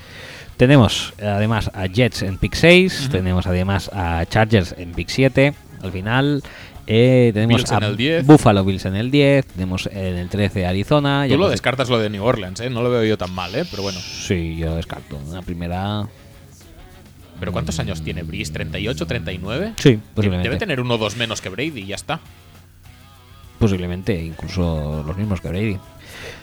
Tenemos además a Jets en pick 6, Ujú. tenemos además a Chargers en pick 7. Al final eh, tenemos Bills a en el 10. Buffalo Bills en el 10, tenemos en el 13 Arizona. Tú lo descartas lo de New Orleans, ¿eh? No lo veo yo tan mal, ¿eh? Pero bueno. Sí, yo descarto. Una primera. ¿Pero cuántos años tiene Breeze? ¿38, 39? Sí, posiblemente. Debe tener uno o dos menos que Brady y ya está. Posiblemente, incluso los mismos que Brady.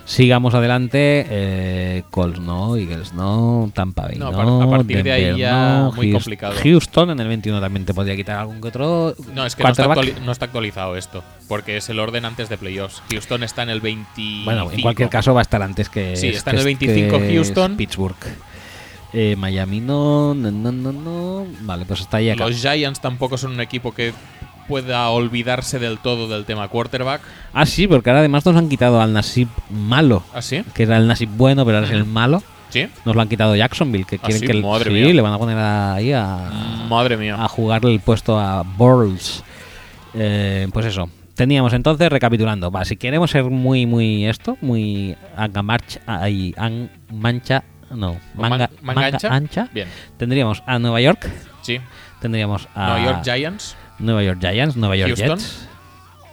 Sigamos adelante. Eh, Colts no, Eagles no, Tampa Bay No, no. a par- a partir de ahí ya no, muy Houston- complicado. Houston en el 21 también te podría quitar algún que otro. No, es que no está, no actualizado esto, porque es el orden antes de playoffs. Houston está en el 25. Bueno, en cualquier caso va a estar antes que. Sí, está en el 25 que Houston. Pittsburgh. Eh, Miami no, no, no, no, no. Vale, pues está ahí acá. Los Giants tampoco son un equipo que pueda olvidarse del todo del tema quarterback. Ah, sí, porque ahora además nos han quitado al Nasib malo. ¿Ah, sí? Que era el Nasib bueno, pero ahora es el malo. ¿Sí? Nos lo han quitado Jacksonville, que ¿Ah, quieren sí? que el- Madre sí, mía. le van a poner ahí a, Madre mía. a jugarle el puesto a Borls. Eh, pues eso. Teníamos entonces, recapitulando, va, si queremos ser muy, muy esto, muy angamarcha, ahí, an- mancha, no, Man- manga, manga manga ancha. ancha. Bien. Tendríamos a Nueva York, Sí. tendríamos a Nueva York Giants. Nueva York Giants, Nueva York Houston. Jets,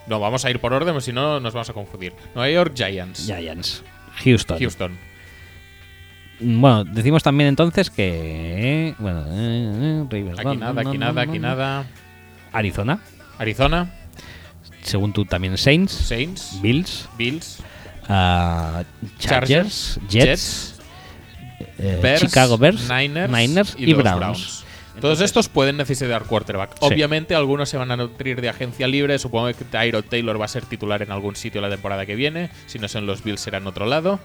No, vamos a ir por orden, si no nos vamos a confundir. Nueva York Giants. Giants, Houston. Houston. Bueno, decimos también entonces que, bueno, eh, eh, Ravens, Aquí no, nada, no, aquí no, nada, aquí nada. Arizona, Arizona. según tú también Saints, Saints. Bills, Bills. ah, Chargers, Jets, eh, Bears, Chicago Bears, Niners, y, los Browns. Todos estos pueden necesitar quarterback. Sí. Obviamente algunos se van a nutrir de agencia libre. Supongo que Tyrod Taylor va a ser titular en algún sitio la temporada que viene. Si no son los Bills será en otro lado.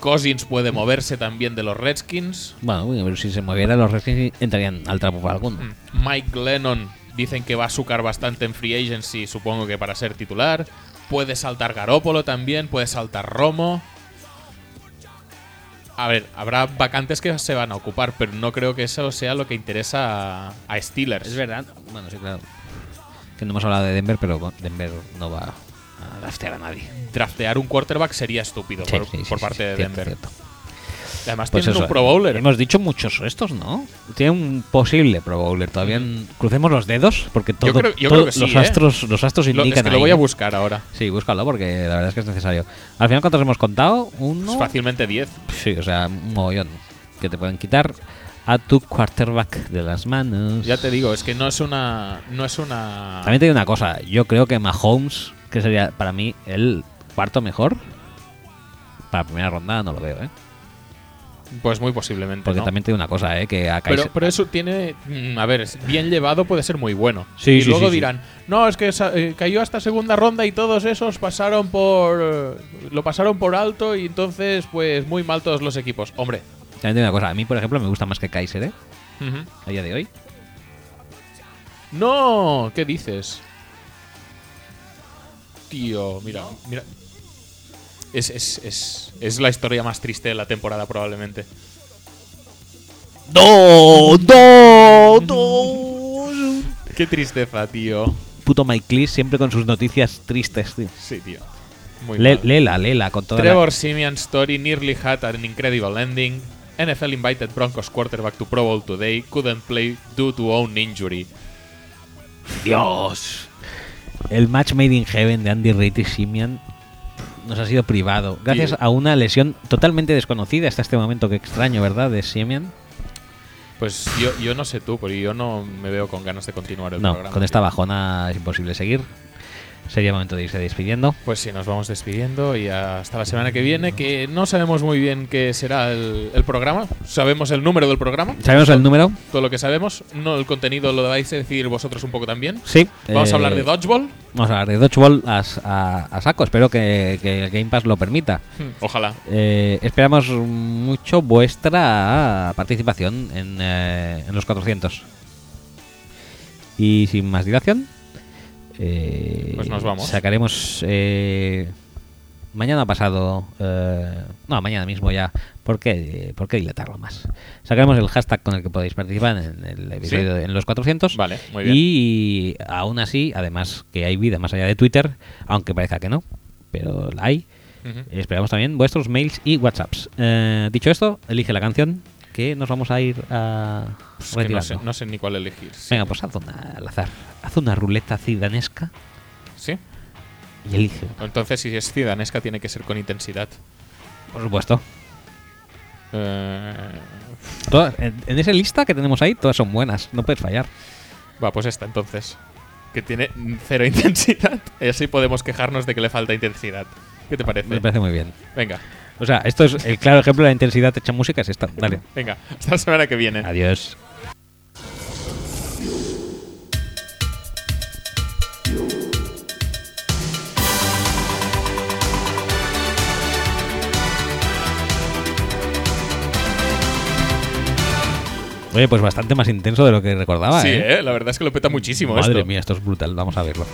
Cousins puede moverse también de los Redskins. Bueno, pero si se moviera los Redskins entrarían al trapo por alguno. Mm. Mike Glennon dicen que va a sucar bastante en free agency, supongo que para ser titular. Puede saltar Garópolo también, puede saltar Romo. A ver, habrá vacantes que se van a ocupar, pero no creo que eso sea lo que interesa a, Steelers. Es verdad. Bueno, sí, claro. Que no hemos hablado de Denver, pero Denver no va a draftear a nadie. Draftear un quarterback sería estúpido Sí, por, sí, parte de cierto, Denver. cierto. Además Pues tienen eso, un Pro Bowler. Hemos dicho muchos estos, ¿no? Tiene un posible Pro Bowler. Todavía crucemos los dedos porque todo, creo- yo todo- creo que sí, los ¿eh? astros, los astros Lo- indican es que lo voy a buscar ahora. Sí, búscalo porque la verdad es que es necesario. Al final, ¿cuántos hemos contado? Uno. Fácilmente 10. Sí, o sea, un mogollón. Que te pueden quitar a tu quarterback de las manos. Ya te digo, es que no es una. No es una. También te digo una cosa. Yo creo que Mahomes, que sería para mí el cuarto mejor, para primera ronda no lo veo, ¿eh? Pues muy posiblemente. Porque ¿no? también digo una cosa, ¿eh? Que Pero, pero eso tiene. mm, A ver, bien llevado puede ser muy bueno. Sí, y sí, luego sí, dirán, no, es que eh, cayó hasta segunda ronda y todos esos pasaron por. eh, Lo pasaron por alto y entonces, pues muy mal todos los equipos. Hombre. También digo una cosa. A mí, por ejemplo, me gusta más que Kaiser, ¿eh? ujú. A día de hoy. No, ¿qué dices? Tío, mira, mira. Es, es, es, es la historia más triste de la temporada, probablemente. ¡No! ¡No! ¡No! Qué tristeza, tío. Puto Mike Cleese siempre con sus noticias tristes, tío. Sí, tío. Muy Le- mal. Léela, léela con toda la- Trevor Simeon story nearly had an incredible ending. NFL invited Broncos quarterback to Pro Bowl today. Couldn't play due to own injury. Dios. El match made in heaven de Andy Reid y Simeon nos ha sido privado. Gracias a una lesión totalmente desconocida hasta este momento. Que extraño, ¿verdad? De Simeon. Pues yo, yo no sé tú, pero yo no me veo con ganas de continuar el No, programa. con esta bajona es imposible seguir. Sería momento de irse despidiendo. Pues sí, nos vamos despidiendo y hasta la semana que viene, que no sabemos muy bien qué será el, el programa. Sabemos el número del programa, ¿Sabemos el número? todo lo que sabemos. No el contenido lo vais a decidir vosotros un poco también. Sí. Vamos eh, a hablar de Dodgeball. Vamos a hablar de Dodgeball a, a- a saco. Espero que, que el Game Pass lo permita. Hmm, Ojalá. Eh, esperamos mucho vuestra participación en, eh, en los 400. Y sin más dilación, eh, Pues nos vamos. Sacaremos eh, mañana pasado, eh, no, mañana mismo ya. ¿Por qué, ¿Por qué dilatarlo más? Sacaremos el hashtag con el que podéis participar en el episodio en los 400. Vale, muy bien. Y aún así, además que hay vida más allá de Twitter, aunque parezca que no, pero la hay. Esperamos también vuestros mails y WhatsApps. Eh, dicho esto, elige la canción que nos vamos a ir a no, retirando. sé, no sé ni cuál elegir. Sí. Venga, pues haz una al azar. Haz una ruleta cidanesca ¿Sí? y elige. Entonces, si es ciudanesca, tiene que ser con intensidad. Por supuesto. Eh, Todas, en, en esa lista que tenemos ahí, todas son buenas. No puedes fallar. va, pues esta entonces. Que tiene cero intensidad. Y así podemos quejarnos de que le falta intensidad. ¿Qué te parece? Me parece muy bien. Venga, O sea, esto es el claro ejemplo de la intensidad hecha música. Es esta. Dale. venga. Hasta la semana que viene. Adiós. Oye, pues bastante más intenso de lo que recordaba, sí, ¿eh? eh, la verdad es que lo peta muchísimo Madre esto. mía, esto es brutal. Vamos a verlo.